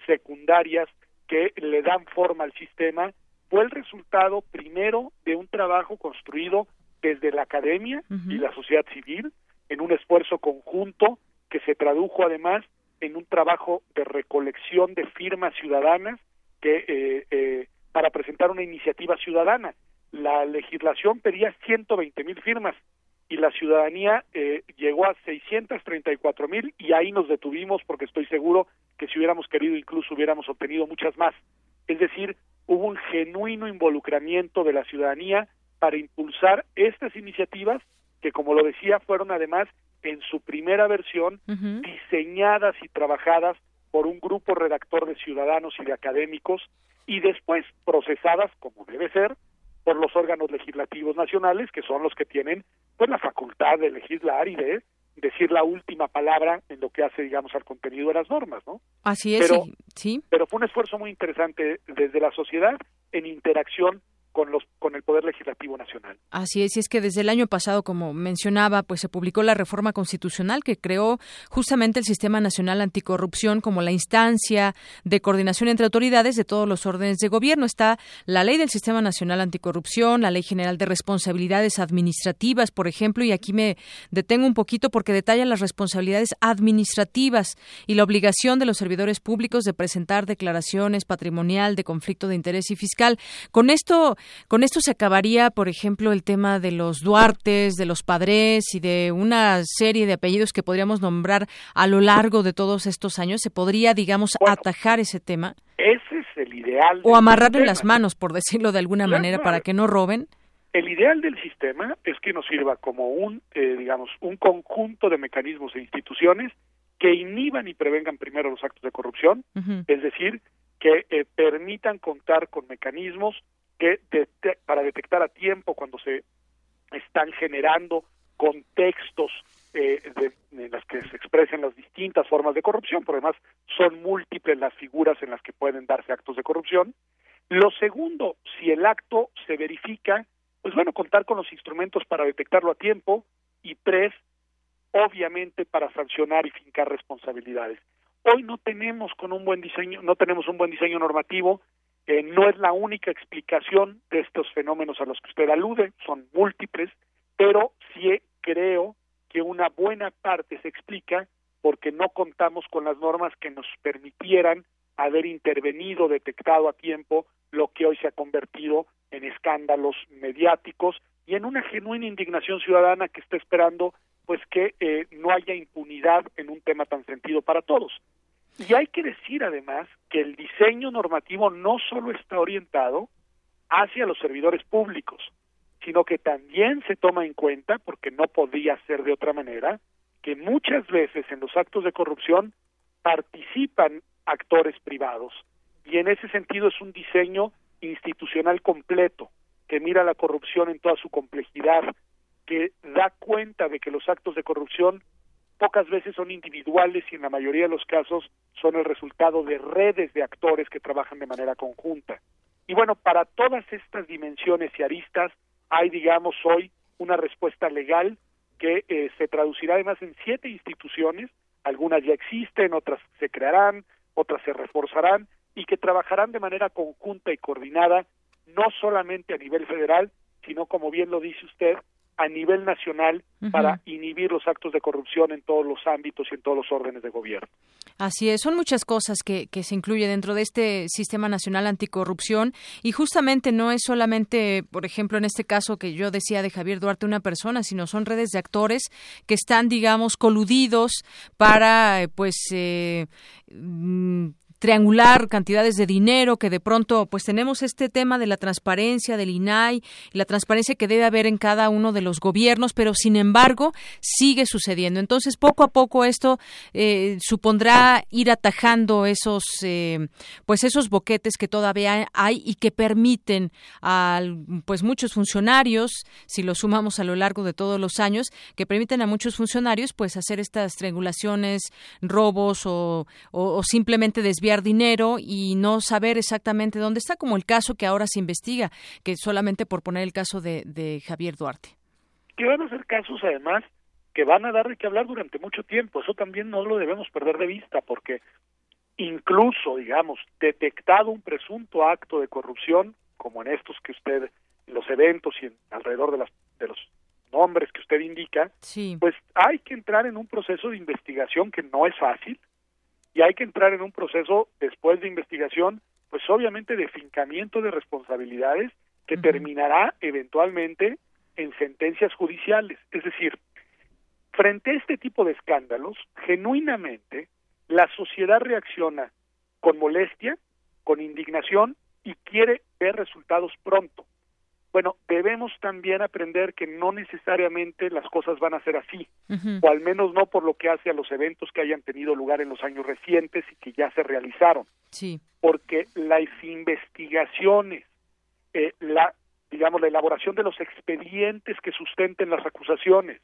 secundarias que le dan forma al sistema, fue el resultado primero de un trabajo construido desde la academia y la sociedad civil, en un esfuerzo conjunto que se tradujo además en un trabajo de recolección de firmas ciudadanas que eh, eh, para presentar una iniciativa ciudadana. La legislación pedía 120 mil firmas, y la ciudadanía eh, llegó a 634 mil y ahí nos detuvimos porque estoy seguro que si hubiéramos querido incluso hubiéramos obtenido muchas más. Es decir, hubo un genuino involucramiento de la ciudadanía para impulsar estas iniciativas que, como lo decía, fueron además en su primera versión diseñadas y trabajadas por un grupo redactor de ciudadanos y de académicos y después procesadas, como debe ser, por los órganos legislativos nacionales, que son los que tienen pues la facultad de legislar y de decir la última palabra en lo que hace, digamos, al contenido de las normas, ¿no? Así es, pero, sí. Pero fue un esfuerzo muy interesante desde la sociedad en interacción con los con el poder legislativo nacional. Así es, y es que desde el año pasado, como mencionaba, pues se publicó la reforma constitucional que creó justamente el Sistema Nacional Anticorrupción como la instancia de coordinación entre autoridades de todos los órdenes de gobierno. Está la Ley del Sistema Nacional Anticorrupción, la Ley General de Responsabilidades Administrativas, por ejemplo, y aquí me detengo un poquito porque detalla las responsabilidades administrativas y la obligación de los servidores públicos de presentar declaraciones patrimonial de conflicto de interés y fiscal. Con esto con esto se acabaría, por ejemplo, el tema de los Duartes, de los Padres y de una serie de apellidos que podríamos nombrar a lo largo de todos estos años. ¿Se podría, digamos, atajar ese tema? Ese es el ideal. O amarrarle las manos, por decirlo de alguna manera, para que no roben. El ideal del sistema es que nos sirva como un, eh, digamos, un conjunto de mecanismos e instituciones que inhiban y prevengan primero los actos de corrupción, es decir, que eh, permitan contar con mecanismos que para detectar a tiempo cuando se están generando contextos eh, en las que se expresen las distintas formas de corrupción, porque además son múltiples las figuras en las que pueden darse actos de corrupción. Lo segundo, si el acto se verifica, pues bueno, contar con los instrumentos para detectarlo a tiempo y tres, obviamente para sancionar y fincar responsabilidades. Hoy no tenemos con un buen diseño, no tenemos un buen diseño normativo, eh, no es la única explicación de estos fenómenos a los que usted alude, son múltiples, pero sí creo que una buena parte se explica porque no contamos con las normas que nos permitieran haber intervenido, detectado a tiempo lo que hoy se ha convertido en escándalos mediáticos y en una genuina indignación ciudadana que está esperando pues que eh, no haya impunidad en un tema tan sentido para todos. Y hay que decir además que el diseño normativo no solo está orientado hacia los servidores públicos, sino que también se toma en cuenta, porque no podía ser de otra manera, que muchas veces en los actos de corrupción participan actores privados. Y en ese sentido es un diseño institucional completo, que mira la corrupción en toda su complejidad, que da cuenta de que los actos de corrupción pocas veces son individuales y en la mayoría de los casos son el resultado de redes de actores que trabajan de manera conjunta. Y bueno, para todas estas dimensiones y aristas, hay, digamos, hoy una respuesta legal que eh, se traducirá además en siete instituciones, algunas ya existen, otras se crearán, otras se reforzarán y que trabajarán de manera conjunta y coordinada, no solamente a nivel federal, sino, como bien lo dice usted, a nivel nacional para inhibir los actos de corrupción en todos los ámbitos y en todos los órdenes de gobierno. Así es, son muchas cosas que, que se incluye dentro de este sistema nacional anticorrupción y justamente no es solamente, por ejemplo, en este caso que yo decía de Javier Duarte, una persona, sino son redes de actores que están, digamos, coludidos para, eh, pues, eh, mm, triangular cantidades de dinero que de pronto pues tenemos este tema de la transparencia del INAI y la transparencia que debe haber en cada uno de los gobiernos pero sin embargo sigue sucediendo. Entonces poco a poco esto eh, supondrá ir atajando esos eh, pues esos boquetes que todavía hay y que permiten a pues muchos funcionarios si lo sumamos a lo largo de todos los años que permiten a muchos funcionarios pues hacer estas triangulaciones robos o, o simplemente desviar dinero y no saber exactamente dónde está, como el caso que ahora se investiga, que solamente por poner el caso de, de Javier Duarte. Que van a ser casos, además, que van a dar de qué hablar durante mucho tiempo. Eso también no lo debemos perder de vista, porque incluso, digamos, detectado un presunto acto de corrupción, como en estos que usted, en los eventos y alrededor de, las, de los nombres que usted indica, pues hay que entrar en un proceso de investigación que no es fácil, y hay que entrar en un proceso después de investigación, pues obviamente de fincamiento de responsabilidades que terminará eventualmente en sentencias judiciales. Es decir, frente a este tipo de escándalos, genuinamente la sociedad reacciona con molestia, con indignación y quiere ver resultados pronto. Bueno, debemos también aprender que no necesariamente las cosas van a ser así, o al menos no por lo que hace a los eventos que hayan tenido lugar en los años recientes y que ya se realizaron. Sí. Porque las investigaciones, eh, la digamos la elaboración de los expedientes que sustenten las acusaciones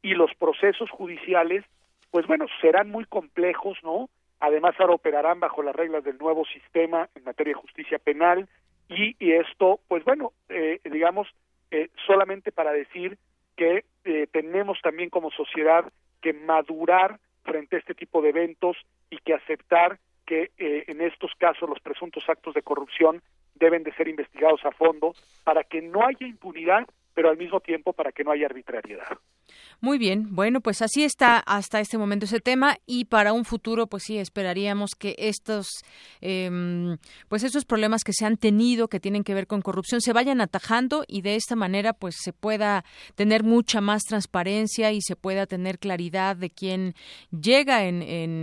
y los procesos judiciales, pues bueno, serán muy complejos, ¿no? Además ahora operarán bajo las reglas del nuevo sistema en materia de justicia penal y, esto, pues bueno, eh, digamos, eh, solamente para decir que eh, tenemos también como sociedad que madurar frente a este tipo de eventos y que aceptar que en estos casos los presuntos actos de corrupción deben de ser investigados a fondo para que no haya impunidad, pero al mismo tiempo para que no haya arbitrariedad. Muy bien, bueno, pues así está hasta este momento ese tema y para un futuro, pues sí, esperaríamos que estos, eh, pues estos problemas que se han tenido, que tienen que ver con corrupción, se vayan atajando y de esta manera, pues se pueda tener mucha más transparencia y se pueda tener claridad de quién llega en,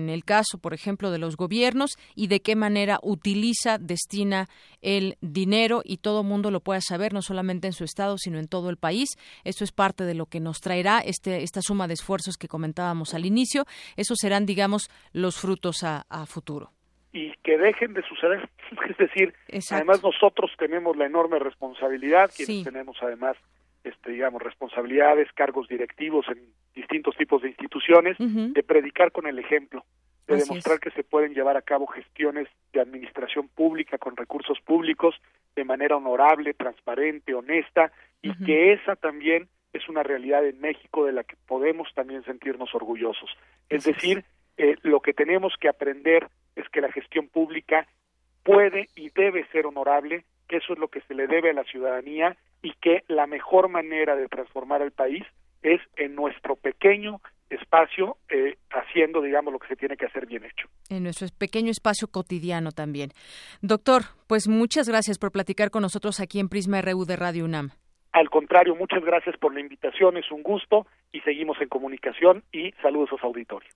el caso, por ejemplo, de los gobiernos y de qué manera utiliza, destina el dinero y todo mundo lo pueda saber, no solamente en su estado, sino en todo el país. Esto es parte de lo que nos traerá este, esta suma de esfuerzos que comentábamos al inicio, esos serán, digamos, los frutos a, futuro. Y que dejen de suceder. Es decir, además nosotros tenemos la enorme responsabilidad, quienes tenemos además, este, digamos, responsabilidades, cargos directivos en distintos tipos de instituciones, de predicar con el ejemplo, de demostrar que se pueden llevar a cabo gestiones de administración pública con recursos públicos de manera honorable, transparente, honesta, y que esa también es una realidad en México de la que podemos también sentirnos orgullosos. Es decir, eh, lo que tenemos que aprender es que la gestión pública puede y debe ser honorable, que eso es lo que se le debe a la ciudadanía y que la mejor manera de transformar el país es en nuestro pequeño espacio eh, haciendo, digamos, lo que se tiene que hacer bien hecho. En nuestro pequeño espacio cotidiano también. Doctor, pues muchas gracias por platicar con nosotros aquí en Prisma RU de Radio UNAM. Al contrario, muchas gracias por la invitación, es un gusto y seguimos en comunicación y saludos a su auditorio.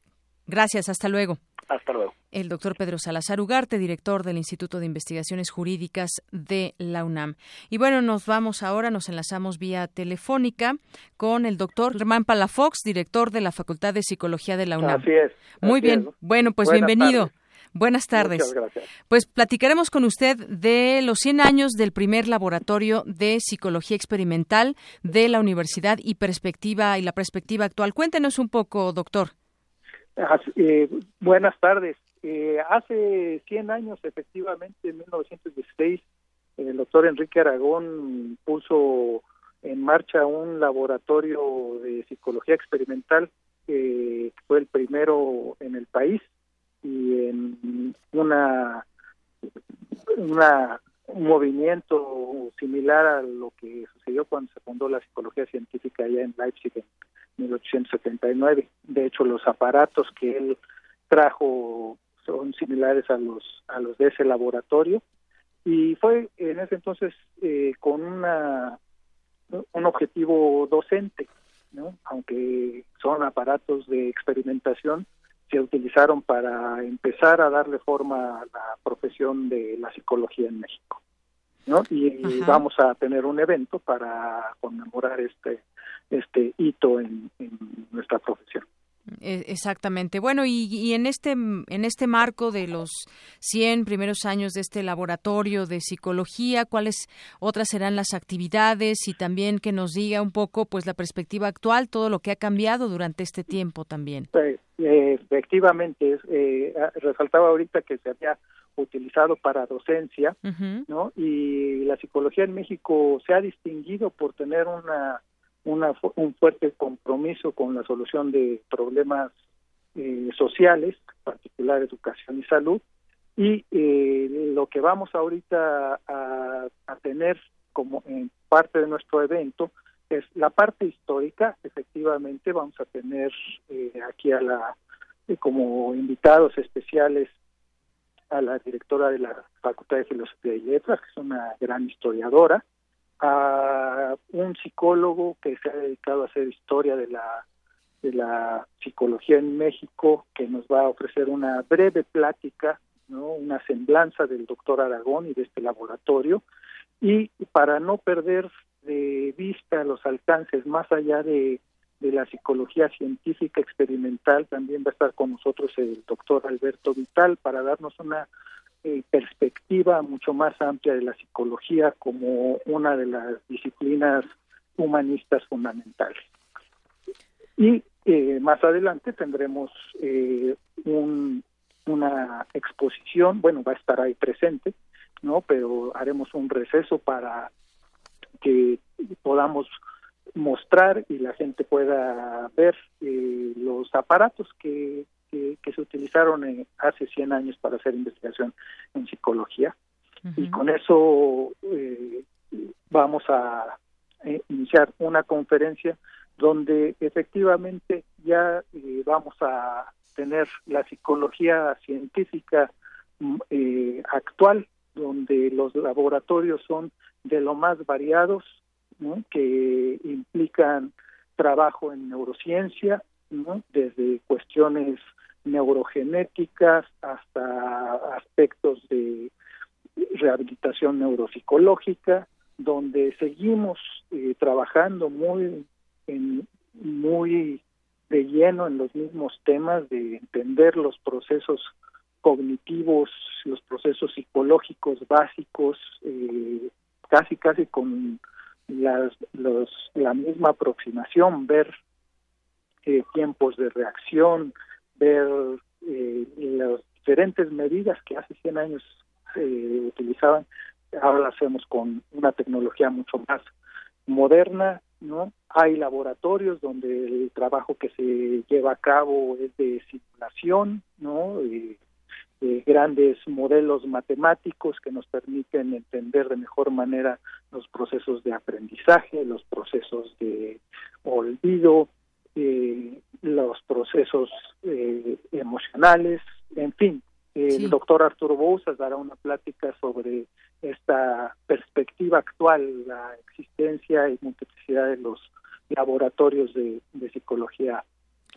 Gracias, hasta luego. Hasta luego. El doctor Pedro Salazar Ugarte, director del Instituto de Investigaciones Jurídicas de la UNAM. Y bueno, nos vamos ahora, nos enlazamos vía telefónica con el doctor Germán Palafox, director de la Facultad de Psicología de la UNAM. Así es. Muy bien. Bueno, pues bienvenido. Buenas tardes. Muchas gracias. Pues platicaremos con usted de los 100 años del primer laboratorio de psicología experimental de la universidad y perspectiva y la perspectiva actual. Cuéntenos un poco, doctor. Eh, buenas tardes. Eh, hace 100 años, efectivamente, en 1916, el doctor Enrique Aragón puso en marcha un laboratorio de psicología experimental que fue el primero en el país y en una, un movimiento similar a lo que sucedió cuando se fundó la psicología científica allá en Leipzig en 1879. De hecho, los aparatos que él trajo son similares a los a los de ese laboratorio y fue en ese entonces eh, con una un objetivo docente, ¿no? aunque son aparatos de experimentación, se utilizaron para empezar a darle forma a la profesión de la psicología en México. ¿no? Y vamos a tener un evento para conmemorar este este hito en, nuestra profesión. E, exactamente. Bueno, y, en este en este marco de los 100 primeros años de este laboratorio de psicología, ¿cuáles otras serán las actividades y también que nos diga un poco pues la perspectiva actual, todo lo que ha cambiado durante este tiempo también? Eh, efectivamente, eh, resaltaba ahorita que se había utilizado para docencia, ¿no? Y la psicología en México se ha distinguido por tener una un fuerte compromiso con la solución de problemas eh, sociales, particular educación y salud, y eh, lo que vamos ahorita a, tener como en parte de nuestro evento es la parte histórica, efectivamente vamos a tener eh, aquí a la como invitados especiales a la directora de la Facultad de Filosofía y Letras, que es una gran historiadora, a un psicólogo que se ha dedicado a hacer historia de la de la psicología en México que nos va a ofrecer una breve plática, ¿no? una semblanza del doctor Aragón y de este laboratorio y para no perder de vista los alcances más allá de, de la psicología científica experimental también va a estar con nosotros el doctor Alberto Vital para darnos una eh, perspectiva mucho más amplia de la psicología como una de las disciplinas humanistas fundamentales. Y eh, más adelante tendremos eh, una exposición, bueno, va a estar ahí presente, ¿no? Pero haremos un receso para que podamos mostrar y la gente pueda ver los aparatos que que, se utilizaron hace 100 años para hacer investigación en psicología. Y con eso eh, vamos a eh, iniciar una conferencia donde efectivamente ya eh, vamos a tener la psicología científica mm, actual, donde los laboratorios son de lo más variados, que implican trabajo en neurociencia, desde cuestiones neurogenéticas hasta aspectos de rehabilitación neuropsicológica, donde seguimos eh, trabajando muy en muy de lleno en los mismos temas de entender los procesos cognitivos, los procesos psicológicos básicos, eh, casi casi con las, los, la misma aproximación, ver eh, tiempos de reacción, ver eh, las diferentes medidas que hace 100 años se utilizaban, ahora las hacemos con una tecnología mucho más moderna, ¿no? Hay laboratorios donde el trabajo que se lleva a cabo es de simulación, ¿no? Eh, grandes modelos matemáticos que nos permiten entender de mejor manera los procesos de aprendizaje, los procesos de olvido, eh, los procesos eh, emocionales, en fin. El doctor Arturo Bouzas dará una plática sobre esta perspectiva actual, la existencia y multiplicidad de los laboratorios de psicología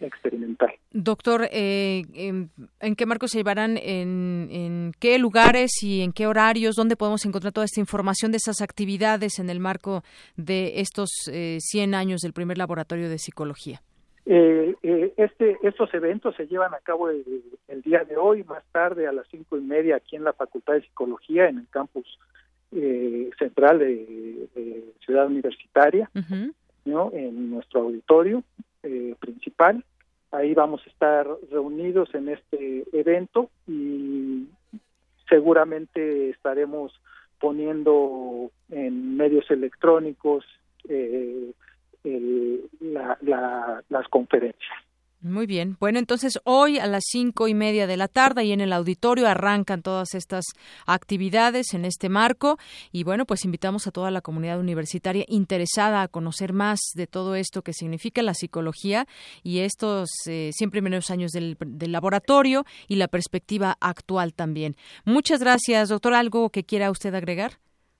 experimental. Doctor, eh, ¿en, qué marco se llevarán? En, qué lugares y en qué horarios? ¿Dónde podemos encontrar toda esta información de esas actividades en el marco de estos eh, 100 años del primer laboratorio de psicología? Eh, eh, este, estos eventos se llevan a cabo el, día de hoy, más tarde a las cinco y media aquí en la Facultad de Psicología, en el campus central de, Ciudad Universitaria, ¿no? en nuestro auditorio principal Ahí vamos a estar reunidos en este evento y seguramente estaremos poniendo en medios electrónicos eh, las conferencias. Muy bien. Bueno, entonces hoy a las cinco y media de la tarde y en el auditorio arrancan todas estas actividades en este marco y bueno, pues invitamos a toda la comunidad universitaria interesada a conocer más de todo esto que significa la psicología y estos eh, 100 primeros años del, laboratorio y la perspectiva actual también. Muchas gracias, doctor. ¿Algo que quiera usted agregar?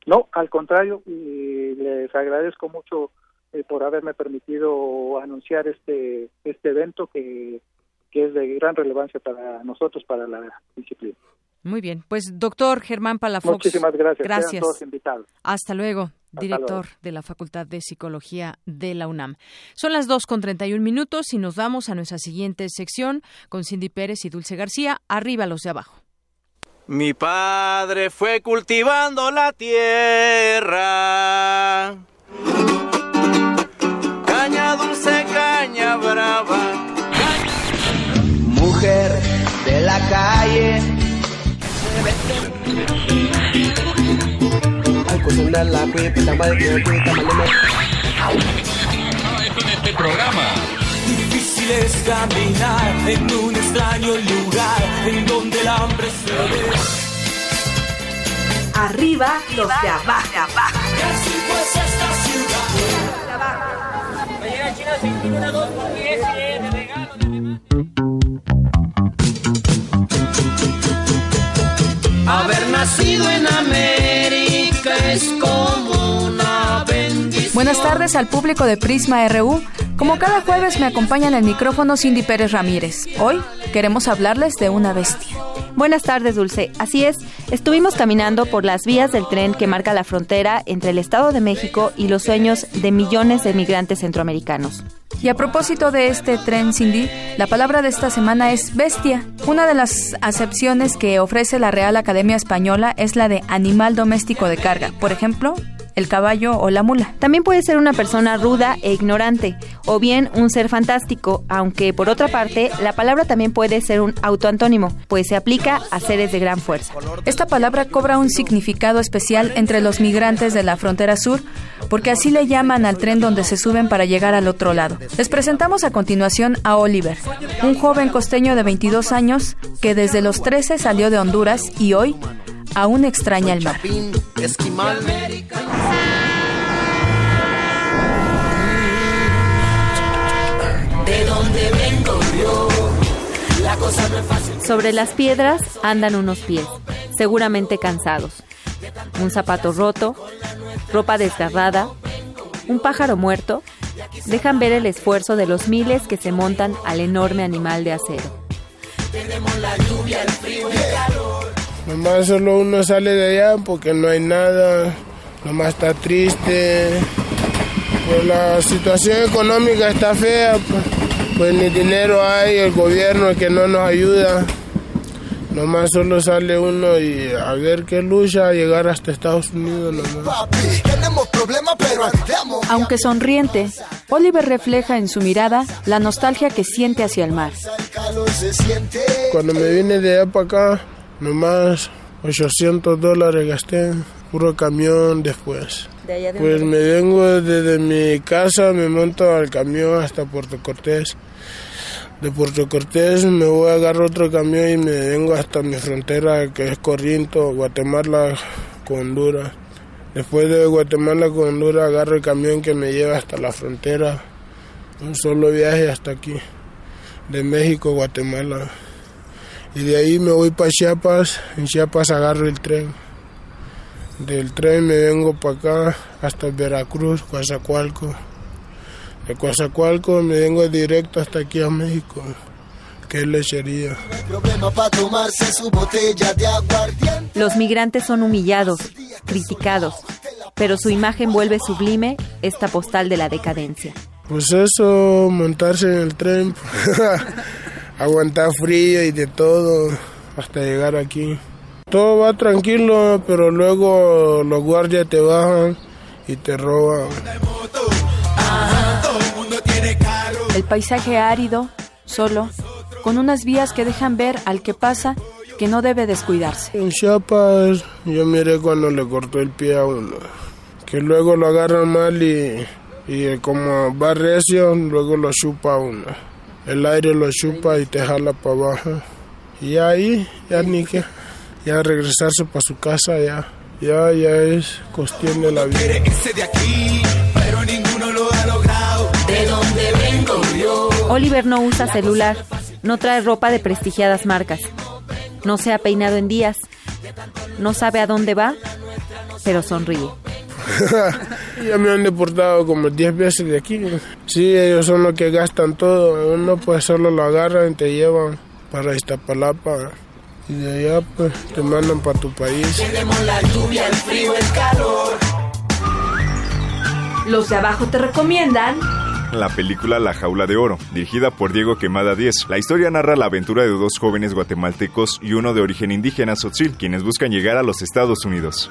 No, al contrario, y les agradezco mucho eh, por haberme permitido anunciar este este evento que, que es de gran relevancia para nosotros, para la disciplina. Muy bien, pues doctor Germán Palafox. Muchísimas gracias. Gracias. Todos invitados. Hasta luego, director de la Facultad de Psicología de la UNAM. Son las dos con 31 minutos y nos vamos a nuestra siguiente sección con Cindy Pérez y Dulce García. Arriba los de abajo. Mi padre fue cultivando la tierra calle. la este programa. Difícil es caminar en un extraño lugar en donde el hambre se ve. Arriba los de abajo. Así pues esta ciudad. Haber nacido en América es como. Buenas tardes al público de Prisma RU. Como cada jueves me acompaña en el micrófono Cindy Pérez Ramírez. Hoy queremos hablarles de una bestia. Buenas tardes, Dulce. Así es, estuvimos caminando por las vías del tren que marca la frontera entre el Estado de México y los sueños de millones de migrantes centroamericanos. Y a propósito de este tren, Cindy, la palabra de esta semana es bestia. Una de las acepciones que ofrece la Real Academia Española es la de animal doméstico de carga. Por ejemplo, el caballo o la mula. También puede ser una persona ruda e ignorante, o bien un ser fantástico, aunque por otra parte, la palabra también puede ser un autoantónimo, pues se aplica a seres de gran fuerza. Esta palabra cobra un significado especial entre los migrantes de la frontera sur, porque así le llaman al tren donde se suben para llegar al otro lado. Les presentamos a continuación a Oliver, un joven costeño de 22 años que desde los 13 salió de Honduras y hoy aún extraña el mar. Sobre las piedras andan unos pies, seguramente cansados. Un zapato roto, ropa desgarrada, un pájaro muerto, dejan ver el esfuerzo de los miles que se montan al enorme animal de acero. Tenemos la lluvia, el frío y el calor. Nomás solo uno sale de allá porque no hay nada, nomás está triste, Pues la situación económica está fea, pues, pues ni dinero hay, el gobierno que no nos ayuda. Nomás solo sale uno y a ver qué lucha a llegar hasta Estados Unidos nomás. Aunque sonriente, Oliver refleja en su mirada la nostalgia que siente hacia el mar. Cuando me vine de allá para acá, nomás 800 dólares gasté, puro camión después. pues me vengo desde mi casa, me monto al camión hasta Puerto Cortés. De Puerto Cortés me voy a agarrar otro camión y me vengo hasta mi frontera que es Corriento, Guatemala con Honduras. Después de Guatemala con Honduras agarro el camión que me lleva hasta la frontera. Un solo viaje hasta aquí, de México a Guatemala. Y de ahí me voy para Chiapas, en Chiapas agarro el tren. Del tren me vengo para acá hasta Veracruz, Coazacualco. De Coazacualco me vengo directo hasta aquí a México, que es lechería. Los migrantes son humillados, criticados, pero su imagen vuelve sublime esta postal de la decadencia. Pues eso, montarse en el tren, aguantar frío y de todo hasta llegar aquí. Todo va tranquilo, pero luego los guardias te bajan y te roban. El paisaje árido, solo, con unas vías que dejan ver al que pasa que no debe descuidarse. En Chiapas yo miré cuando le cortó el pie a uno, que luego lo agarran mal y, y como va recio, luego lo chupa uno. El aire lo chupa y te jala para abajo. Y ahí, ya ni que, ya regresarse para su casa, ya, ya, ya es cuestión la vida. Oliver no usa celular, no trae ropa de prestigiadas marcas, no se ha peinado en días, no sabe a dónde va, pero sonríe. ya me han deportado como 10 veces de aquí. Sí, ellos son los que gastan todo. Uno pues solo lo agarran y te llevan para Iztapalapa. Y de allá pues te mandan para tu país. Tenemos la lluvia, el frío, el calor. Los de abajo te recomiendan la película La Jaula de Oro, dirigida por Diego Quemada 10. La historia narra la aventura de dos jóvenes guatemaltecos y uno de origen indígena Sotzil, quienes buscan llegar a los Estados Unidos.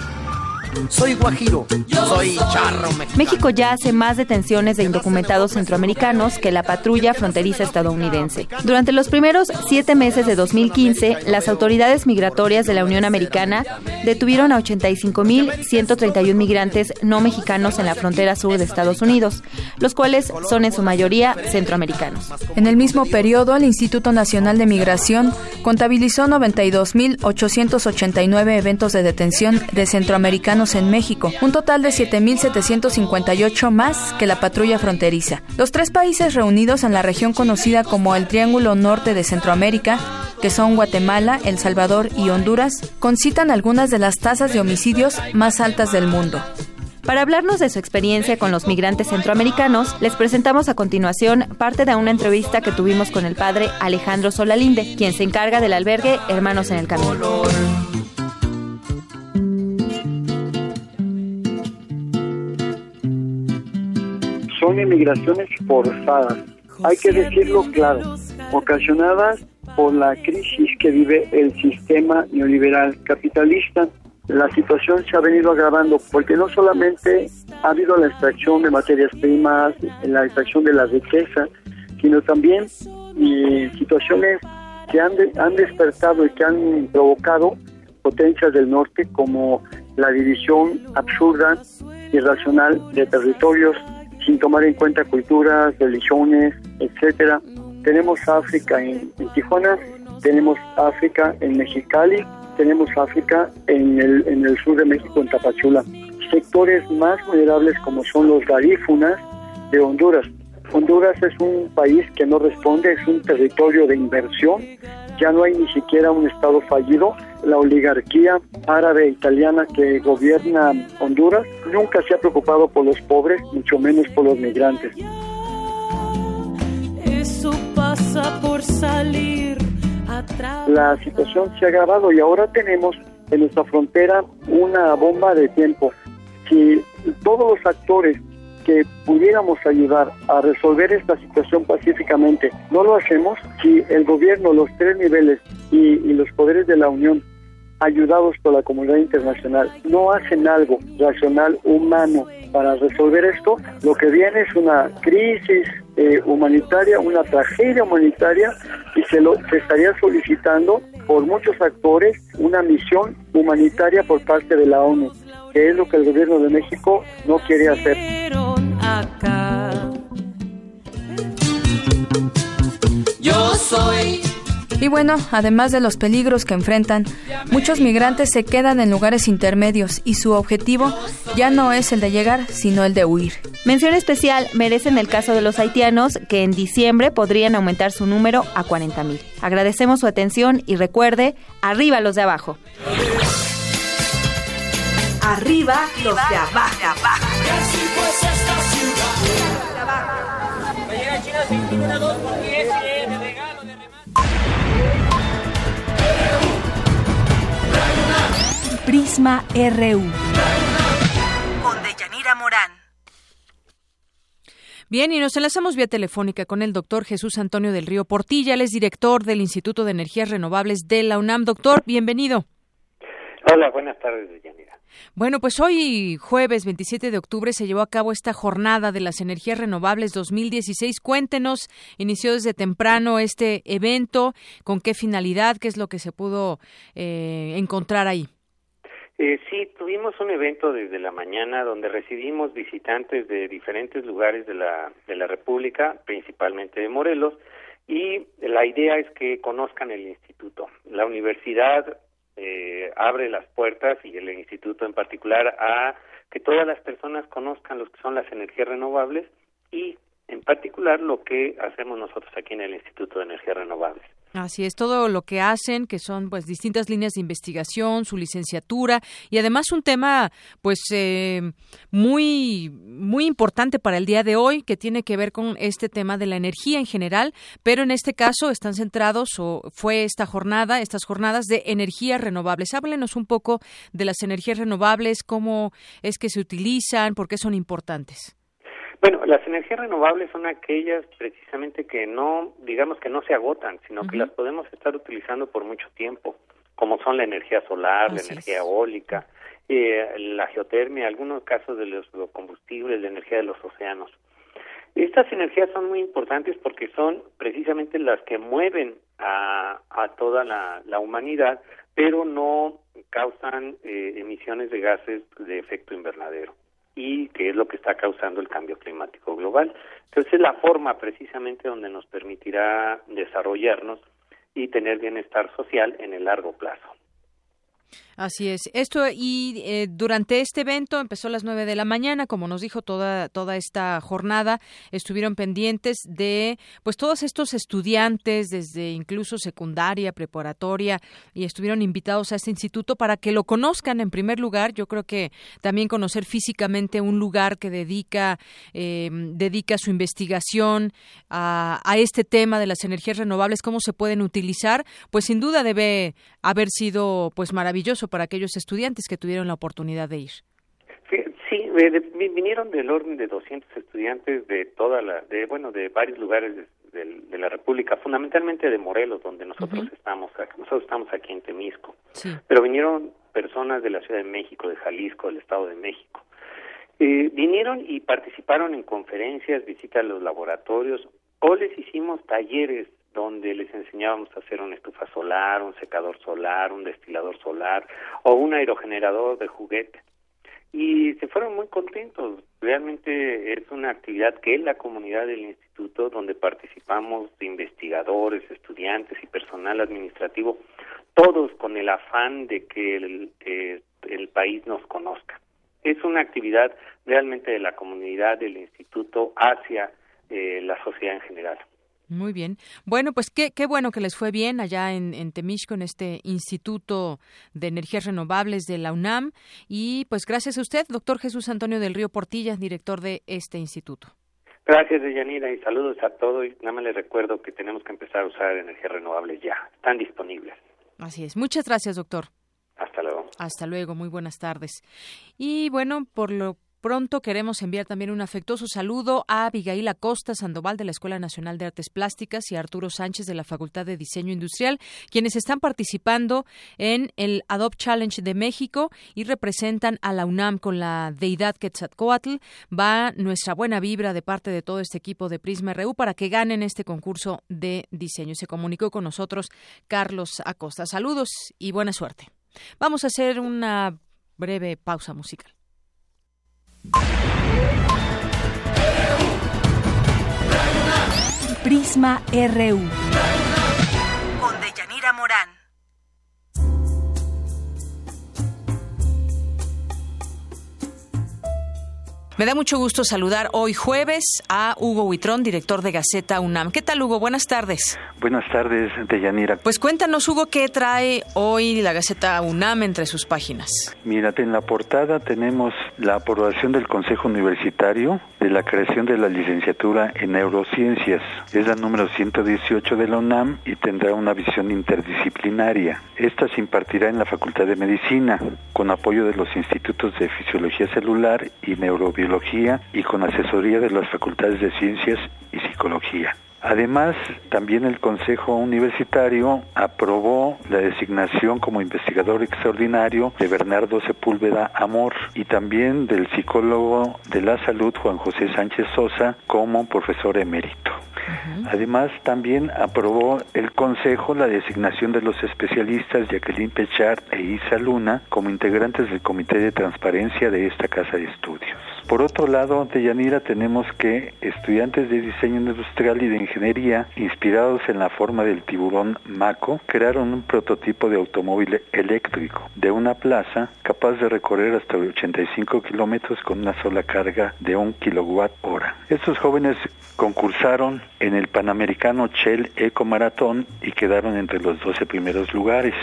Soy guajiro, soy charro. México ya hace más detenciones de indocumentados centroamericanos que la patrulla fronteriza estadounidense. Durante los primeros siete meses de 2015, las autoridades migratorias de la Unión Americana detuvieron a 85.131 migrantes no mexicanos en la frontera sur de Estados Unidos, los cuales son en su mayoría centroamericanos. En el mismo periodo, el Instituto Nacional de Migración contabilizó 92.889 eventos de detención de centroamericanos en México, un total de 7.758 más que la patrulla fronteriza. Los tres países reunidos en la región conocida como el Triángulo Norte de Centroamérica, que son Guatemala, El Salvador y Honduras, concitan algunas de las tasas de homicidios más altas del mundo. Para hablarnos de su experiencia con los migrantes centroamericanos, les presentamos a continuación parte de una entrevista que tuvimos con el padre Alejandro Solalinde, quien se encarga del albergue Hermanos en el Camino. Son emigraciones forzadas. Hay que decirlo claro, ocasionadas por la crisis que vive el sistema neoliberal capitalista. La situación se ha venido agravando porque no solamente ha habido la extracción de materias primas, la extracción de la riqueza, sino también situaciones que han, han despertado y que han provocado potencias del norte como la división absurda, irracional de territorios sin tomar en cuenta culturas, religiones, etcétera. Tenemos África en, Tijuana, tenemos África en Mexicali, tenemos África en el, en el sur de México, en Tapachula. Sectores más vulnerables como son los garífunas de Honduras. Honduras es un país que no responde, es un territorio de inversión, ya no hay ni siquiera un Estado fallido. La oligarquía árabe e italiana que gobierna Honduras nunca se ha preocupado por los pobres, mucho menos por los migrantes. Eso pasa por salir La situación se ha agravado y ahora tenemos en nuestra frontera una bomba de tiempo. Si todos los actores que pudiéramos ayudar a resolver esta situación pacíficamente. No lo hacemos si el gobierno, los tres niveles y, y los poderes de la Unión ayudados por la comunidad internacional, no hacen algo racional, humano para resolver esto, lo que viene es una crisis eh, humanitaria, una tragedia humanitaria y se, lo, se estaría solicitando por muchos actores una misión humanitaria por parte de la ONU, que es lo que el gobierno de México no quiere hacer. Yo soy y bueno, además de los peligros que enfrentan, muchos migrantes se quedan en lugares intermedios y su objetivo ya no es el de llegar, sino el de huir. Mención especial merecen el caso de los haitianos que en diciembre podrían aumentar su número a 40 mil. Agradecemos su atención y recuerde, arriba los de abajo. Arriba los de abajo. Prisma RU. Con Deyanira Morán. Bien, y nos enlazamos vía telefónica con el doctor Jesús Antonio del Río Portilla, él es director del Instituto de Energías Renovables de la UNAM. Doctor, bienvenido. Hola, buenas tardes, Deyanira. Bueno, pues hoy, jueves 27 de octubre, se llevó a cabo esta jornada de las energías renovables 2016. Cuéntenos, inició desde temprano este evento, con qué finalidad, qué es lo que se pudo eh, encontrar ahí. Eh, sí, tuvimos un evento desde la mañana donde recibimos visitantes de diferentes lugares de la, de la República, principalmente de Morelos, y la idea es que conozcan el instituto. La universidad eh, abre las puertas y el instituto en particular a que todas las personas conozcan lo que son las energías renovables y en particular lo que hacemos nosotros aquí en el Instituto de Energías Renovables. Así es, todo lo que hacen, que son pues distintas líneas de investigación, su licenciatura y además un tema pues eh, muy muy importante para el día de hoy que tiene que ver con este tema de la energía en general, pero en este caso están centrados o fue esta jornada, estas jornadas de energías renovables. Háblenos un poco de las energías renovables, cómo es que se utilizan, por qué son importantes. Bueno, las energías renovables son aquellas precisamente que no, digamos que no se agotan, sino que las podemos estar utilizando por mucho tiempo, como son la energía solar, la energía eólica, eh, la geotermia, algunos casos de los combustibles, la energía de los océanos. Estas energías son muy importantes porque son precisamente las que mueven a, a toda la, la humanidad, pero no causan eh, emisiones de gases de efecto invernadero y que es lo que está causando el cambio climático global. Entonces es la forma precisamente donde nos permitirá desarrollarnos y tener bienestar social en el largo plazo. Así es. Esto y eh, durante este evento empezó a las nueve de la mañana, como nos dijo toda toda esta jornada, estuvieron pendientes de pues todos estos estudiantes desde incluso secundaria, preparatoria y estuvieron invitados a este instituto para que lo conozcan en primer lugar. Yo creo que también conocer físicamente un lugar que dedica eh, dedica su investigación a este tema de las energías renovables, cómo se pueden utilizar, pues sin duda debe haber sido pues maravilloso para aquellos estudiantes que tuvieron la oportunidad de ir. Sí, vinieron del orden de 200 estudiantes de toda la, de bueno, de varios lugares de, la República, fundamentalmente de Morelos, donde nosotros estamos, nosotros estamos aquí en Temisco. Pero vinieron personas de la Ciudad de México, de Jalisco, del Estado de México. Eh, vinieron y participaron en conferencias, visitas a los laboratorios, o les hicimos talleres donde les enseñábamos a hacer una estufa solar, un secador solar, un destilador solar o un aerogenerador de juguete. Y se fueron muy contentos. Realmente es una actividad que es la comunidad del instituto donde participamos de investigadores, estudiantes y personal administrativo, todos con el afán de que el, el país nos conozca. Es una actividad realmente de la comunidad del instituto hacia eh, la sociedad en general. Muy bien. Bueno, pues qué, qué bueno que les fue bien allá en, en Temixco, en este Instituto de Energías Renovables de la UNAM. Y pues gracias a usted, doctor Jesús Antonio del Río Portilla, director de este instituto. Gracias, Deyanira, y saludos a todos. Y nada más les recuerdo que tenemos que empezar a usar energías renovables ya. Están disponibles. Así es. Muchas gracias, doctor. Hasta luego. Hasta luego. Muy buenas tardes. Y bueno, por lo pronto queremos enviar también un afectuoso saludo a Abigail Acosta Sandoval de la Escuela Nacional de Artes Plásticas y a Arturo Sánchez de la Facultad de Diseño Industrial, quienes están participando en el Adopt Challenge de México y representan a la UNAM con la deidad Quetzalcoatl. Va nuestra buena vibra de parte de todo este equipo de Prisma RU para que ganen este concurso de diseño. Se comunicó con nosotros Carlos Acosta. Saludos y buena suerte. Vamos a hacer una breve pausa musical. Prisma RU. Con Deyanira Morán. Me da mucho gusto saludar hoy jueves a Hugo Huitrón, director de Gaceta UNAM. ¿Qué tal, Hugo? Buenas tardes. Buenas tardes, Deyanira. Pues cuéntanos, Hugo, ¿qué trae hoy la Gaceta UNAM entre sus páginas? Mírate, en la portada tenemos la aprobación del Consejo Universitario de la creación de la licenciatura en neurociencias. Es la número 118 de la UNAM y tendrá una visión interdisciplinaria. Esta se impartirá en la Facultad de Medicina, con apoyo de los institutos de Fisiología Celular y Neurobiología y con asesoría de las facultades de Ciencias y Psicología. Además, también el Consejo Universitario aprobó la designación como investigador extraordinario de Bernardo Sepúlveda Amor y también del psicólogo de la salud Juan José Sánchez Sosa como profesor emérito. Además, también aprobó el Consejo la designación de los especialistas Jacqueline Pechard e Isa Luna como integrantes del Comité de Transparencia de esta Casa de Estudios. Por otro lado, de Yanira tenemos que estudiantes de diseño industrial y de ingeniería, inspirados en la forma del tiburón Mako, crearon un prototipo de automóvil eléctrico de una plaza capaz de recorrer hasta 85 kilómetros con una sola carga de un kilowatt hora. Estos jóvenes concursaron en el Panamericano Shell Eco Maratón y quedaron entre los 12 primeros lugares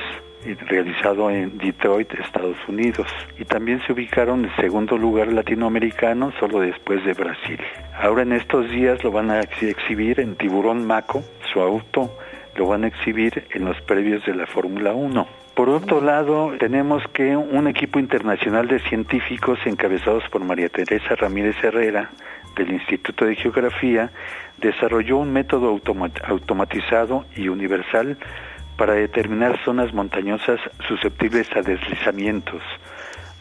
realizado en Detroit, Estados Unidos, y también se ubicaron en segundo lugar latinoamericano solo después de Brasil. Ahora en estos días lo van a exhibir en Tiburón Maco, su auto, lo van a exhibir en los previos de la Fórmula 1. Por otro lado, tenemos que un equipo internacional de científicos encabezados por María Teresa Ramírez Herrera del Instituto de Geografía desarrolló un método automatizado y universal para determinar zonas montañosas susceptibles a deslizamientos,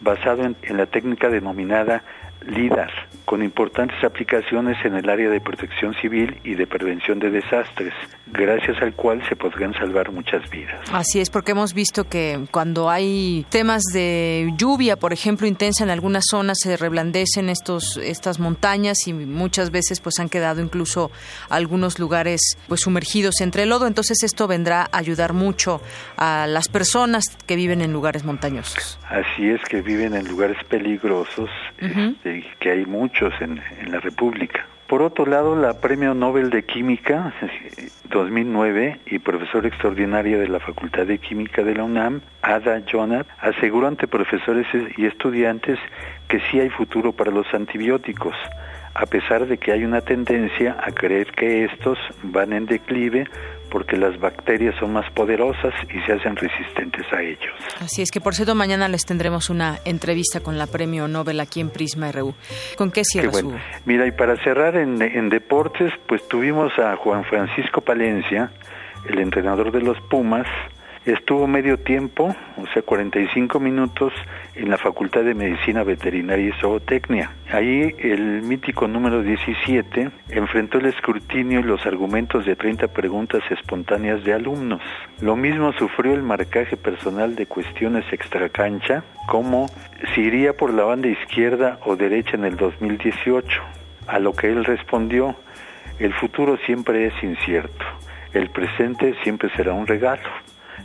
basado en, la técnica denominada LIDAR, con importantes aplicaciones en el área de protección civil y de prevención de desastres, gracias al cual se podrían salvar muchas vidas. Así es, porque hemos visto que cuando hay temas de lluvia, por ejemplo, intensa en algunas zonas, se reblandecen estos, estas montañas y muchas veces pues han quedado incluso algunos lugares pues sumergidos entre el lodo. Entonces esto vendrá a ayudar mucho a las personas que viven en lugares montañosos. Así es, que viven en lugares peligrosos. Que hay muchos en, la República. Por otro lado, la Premio Nobel de Química 2009 y profesora extraordinaria de la Facultad de Química de la UNAM, Ada Jonat, aseguró ante profesores y estudiantes que sí hay futuro para los antibióticos, a pesar de que hay una tendencia a creer que estos van en declive porque las bacterias son más poderosas y se hacen resistentes a ellos. Así es que, por cierto, mañana les tendremos una entrevista con la Premio Nobel aquí en Prisma RU. ¿Con qué cierras, qué Mira, y para cerrar en, en deportes, pues tuvimos a Juan Francisco Palencia, el entrenador de los Pumas, Estuvo medio tiempo, o sea, 45 minutos, en la Facultad de Medicina Veterinaria y Zootecnia. Ahí el mítico número 17 enfrentó el escrutinio y los argumentos de 30 preguntas espontáneas de alumnos. Lo mismo sufrió el marcaje personal de cuestiones extracancha, como si iría por la banda izquierda o derecha en el 2018. A lo que él respondió, el futuro siempre es incierto, el presente siempre será un regalo.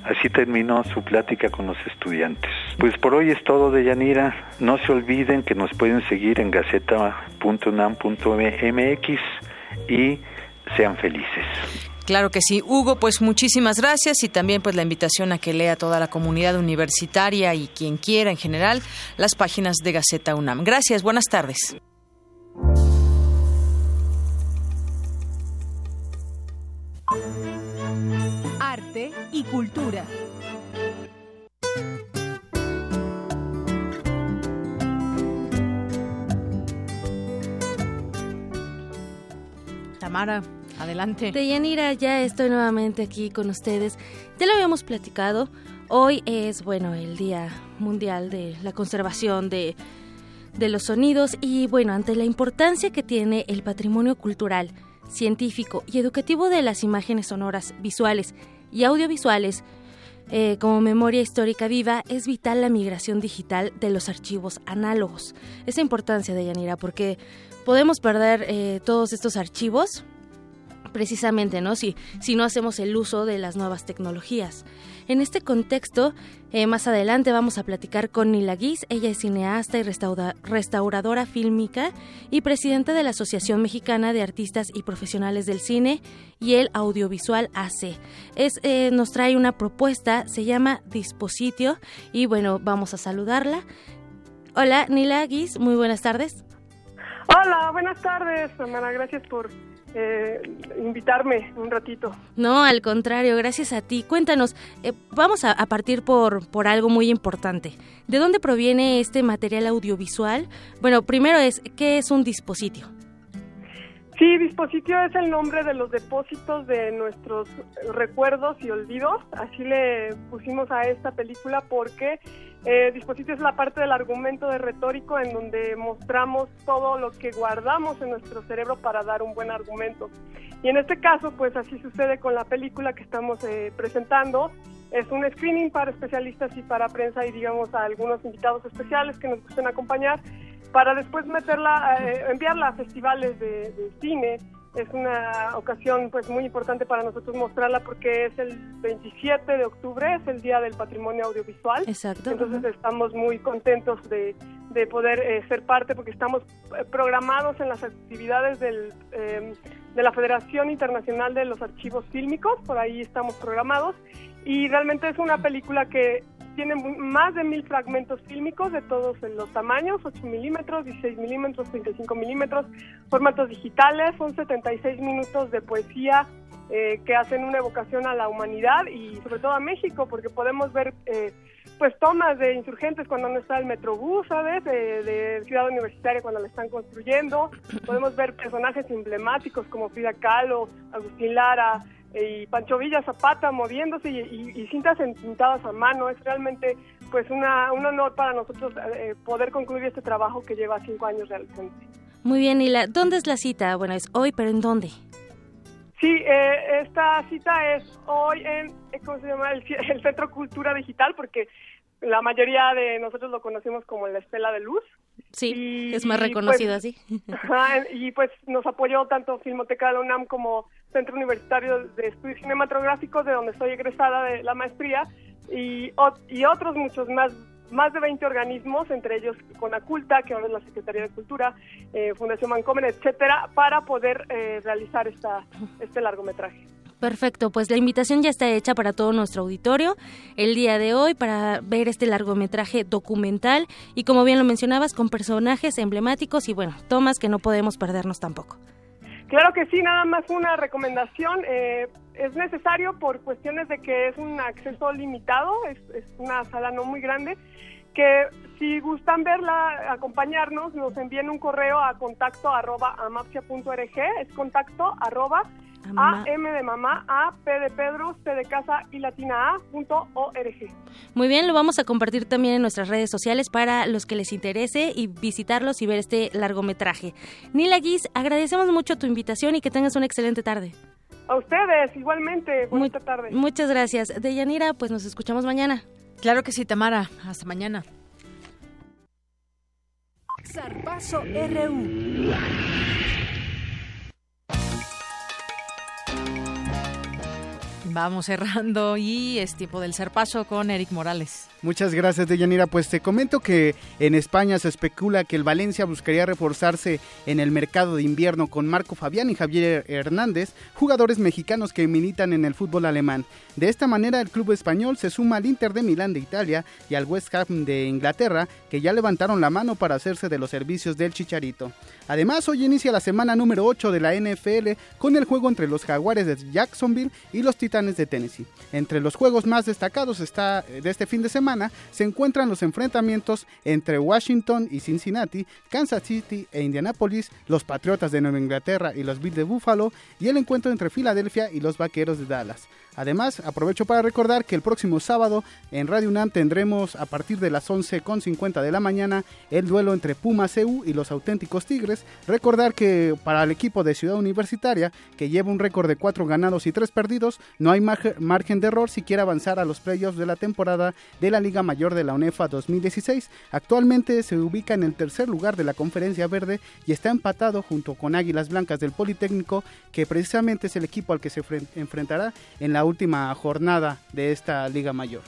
Así terminó su plática con los estudiantes. Pues por hoy es todo de Yanira. No se olviden que nos pueden seguir en gaceta.unam.mx y sean felices. Claro que sí. Hugo, pues muchísimas gracias y también pues la invitación a que lea toda la comunidad universitaria y quien quiera en general las páginas de Gaceta UNAM. Gracias, buenas tardes. y cultura. Tamara, adelante. Deyanira, ya estoy nuevamente aquí con ustedes. Ya lo habíamos platicado. Hoy es, bueno, el Día Mundial de la Conservación de, de los Sonidos y, bueno, ante la importancia que tiene el patrimonio cultural, científico y educativo de las imágenes sonoras, visuales y audiovisuales, eh, como memoria histórica viva, es vital la migración digital de los archivos análogos. Esa importancia de Yanira, porque podemos perder eh, todos estos archivos precisamente, ¿no? Si, si no hacemos el uso de las nuevas tecnologías. En este contexto, eh, más adelante vamos a platicar con Nila Guis. Ella es cineasta y restauradora fílmica y presidenta de la Asociación Mexicana de Artistas y Profesionales del Cine y el Audiovisual AC. Es, eh, nos trae una propuesta, se llama Dispositio y bueno, vamos a saludarla. Hola, Nila Guis, muy buenas tardes. Hola, buenas tardes, Samara. Gracias por eh, invitarme un ratito. No, al contrario, gracias a ti. Cuéntanos, eh, vamos a, partir por, por algo muy importante. ¿De dónde proviene este material audiovisual? Bueno, primero es, ¿qué es un dispositivo? Sí, dispositivo es el nombre de los depósitos de nuestros recuerdos y olvidos. Así le pusimos a esta película porque eh, dispositivo es la parte del argumento de retórico en donde mostramos todo lo que guardamos en nuestro cerebro para dar un buen argumento. Y en este caso, pues así sucede con la película que estamos eh, presentando. Es un screening para especialistas y para prensa y digamos a algunos invitados especiales que nos gusten acompañar para después meterla, eh, enviarla a festivales de, cine. Es una ocasión pues muy importante para nosotros mostrarla porque es el 27 de octubre, es el Día del Patrimonio Audiovisual. Exacto. Entonces estamos muy contentos de, de poder eh, ser parte porque estamos eh, programados en las actividades del, de la Federación Internacional de los Archivos Fílmicos, por ahí estamos programados y realmente es una película que tiene más de mil fragmentos fílmicos de todos los tamaños, 8 milímetros, 16 milímetros, 35 milímetros, formatos digitales, son 76 minutos de poesía eh, que hacen una evocación a la humanidad y sobre todo a México, porque podemos ver eh, pues tomas de insurgentes cuando no está el Metrobús, ¿sabes? de Ciudad Universitaria cuando la están construyendo, podemos ver personajes emblemáticos como Frida Kahlo, Agustín Lara, y Pancho Villa Zapata moviéndose y, cintas pintadas a mano. Es realmente pues una, un honor para nosotros eh, poder concluir este trabajo que lleva cinco años realizando. Muy bien, y la, ¿dónde es la cita? Bueno, es hoy, pero ¿en dónde? Sí, eh, esta cita es hoy en, eh, ¿cómo se llama? El, el, Centro Cultura Digital, porque la mayoría de nosotros lo conocemos como la Estela de Luz. Sí, es más reconocido pues, así. y pues nos apoyó tanto Filmoteca de la UNAM como Centro Universitario de Estudios Cinematográficos, de donde soy egresada de la maestría, y, y otros muchos más más de 20 organismos, entre ellos Conaculta, que ahora es la Secretaría de Cultura, eh, Fundación Mancomen, etcétera, para poder eh, realizar esta, este largometraje. Perfecto, pues la invitación ya está hecha para todo nuestro auditorio el día de hoy para ver este largometraje documental y como bien lo mencionabas, con personajes emblemáticos y bueno, tomas que no podemos perdernos tampoco. Claro que sí, nada más una recomendación. Eh, es necesario por cuestiones de que es un acceso limitado, es, una sala no muy grande, que si gustan verla, acompañarnos, nos envíen un correo a contacto arroba es contacto arroba a, M de mamá, A, P de Pedro, C de casa y latina A, punto org. Muy bien, lo vamos a compartir también en nuestras redes sociales para los que les interese y visitarlos y ver este largometraje. Nila Guis, agradecemos mucho tu invitación y que tengas una excelente tarde. A ustedes, igualmente. Buena tarde. Muchas gracias. Deyanira, pues nos escuchamos mañana. Claro que sí, Tamara. Hasta mañana. Zarpazo RU. Vamos cerrando y es tiempo del paso con Eric Morales. Muchas gracias, Deyanira. Pues te comento que en España se especula que el Valencia buscaría reforzarse en el mercado de invierno con Marco Fabián y Javier Hernández, jugadores mexicanos que militan en el fútbol alemán. De esta manera, el club español se suma al Inter de Milán de Italia y al West Ham de Inglaterra, que ya levantaron la mano para hacerse de los servicios del Chicharito. Además, hoy inicia la semana número 8 de la NFL con el juego entre los Jaguares de Jacksonville y los Titanes De Tennessee. Entre los juegos más destacados está, de este fin de semana se encuentran los enfrentamientos entre Washington y Cincinnati, Kansas City e Indianapolis, los Patriotas de Nueva Inglaterra y los Bills de Buffalo y el encuentro entre Filadelfia y los Vaqueros de Dallas. Además, aprovecho para recordar que el próximo sábado en Radio UNAM tendremos a partir de las 11.50 de la mañana el duelo entre Puma CU y los auténticos Tigres. Recordar que para el equipo de Ciudad Universitaria, que lleva un récord de 4 ganados y 3 perdidos, no hay margen de error si quiere avanzar a los playoffs de la temporada de la Liga Mayor de la UNEFA 2016. Actualmente se ubica en el tercer lugar de la Conferencia Verde y está empatado junto con Águilas Blancas del Politécnico, que precisamente es el equipo al que se enfrentará en la última jornada de esta Liga Mayor.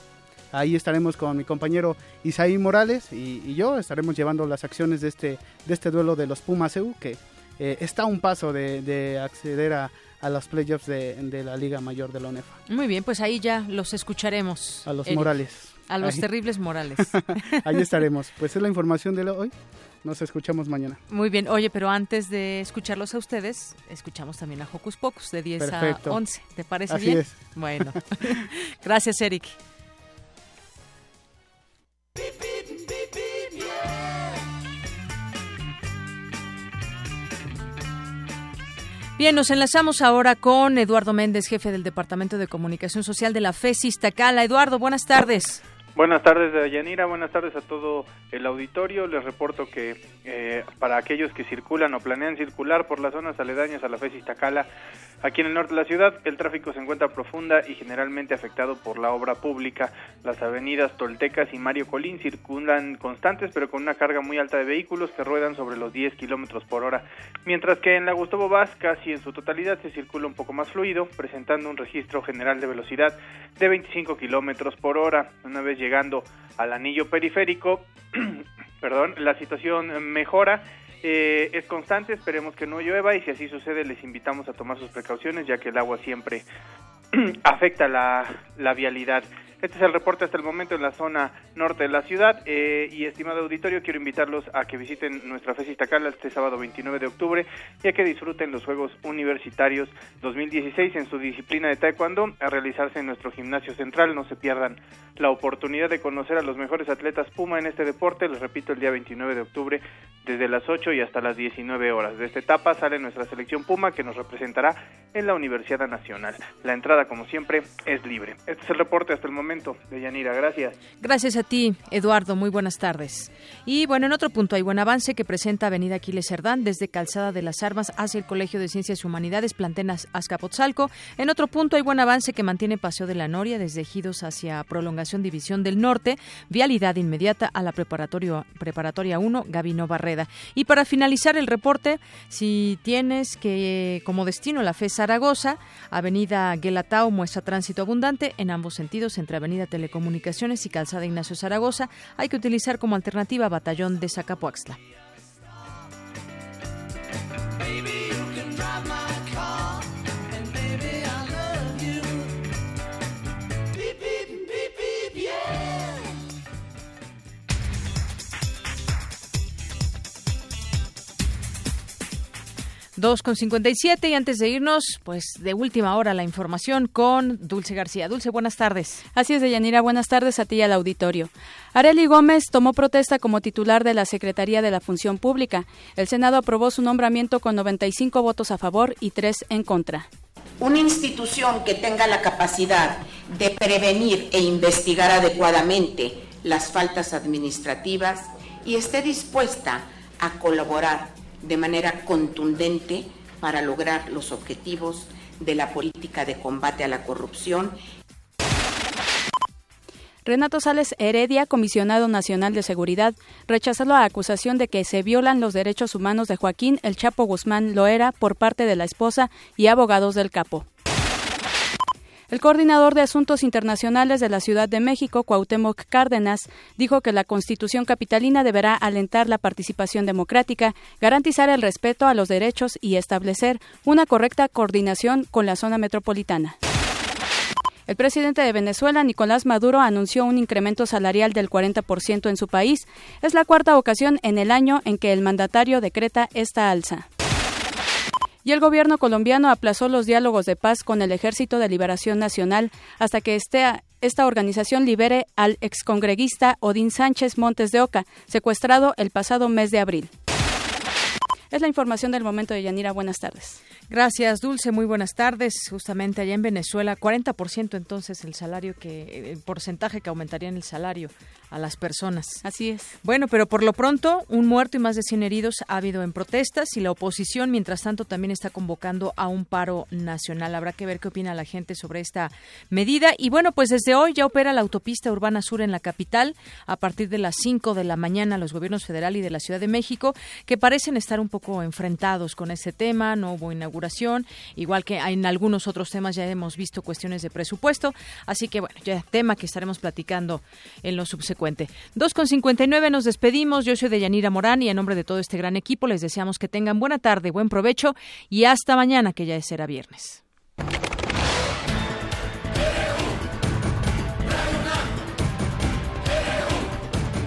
Ahí estaremos con mi compañero Isaí Morales y, yo estaremos llevando las acciones de este, de este duelo de los Pumas EU, que eh, está a un paso de, acceder a, los playoffs de, la Liga Mayor de la ONEFA. Muy bien, pues ahí ya los escucharemos. A los Morales. A los terribles Morales. ahí estaremos. Pues es la información de hoy. Nos escuchamos mañana. Muy bien. Oye, pero antes de escucharlos a ustedes, escuchamos también a Hocus Pocus de 10 a 11. ¿Te parece Así bien? Es. Bueno. Gracias, Eric. Bien, nos enlazamos ahora con Eduardo Méndez, jefe del Departamento de Comunicación Social de la FESIS Tacala. Eduardo, buenas tardes. Buenas tardes, Yanira. Buenas tardes a todo el auditorio. Les reporto que eh, para aquellos que circulan o planean circular por las zonas aledañas a la FES Iztacala, aquí en el norte de la ciudad, el tráfico se encuentra profunda y generalmente afectado por la obra pública. Las avenidas Toltecas y Mario Colín circulan constantes, pero con una carga muy alta de vehículos que ruedan sobre los 10 kilómetros por hora. Mientras que en la Gustavo Vaz, casi en su totalidad, se circula un poco más fluido, presentando un registro general de velocidad de 25 kilómetros por hora. Una vez llegando al anillo periférico, perdón, la situación mejora. Eh, es constante, esperemos que no llueva y si así sucede les invitamos a tomar sus precauciones ya que el agua siempre afecta la, la vialidad. Este es el reporte hasta el momento en la zona norte de la ciudad. Eh, y estimado auditorio, quiero invitarlos a que visiten nuestra FES Iztacala este sábado 29 de octubre y a que disfruten los Juegos Universitarios 2016 en su disciplina de Taekwondo a realizarse en nuestro gimnasio central. No se pierdan la oportunidad de conocer a los mejores atletas Puma en este deporte. Les repito, el día 29 de octubre desde las 8 y hasta las 19 horas. De esta etapa sale nuestra selección Puma que nos representará en la Universidad Nacional. La entrada, como siempre, es libre. Este es el reporte hasta el momento de Yanira. Gracias. Gracias a ti, Eduardo. Muy buenas tardes. Y bueno, en otro punto hay buen avance que presenta Avenida Aquiles Cerdán desde Calzada de las Armas hacia el Colegio de Ciencias y Humanidades Plantenas Azcapotzalco. En otro punto hay buen avance que mantiene Paseo de la Noria desde Ejidos hacia Prolongación División del Norte, vialidad inmediata a la preparatoria, preparatoria 1 Gabino Barreda. Y para finalizar el reporte, si tienes que como destino la FE Zaragoza, Avenida Guelatao muestra tránsito abundante en ambos sentidos entre Avenida Telecomunicaciones y Calzada Ignacio Zaragoza, hay que utilizar como alternativa Batallón de Zacapuaxtla. 2 con 57 y antes de irnos, pues de última hora la información con Dulce García. Dulce, buenas tardes. Así es, Deyanira, buenas tardes a ti y al auditorio. Areli Gómez tomó protesta como titular de la Secretaría de la Función Pública. El Senado aprobó su nombramiento con 95 votos a favor y 3 en contra. Una institución que tenga la capacidad de prevenir e investigar adecuadamente las faltas administrativas y esté dispuesta a colaborar de manera contundente para lograr los objetivos de la política de combate a la corrupción. Renato Sales Heredia, comisionado nacional de seguridad, rechazó la acusación de que se violan los derechos humanos de Joaquín El Chapo Guzmán Loera por parte de la esposa y abogados del capo. El coordinador de Asuntos Internacionales de la Ciudad de México, Cuauhtémoc Cárdenas, dijo que la Constitución capitalina deberá alentar la participación democrática, garantizar el respeto a los derechos y establecer una correcta coordinación con la zona metropolitana. El presidente de Venezuela, Nicolás Maduro, anunció un incremento salarial del 40% en su país. Es la cuarta ocasión en el año en que el mandatario decreta esta alza. Y el gobierno colombiano aplazó los diálogos de paz con el Ejército de Liberación Nacional hasta que esté, esta organización libere al excongreguista Odín Sánchez Montes de Oca, secuestrado el pasado mes de abril. Es la información del momento de Yanira. Buenas tardes. Gracias, Dulce. Muy buenas tardes. Justamente allá en Venezuela, 40% entonces el salario que, el porcentaje que aumentaría en el salario a las personas. Así es. Bueno, pero por lo pronto, un muerto y más de 100 heridos ha habido en protestas y la oposición, mientras tanto, también está convocando a un paro nacional. Habrá que ver qué opina la gente sobre esta medida. Y bueno, pues desde hoy ya opera la autopista urbana sur en la capital a partir de las 5 de la mañana los gobiernos federal y de la Ciudad de México, que parecen estar un poco enfrentados con ese tema. No hubo inauguración, igual que en algunos otros temas ya hemos visto cuestiones de presupuesto. Así que bueno, ya tema que estaremos platicando en los subsecuentes Dos con 59 nos despedimos. Yo soy de Yanira Morán y en nombre de todo este gran equipo les deseamos que tengan buena tarde, buen provecho y hasta mañana que ya será viernes.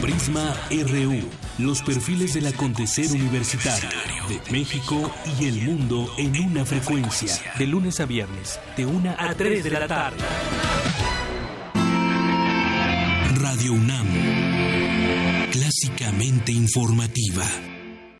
Prisma RU, los perfiles del acontecer universitario de México y el mundo en una frecuencia, de lunes a viernes, de una a 3 de la tarde. UNAM, clásicamente informativa.